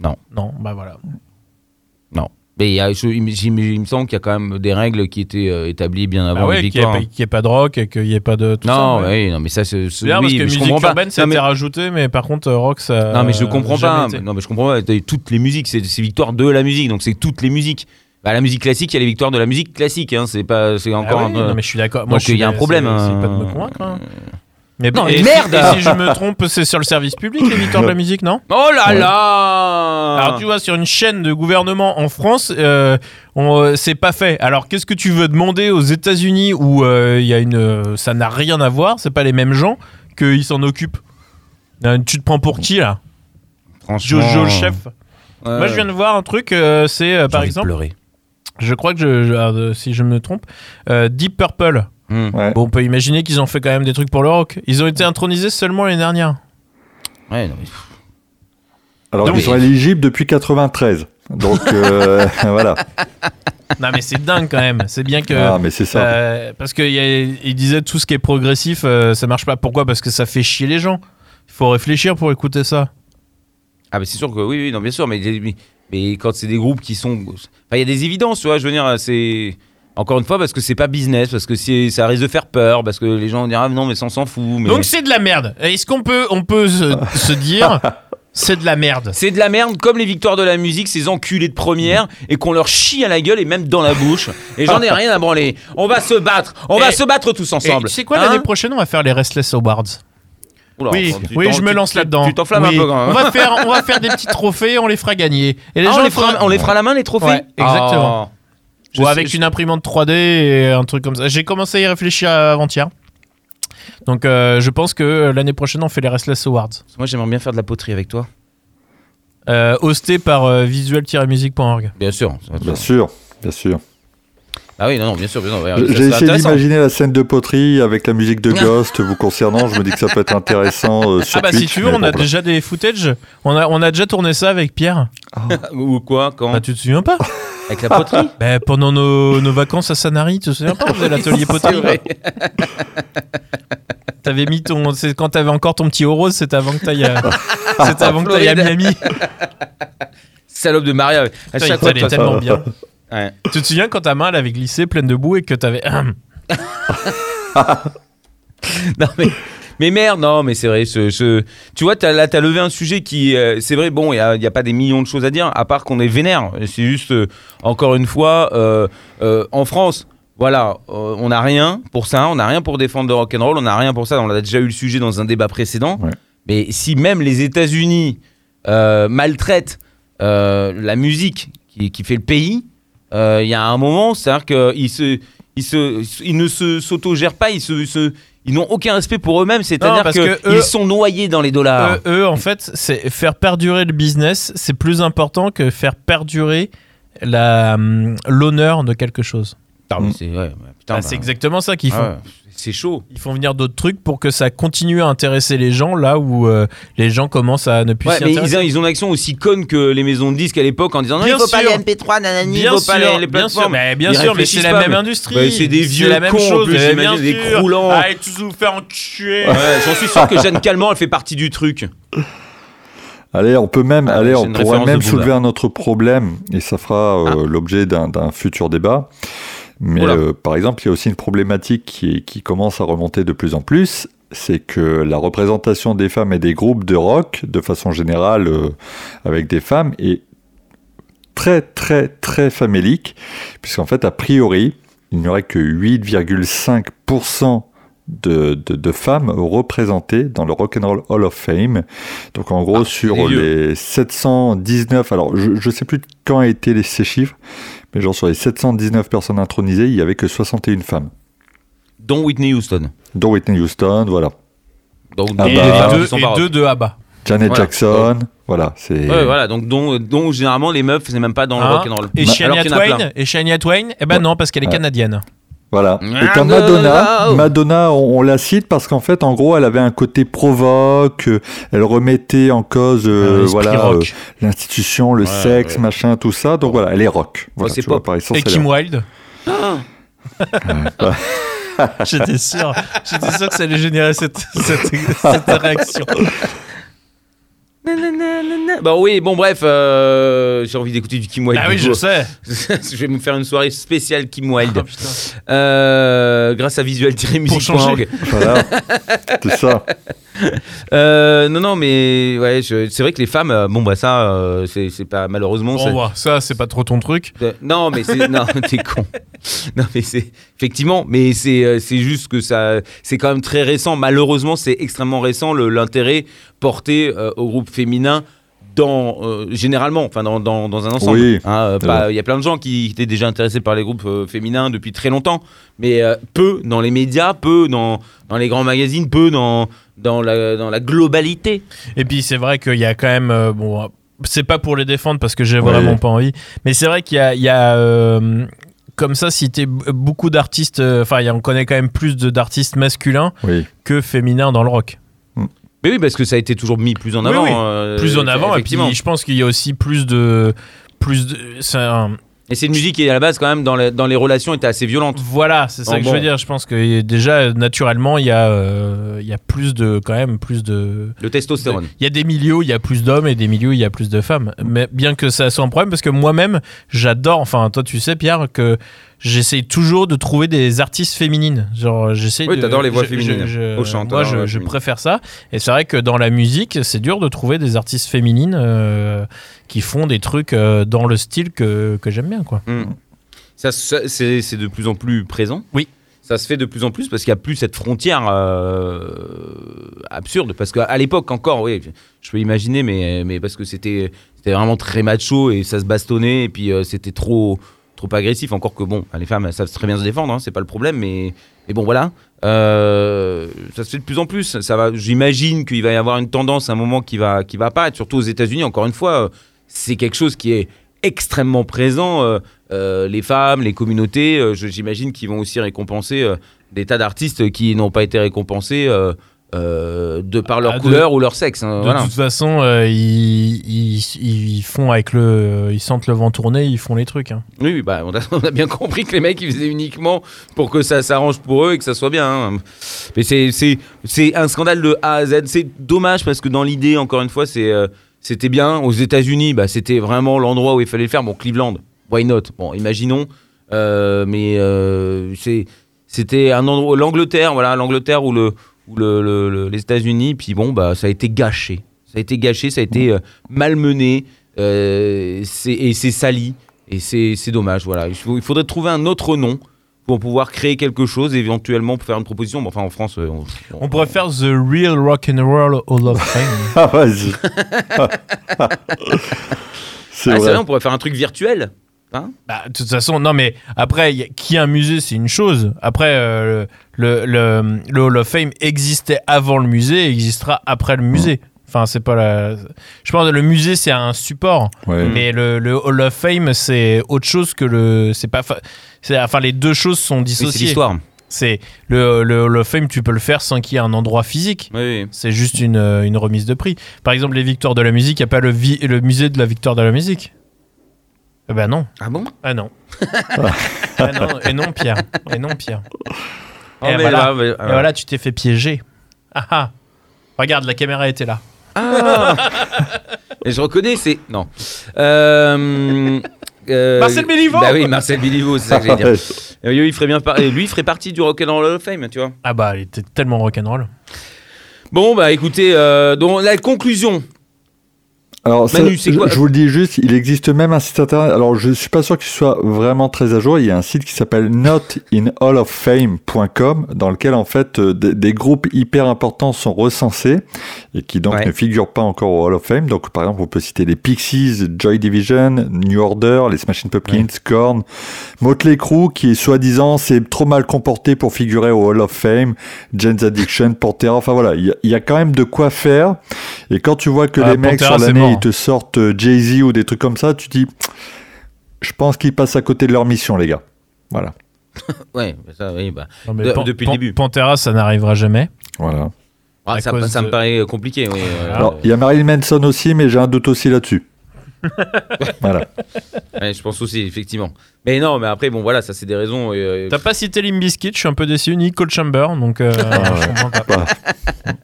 Non. Non, bah voilà. Non. Mais il, y a, je- il, me- il semble qu'il y a quand même des règles qui étaient euh, établies bien avant Ah les ouais, qu'il n'y ait, victoires. pas- qu'il y ait pas de rock et qu'il n'y ait pas de tout non, ça. oui, non, mais ça, c'est oui, parce que musique urbaine, ça a été mais, rajouté, mais par contre, euh, rock, ça. non, mais je comprends pas. été. Non, mais je comprends pas. Toutes les musiques, c'est victoire de la musique, donc c'est toutes les musiques. Bah, la musique classique, il y a les victoires de la musique classique. Hein, c'est pas, c'est Ah encore. oui, un- non, mais je suis d'accord. Moi, il y a un problème, C'est hein. pas de me convaincre. hein. Mais Non, et mais si- merde Et si je me trompe, c'est sur le service public, les victoires de la musique, non Oh là Ouais. là Alors tu vois sur une chaîne de gouvernement en France, euh, on, euh, c'est pas fait. Alors qu'est-ce que tu veux demander aux États-Unis où euh, il y a une, euh, ça n'a rien à voir, c'est pas les mêmes gens qu'ils s'en occupent. Euh, tu te prends pour qui là? Franchement, Jojo le chef. Moi je viens de voir un truc, euh, c'est euh, par exemple, pleurer. Je crois que je, je- euh, si je me trompe, euh, Deep Purple. Hmm. Ouais. Bon, on peut imaginer qu'ils ont fait quand même des trucs pour le rock. Ils ont été intronisés seulement l'année dernière. Ouais, non, mais- Alors Donc- ils sont éligibles depuis 93. Donc euh, voilà. non mais c'est dingue quand même. C'est bien que. Ah mais c'est ça. Euh, parce qu'il disait tout ce qui est progressif, euh, ça marche pas. Pourquoi? Parce que ça fait chier les gens. Il faut réfléchir pour écouter ça. Ah, mais c'est sûr que oui, oui, non, bien sûr, mais, mais, mais quand c'est des groupes qui sont. Enfin, il y a des évidences, tu vois, je veux dire, c'est. Encore une fois, parce que c'est pas business, parce que c'est- ça risque de faire peur, parce que les gens vont dire, ah non, mais ça, on s'en fout. Mais... Donc c'est de la merde. Est-ce qu'on peut, on peut se, se dire, c'est de la merde? C'est de la merde, comme les victoires de la musique, ces enculés de première, et qu'on leur chie à la gueule et même dans la bouche. Et j'en ai rien à branler. On va se battre, on va se battre tous ensemble. tu sais quoi, Hein l'année prochaine, on va faire les Restless Awards? Oula, oui, tu oui, je me lance là-dedans. Tu t'enflammes Oui. un peu quand même. On va faire, on va faire des petits trophées, on les fera gagner. Et les Ah, gens on, les fera, on les fera à la main, les trophées Ouais, exactement. Ah. Je Ou sais- avec je- une imprimante 3D et un truc comme ça. J'ai commencé à y réfléchir avant-hier. Donc euh, je pense que euh, l'année prochaine, on fait les Restless Awards. Moi, j'aimerais bien faire de la poterie avec toi. Euh, hosté par euh, visuel-musique.org. Bien sûr. Bien sûr, bien sûr. Ah oui, non, non, bien sûr. bien sûr, J'ai essayé d'imaginer la scène de poterie avec la musique de Ghost vous concernant. Je me dis que ça peut être intéressant euh, sur Ah bah si tu veux, on a voilà. déjà des footage. On a, on a déjà tourné ça avec Pierre. Ou quoi Quand Bah tu te souviens pas Avec la poterie bah, Pendant nos, nos vacances à Sanary, tu te souviens pas On faisait l'atelier poterie. T'avais mis ton... c'est Quand t'avais encore ton petit rose, c'était avant que t'ailles à... c'était avant que t'ailles à. Miami. Salope de Maria. À chaque fois, tellement bien. Ouais. Tu te souviens quand ta main elle avait glissé pleine de boue et que t'avais... Non mais, mais merde, non, mais c'est vrai. Ce, ce- tu vois, t'as, là, t'as levé un sujet qui, euh, c'est vrai. Bon, il y a, pas des millions de choses à dire, à part qu'on est vénère. C'est juste, euh, encore une fois, euh, euh, en France. Voilà, euh, on n'a rien pour ça, on n'a rien pour défendre le rock'n'roll, on n'a rien pour ça. On a déjà eu le sujet dans un débat précédent. Ouais. Mais si même les États-Unis euh, maltraitent euh, la musique qui, qui fait le pays, euh, il y a un moment, c'est-à-dire qu'ils se, ils se, ils ne se s'autogèrent pas, ils se, se- ils n'ont aucun respect pour eux-mêmes. C'est-à-dire qu'ils que eux- sont noyés dans les dollars. Eux, eux, en fait, c'est faire perdurer le business, c'est plus important que faire perdurer la, hum, l'honneur de quelque chose. C'est ouais, putain, Ah, bah, c'est exactement ça qu'ils font. ouais, c'est chaud. Ils font venir d'autres trucs pour que ça continue à intéresser les gens là où euh, les gens commencent à ne plus Ouais, mais ils, ont- ils ont une action aussi conne que les maisons de disques à l'époque en disant non, Bien il faut pas sûr. les MP3, nanani, il Bien faut pas sûr, les, les bien sûr, plateformes. mais bien sûr, mais c'est la pas, même mais- industrie. Bah, c'est des vieux la même cons, en chose, plus, j'imagine, bien des sûr. croulants. Allez, tous vous faire enculer. Ouais, J'en suis sûr que Jeanne Calment, elle fait partie du truc. Allez, on peut même, Ah, allez, on pourrait même soulever un autre problème, et ça fera euh, l'objet d'un d'un futur débat. Mais euh, par exemple, il y a aussi une problématique qui, qui commence à remonter de plus en plus, c'est que la représentation des femmes et des groupes de rock, de façon générale, euh, avec des femmes, est très très très famélique, puisqu'en fait, a priori, il n'y aurait que 8,5% de, de, de femmes représentées dans le Rock'n'Roll Hall of Fame. Donc en gros, Ah, sur les 719, alors je ne sais plus quand étaient les, ces chiffres, mais genre sur les 719 personnes intronisées, il n'y avait que 61 femmes, Dont Whitney Houston. dont Whitney Houston, voilà, Donc, Ah des- Et, deux, et deux de Abba. Janet Voilà. Jackson, voilà, c'est... Ouais, voilà, donc dont, dont généralement les meufs, c'est même pas dans le Hein rock'n'roll. Et Shania. Twain, et Shania Twain, eh ben Ouais. non, parce qu'elle est Ouais. canadienne. Voilà. Ah, Et t'as no, Madonna. Madonna, on, on la cite parce qu'en fait, en gros, elle avait un côté provoque, euh, elle remettait en cause, euh, voilà, euh, l'institution, le Ouais, sexe, ouais. machin, tout ça. Donc voilà, elle est rock. Voilà, c'est tu vois, pop. par essence, Et est Kim. Wilde. J'étais sûr, j'étais sûr que ça allait générer cette, cette, cette réaction. Bah oui, bon bref, euh, j'ai envie d'écouter du Kim Wilde. Ah oui, je sais. je vais me faire une soirée spéciale Kim Wilde. Oh, putain. Euh, grâce à visual-music.org. changer. Voilà, c'est ça. Euh, non, non, mais ouais, je- c'est vrai que les femmes, euh, bon bah ça, euh, c'est c'est pas malheureusement. Bon, c'est- bah, ça, c'est pas trop ton truc. Euh, non, mais c'est non, t'es con. Non, mais c'est effectivement, mais c'est c'est juste que ça, c'est quand même très récent. Malheureusement, c'est extrêmement récent le- l'intérêt porté euh, au groupe féminin. Dans, euh, généralement, enfin dans, dans, dans un ensemble. Oui, Hein, euh. Il y a plein de gens qui étaient déjà intéressés par les groupes euh, féminins depuis très longtemps, mais euh, peu dans les médias, peu dans, dans les grands magazines, peu dans, dans, la, dans la globalité. Et puis, c'est vrai qu'il y a quand même. euh, bon, c'est pas pour les défendre parce que j'ai Ouais. vraiment pas envie. Mais c'est vrai qu'il y a. il y a, euh, comme ça, cité b- beaucoup d'artistes. Enfin, on connaît quand même plus de- d'artistes masculins Oui. que féminins dans le rock. Mais oui, parce que ça a été toujours mis plus en avant. oui. euh, plus en avant. Et puis, je pense qu'il y a aussi plus de. Plus de. un- Et c'est une musique qui, à la base, quand même, dans les, dans les relations, était assez violente. Voilà, c'est ça que bon. je veux dire. Je pense que déjà, naturellement, il y, a, euh, il y a plus de. Quand même, plus de. Le testostérone. Il y a des milieux où il y a plus d'hommes et des milieux où il y a plus de femmes. Mais bien que ça soit un problème, parce que moi-même, j'adore, enfin, toi, tu sais, Pierre, que j'essaye toujours de trouver des artistes féminines. Genre, j'essaie Oui, t'adores les voix je- féminines. je- Au chant, Moi, je, préfère ça. Et c'est vrai que dans la musique, c'est dur de trouver des artistes féminines euh, qui font des trucs euh, dans le style que, que j'aime bien, quoi. Mm. Ça, ça, c'est c'est de plus en plus présent. Oui. Ça se fait de plus en plus parce qu'il n'y a plus cette frontière euh, absurde. Parce qu'à l'époque, encore, oui, je peux imaginer, mais, mais parce que c'était c'était vraiment très macho et ça se bastonnait et puis euh, c'était trop, trop agressif. Encore que, bon, les femmes savent très bien se défendre, hein, c'est pas le problème, mais, mais bon, voilà. Euh, ça se fait de plus en plus. Ça va, J'imagine qu'il va y avoir une tendance à un moment qui va, qui va apparaître, surtout aux États-Unis, encore une fois. euh, c'est quelque chose qui est extrêmement présent. euh, les femmes, les communautés, j'imagine qu'ils vont aussi récompenser des tas d'artistes qui n'ont pas été récompensés euh, de par leur Ah, de- couleur ou leur sexe. hein, De voilà. toute façon, euh, ils, ils, ils font avec le. Ils sentent le vent tourner, ils font les trucs. hein. Oui, bah, on, a, on a bien compris que les mecs ils faisaient uniquement pour que ça s'arrange pour eux et que ça soit bien. hein. Mais c'est- un scandale de A à Z. C'est dommage parce que dans l'idée, encore une fois, c'est euh, c'était bien. Aux États-Unis, bah, c'était vraiment l'endroit où il fallait le faire. Bon, Cleveland, why not? Bon, imaginons. Mais c'est c'était un endroit, l'Angleterre, voilà, l'Angleterre ou le ou le, le- le- les États-Unis. Puis bon, bah, ça a été gâché. Ça a été gâché, ça a été euh, malmené euh, et c'est sali. Et c'est dommage, voilà. Il, faut- il faudrait trouver un autre nom pour pouvoir créer quelque chose, éventuellement pour faire une proposition. Bon, enfin, en France, euh, on, On pourrait faire The Real Rock and Roll Hall of Fame. Ah, vas-y. c'est Ah, vrai. vrai, on pourrait faire un truc virtuel. Bah, de toute façon, non, mais après, y a- qu'il y ait un musée, c'est une chose. Après, euh, le, le, le Hall of Fame existait avant le musée et existera après le musée. Enfin, c'est pas la. Je pense que le musée, c'est un support. Ouais. Mais le, le Hall of Fame, c'est autre chose que le. C'est pas. fa- c'est- Enfin, les deux choses sont Oui, c'est dissociées. l'histoire. c'est le, le Hall of Fame, tu peux le faire sans qu'il y ait un endroit physique. Oui, oui. C'est juste une, euh, une remise de prix. Par exemple, les victoires de la musique, il n'y a pas le, vi- le musée de la victoire de la musique. Eh ben non. Ah bon? Ah non. Ah non. Et non, Pierre. Et non, Pierre. Oh, Et mais voilà. là, mais- Et voilà, tu t'es fait piéger. Ah ah. Regarde, la caméra était là. Ah Et je reconnais, c'est. Non. Euh, euh, Marcel Béliveau Bah oui, Marcel Béliveau, c'est ça que j'allais dire. Euh, lui, il ferait bien par- et lui, il ferait partie du Rock'n'Roll Hall of Fame, tu vois. Ah bah, elle était tellement rock'n'roll. Bon, bah écoutez, euh, donc la conclusion. Alors, Manu, je, quoi je vous le dis juste, il existe même un site internet. Alors, je suis pas sûr qu'il soit vraiment très à jour. Il y a un site qui s'appelle notinhalloffame.com dans lequel, en fait, euh, des, groupes hyper importants sont recensés et qui donc Ouais. ne figurent pas encore au Hall of Fame. Donc, par exemple, on peut citer les Pixies, Joy Division, New Order, les Smashing Pumpkins, Korn, Motley Crue, qui est soi-disant c'est trop mal comporté pour figurer au Hall of Fame, Jane's Addiction, Pantera. Enfin voilà, il y, a- il y a quand même de quoi faire. Et quand tu vois que Ah, les mecs Pantera, sur l'année. Ils te sortent euh, Jay-Z ou des trucs comme ça, tu dis, je pense qu'ils passent à côté de leur mission, les gars. Voilà. Ouais, ça, oui, bah. Non, mais De- Pan- depuis le début. Pantera, ça n'arrivera jamais. Voilà. Ah, ça, me paraît compliqué, oui. euh, Ah, Alors, il y a Marilyn Manson aussi, mais j'ai un doute aussi là-dessus. voilà. ouais, je pense aussi, effectivement. Mais non, mais après, bon, voilà, ça, c'est des raisons. euh, T'as pas cité Limp Bizkit, je suis un peu déçu, ni Cold Chamber, donc euh, Ah, je comprends pas.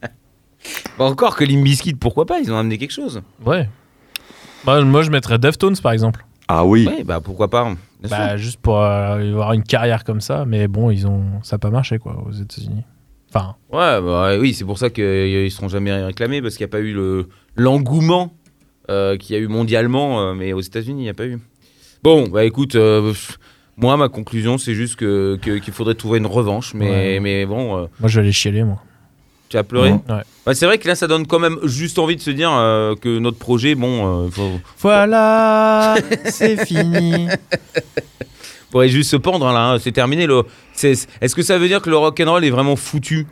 Bah, encore que Limp Bizkit, pourquoi pas Ils ont amené quelque chose. Ouais. Bah, moi, je mettrais Deftones, par exemple. ah oui. Ouais, bah pourquoi pas. bien sûr. Bah, juste pour euh, avoir une carrière comme ça, mais bon, ils ont, ça n'a pas marché quoi aux États-Unis. Enfin, Ouais, bah, oui, c'est pour ça qu'ils seront jamais réclamés parce qu'il n'y a pas eu le l'engouement euh, qu'il y a eu mondialement, euh, mais aux États-Unis, il n'y a pas eu. Bon, bah écoute, euh, pff, moi, ma conclusion, c'est juste que que- qu'il faudrait trouver une revanche, mais, Ouais. mais bon, euh, moi, je vais aller chialer, moi. Tu as pleuré. Ouais. Ouais, c'est vrai que là, ça donne quand même juste envie de se dire euh, que notre projet, bon, euh, faut- Voilà, c'est fini. pourrait juste se pendre là, hein, c'est terminé. le- Est-ce que ça veut dire que le rock'n'roll est vraiment foutu?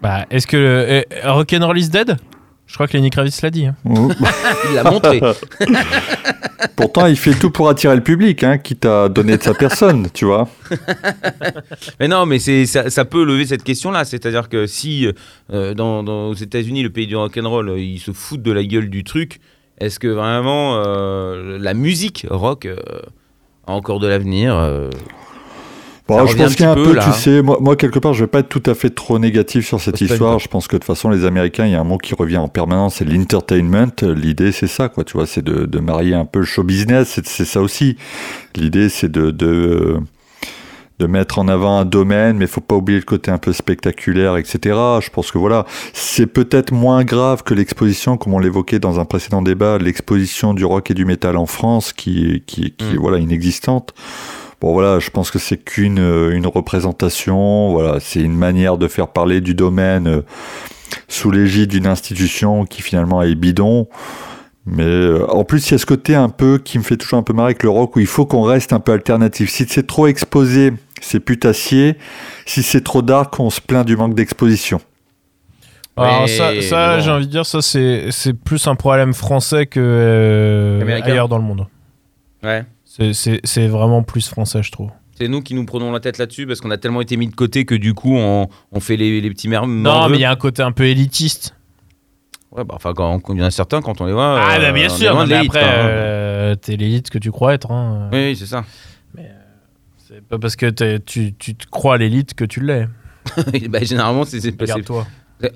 Bah, est-ce que euh, Rock'n'Roll is dead? Je crois que Lenny Kravitz l'a dit. hein. Ouh. Il l'a montré. Pourtant, il fait tout pour attirer le public, hein, quitte à donner de sa personne, tu vois. Mais non, mais c'est ça, ça peut lever cette question-là. C'est-à-dire que si euh, dans, dans- aux États-Unis, le pays du rock'n'roll, ils se foutent de la gueule du truc, est-ce que vraiment euh, la musique rock euh, a encore de l'avenir euh, Bon, je pense qu'il y a un peu, tu sais, moi, moi, quelque part, je vais pas être tout à fait trop négatif sur cette histoire. Je pense que de toute façon, les Américains, il y a un mot qui revient en permanence, c'est l'entertainment. L'idée, c'est ça, quoi, tu vois, c'est de, de marier un peu le show business, c'est ça aussi. L'idée, c'est de, de, de mettre en avant un domaine, mais faut pas oublier le côté un peu spectaculaire, etc. Je pense que voilà, c'est peut-être moins grave que l'exposition, comme on l'évoquait dans un précédent débat, l'exposition du rock et du métal en France, qui, qui, qui est Mm. voilà inexistante. Bon voilà, je pense que c'est qu'une euh, une représentation, voilà, c'est une manière de faire parler du domaine euh, sous l'égide d'une institution qui finalement est bidon. Mais euh, en plus, il y a ce côté un peu qui me fait toujours un peu marrer avec le rock où il faut qu'on reste un peu alternatif. Si c'est trop exposé, c'est putassier. Si c'est trop dark, on se plaint du manque d'exposition. Alors Ouais, ça, ça bon. j'ai envie de dire, ça c'est c'est plus un problème français que euh, ailleurs dans le monde. Ouais. C'est- vraiment plus français, je trouve. C'est nous qui nous prenons la tête là-dessus parce qu'on a tellement été mis de côté que du coup, on, on fait les, les petits merdes. Non, mais il y a un côté un peu élitiste. Ouais, bah, enfin, quand, il y en a certains, quand on les voit. ah, euh, bah, bien on est sûr, mais après, hein. euh, t'es l'élite que tu crois être. hein. Oui, oui, c'est ça. C'est pas parce que tu, tu te crois l'élite que tu l'es. bah, généralement, c'est c'est passé. Regarde-toi.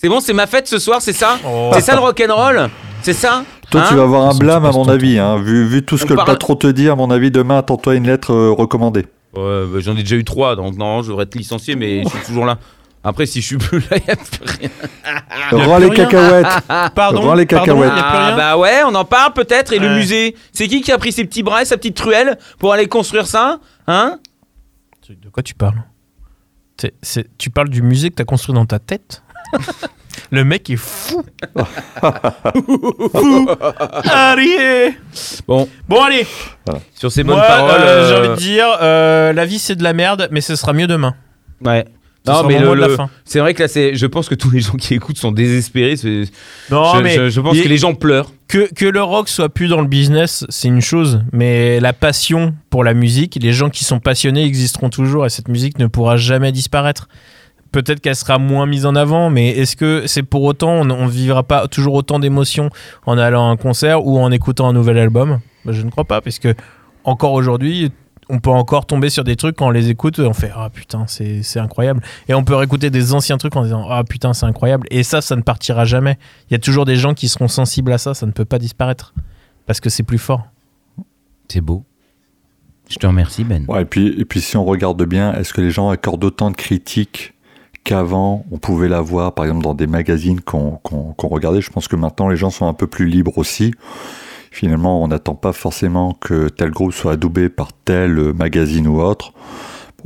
C'est bon, c'est ma fête ce soir, c'est ça? Oh. C'est ça le rock'n'roll? C'est ça? Toi, Hein tu vas avoir un blâme à mon avis. Hein. Vu, vu tout ce On que le patron te dit, à mon avis, demain, attends-toi une lettre euh, recommandée. Ouais, bah, J'en ai déjà eu trois, donc non, je devrais être licencié, mais je suis toujours là. Après, si je suis plus là, il n'y a plus rien. Rends les cacahuètes. Pardon, Rends les cacahuètes. Ah, bah ouais, on en parle peut-être. Et le musée C'est qui qui a pris ses petits bras et sa petite truelle pour aller construire ça Hein? De quoi tu parles? Tu parles du musée que t'as construit dans ta tête? Le mec est fou. fou. Allez. Bon, Bon, allez. sur ces bonnes Moi, paroles. euh, j'ai euh, envie de dire, euh, la vie c'est de la merde, mais ce sera mieux demain. Ouais. Ce Non, sera mais mon le- mot de la le- fin. c'est vrai que là, c'est. Je pense que tous les gens qui écoutent sont désespérés. c'est- Non, je, mais je- je pense il- que les gens pleurent. que, que le rock soit plus dans le business, c'est une chose, mais la passion pour la musique, les gens qui sont passionnés existeront toujours et cette musique ne pourra jamais disparaître. Peut-être qu'elle sera moins mise en avant, mais est-ce que c'est pour autant, on ne vivra pas toujours autant d'émotions en allant à un concert ou en écoutant un nouvel album? Bah, Je ne crois pas, parce que encore aujourd'hui, on peut encore tomber sur des trucs quand on les écoute, on fait ah putain c'est c'est incroyable, et on peut réécouter des anciens trucs en disant ah putain c'est incroyable, et ça ça ne partira jamais. Il y a toujours des gens qui seront sensibles à ça, ça ne peut pas disparaître parce que c'est plus fort. C'est beau. Je te remercie, Ben. Ouais, et, puis, et puis si on regarde bien, est-ce que les gens accordent autant de critiques qu'avant on pouvait l'avoir, par exemple dans des magazines qu'on regardait Je pense que maintenant les gens sont un peu plus libres aussi. Finalement, on n'attend pas forcément que tel groupe soit adoubé par tel euh, magazine ou autre.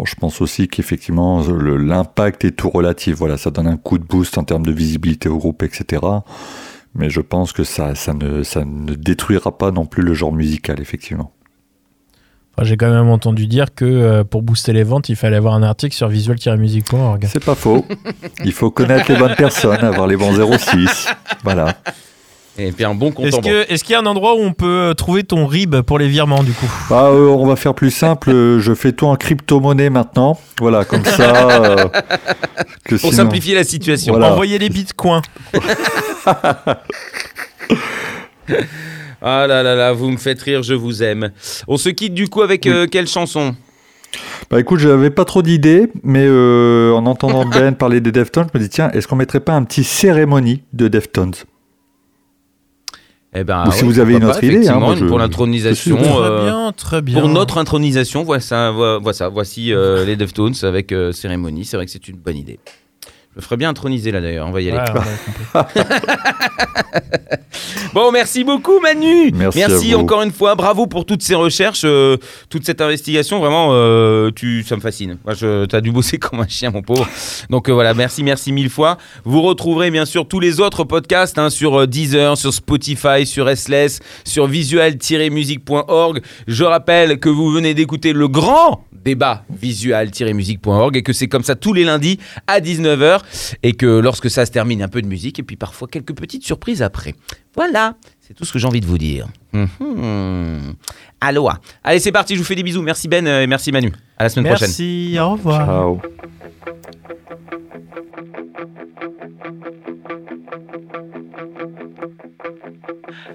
Je pense aussi qu'effectivement, le- l'impact est tout relatif. Voilà, ça donne un coup de boost en termes de visibilité au groupe, etc. Mais je pense que ça, ça ne détruira pas non plus le genre musical, effectivement. Enfin, J'ai quand même entendu dire que euh, pour booster les ventes, il fallait avoir un article sur visual-music.org. C'est pas faux. Il faut connaître les bonnes personnes, avoir les bons 06. Voilà. Et puis un bon compte Est-ce en banque. qu'il y a un endroit où on peut euh, trouver ton RIB pour les virements du coup? Bah, euh, on va faire plus simple. Je fais tout en crypto-monnaie maintenant. Voilà, comme ça. euh, que Pour sinon- simplifier la situation. Voilà. Envoyez les bitcoins. Ah là là là, vous me faites rire, je vous aime. On se quitte du coup avec euh, quelle chanson? Bah écoute, j'avais pas trop d'idées, mais euh, en entendant Ben parler des Deftones, je me dis tiens, est-ce qu'on mettrait pas un petit cérémonie de Deftones? Eh ben, Ou si vous avez une pas, autre idée, hein, moi, je- pour l'intronisation. Très euh, bien, très bien. Pour notre intronisation, voilà, vo- voilà, voici euh, les Deftones avec euh, cérémonie. C'est vrai que c'est une bonne idée. Je me ferais bien introniser là d'ailleurs, on va y aller. Ouais. Bon, merci beaucoup Manu. Merci vous. encore une fois, bravo pour toutes ces recherches, euh, toute cette investigation. Vraiment, euh, tu, ça me fascine. Moi, je, t'as dû bosser comme un chien, mon pauvre. Donc euh, voilà, merci, merci mille fois. Vous retrouverez bien sûr tous les autres podcasts hein, sur Deezer, sur Spotify, sur SLS, sur visual-music.org. Je rappelle que vous venez d'écouter le grand débat visual-music.org et que c'est comme ça tous les lundis à 19h et que lorsque ça se termine un peu de musique et puis parfois quelques petites surprises après. Voilà, c'est tout ce que j'ai envie de vous dire. Mhm. Aloha. Allez, c'est parti, je vous fais des bisous. Merci Ben euh, et merci Manu. À la semaine prochaine. Merci, au revoir. Ciao.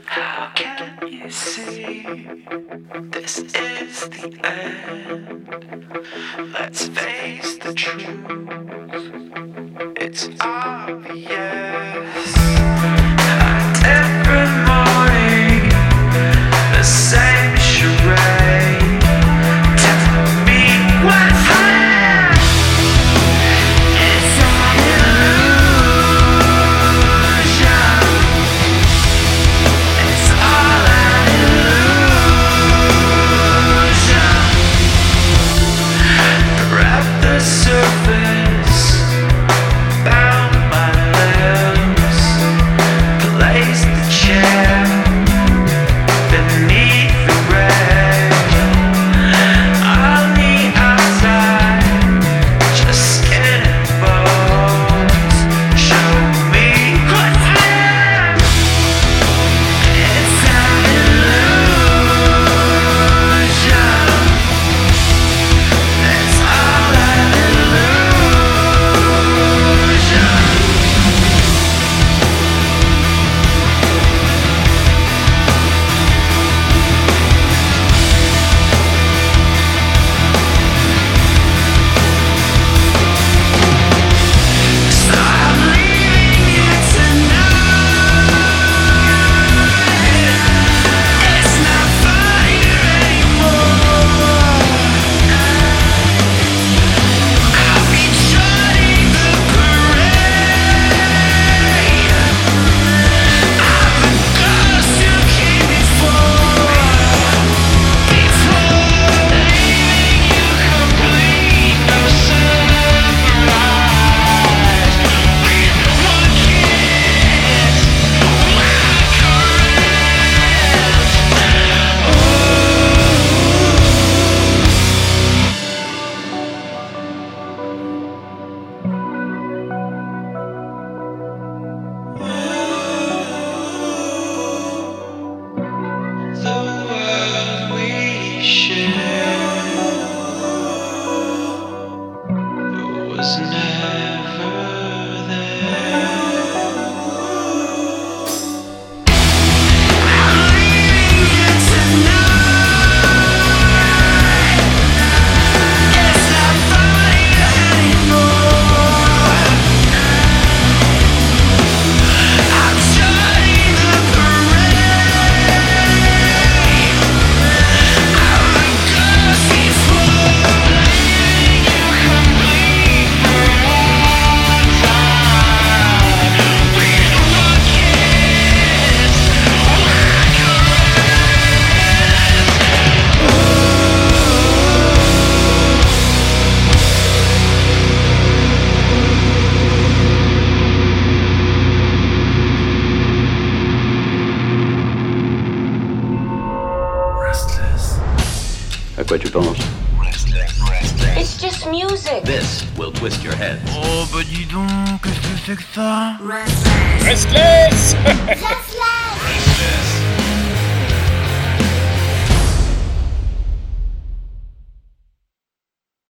How can you see this is the end? Let's face the truth. It's obvious.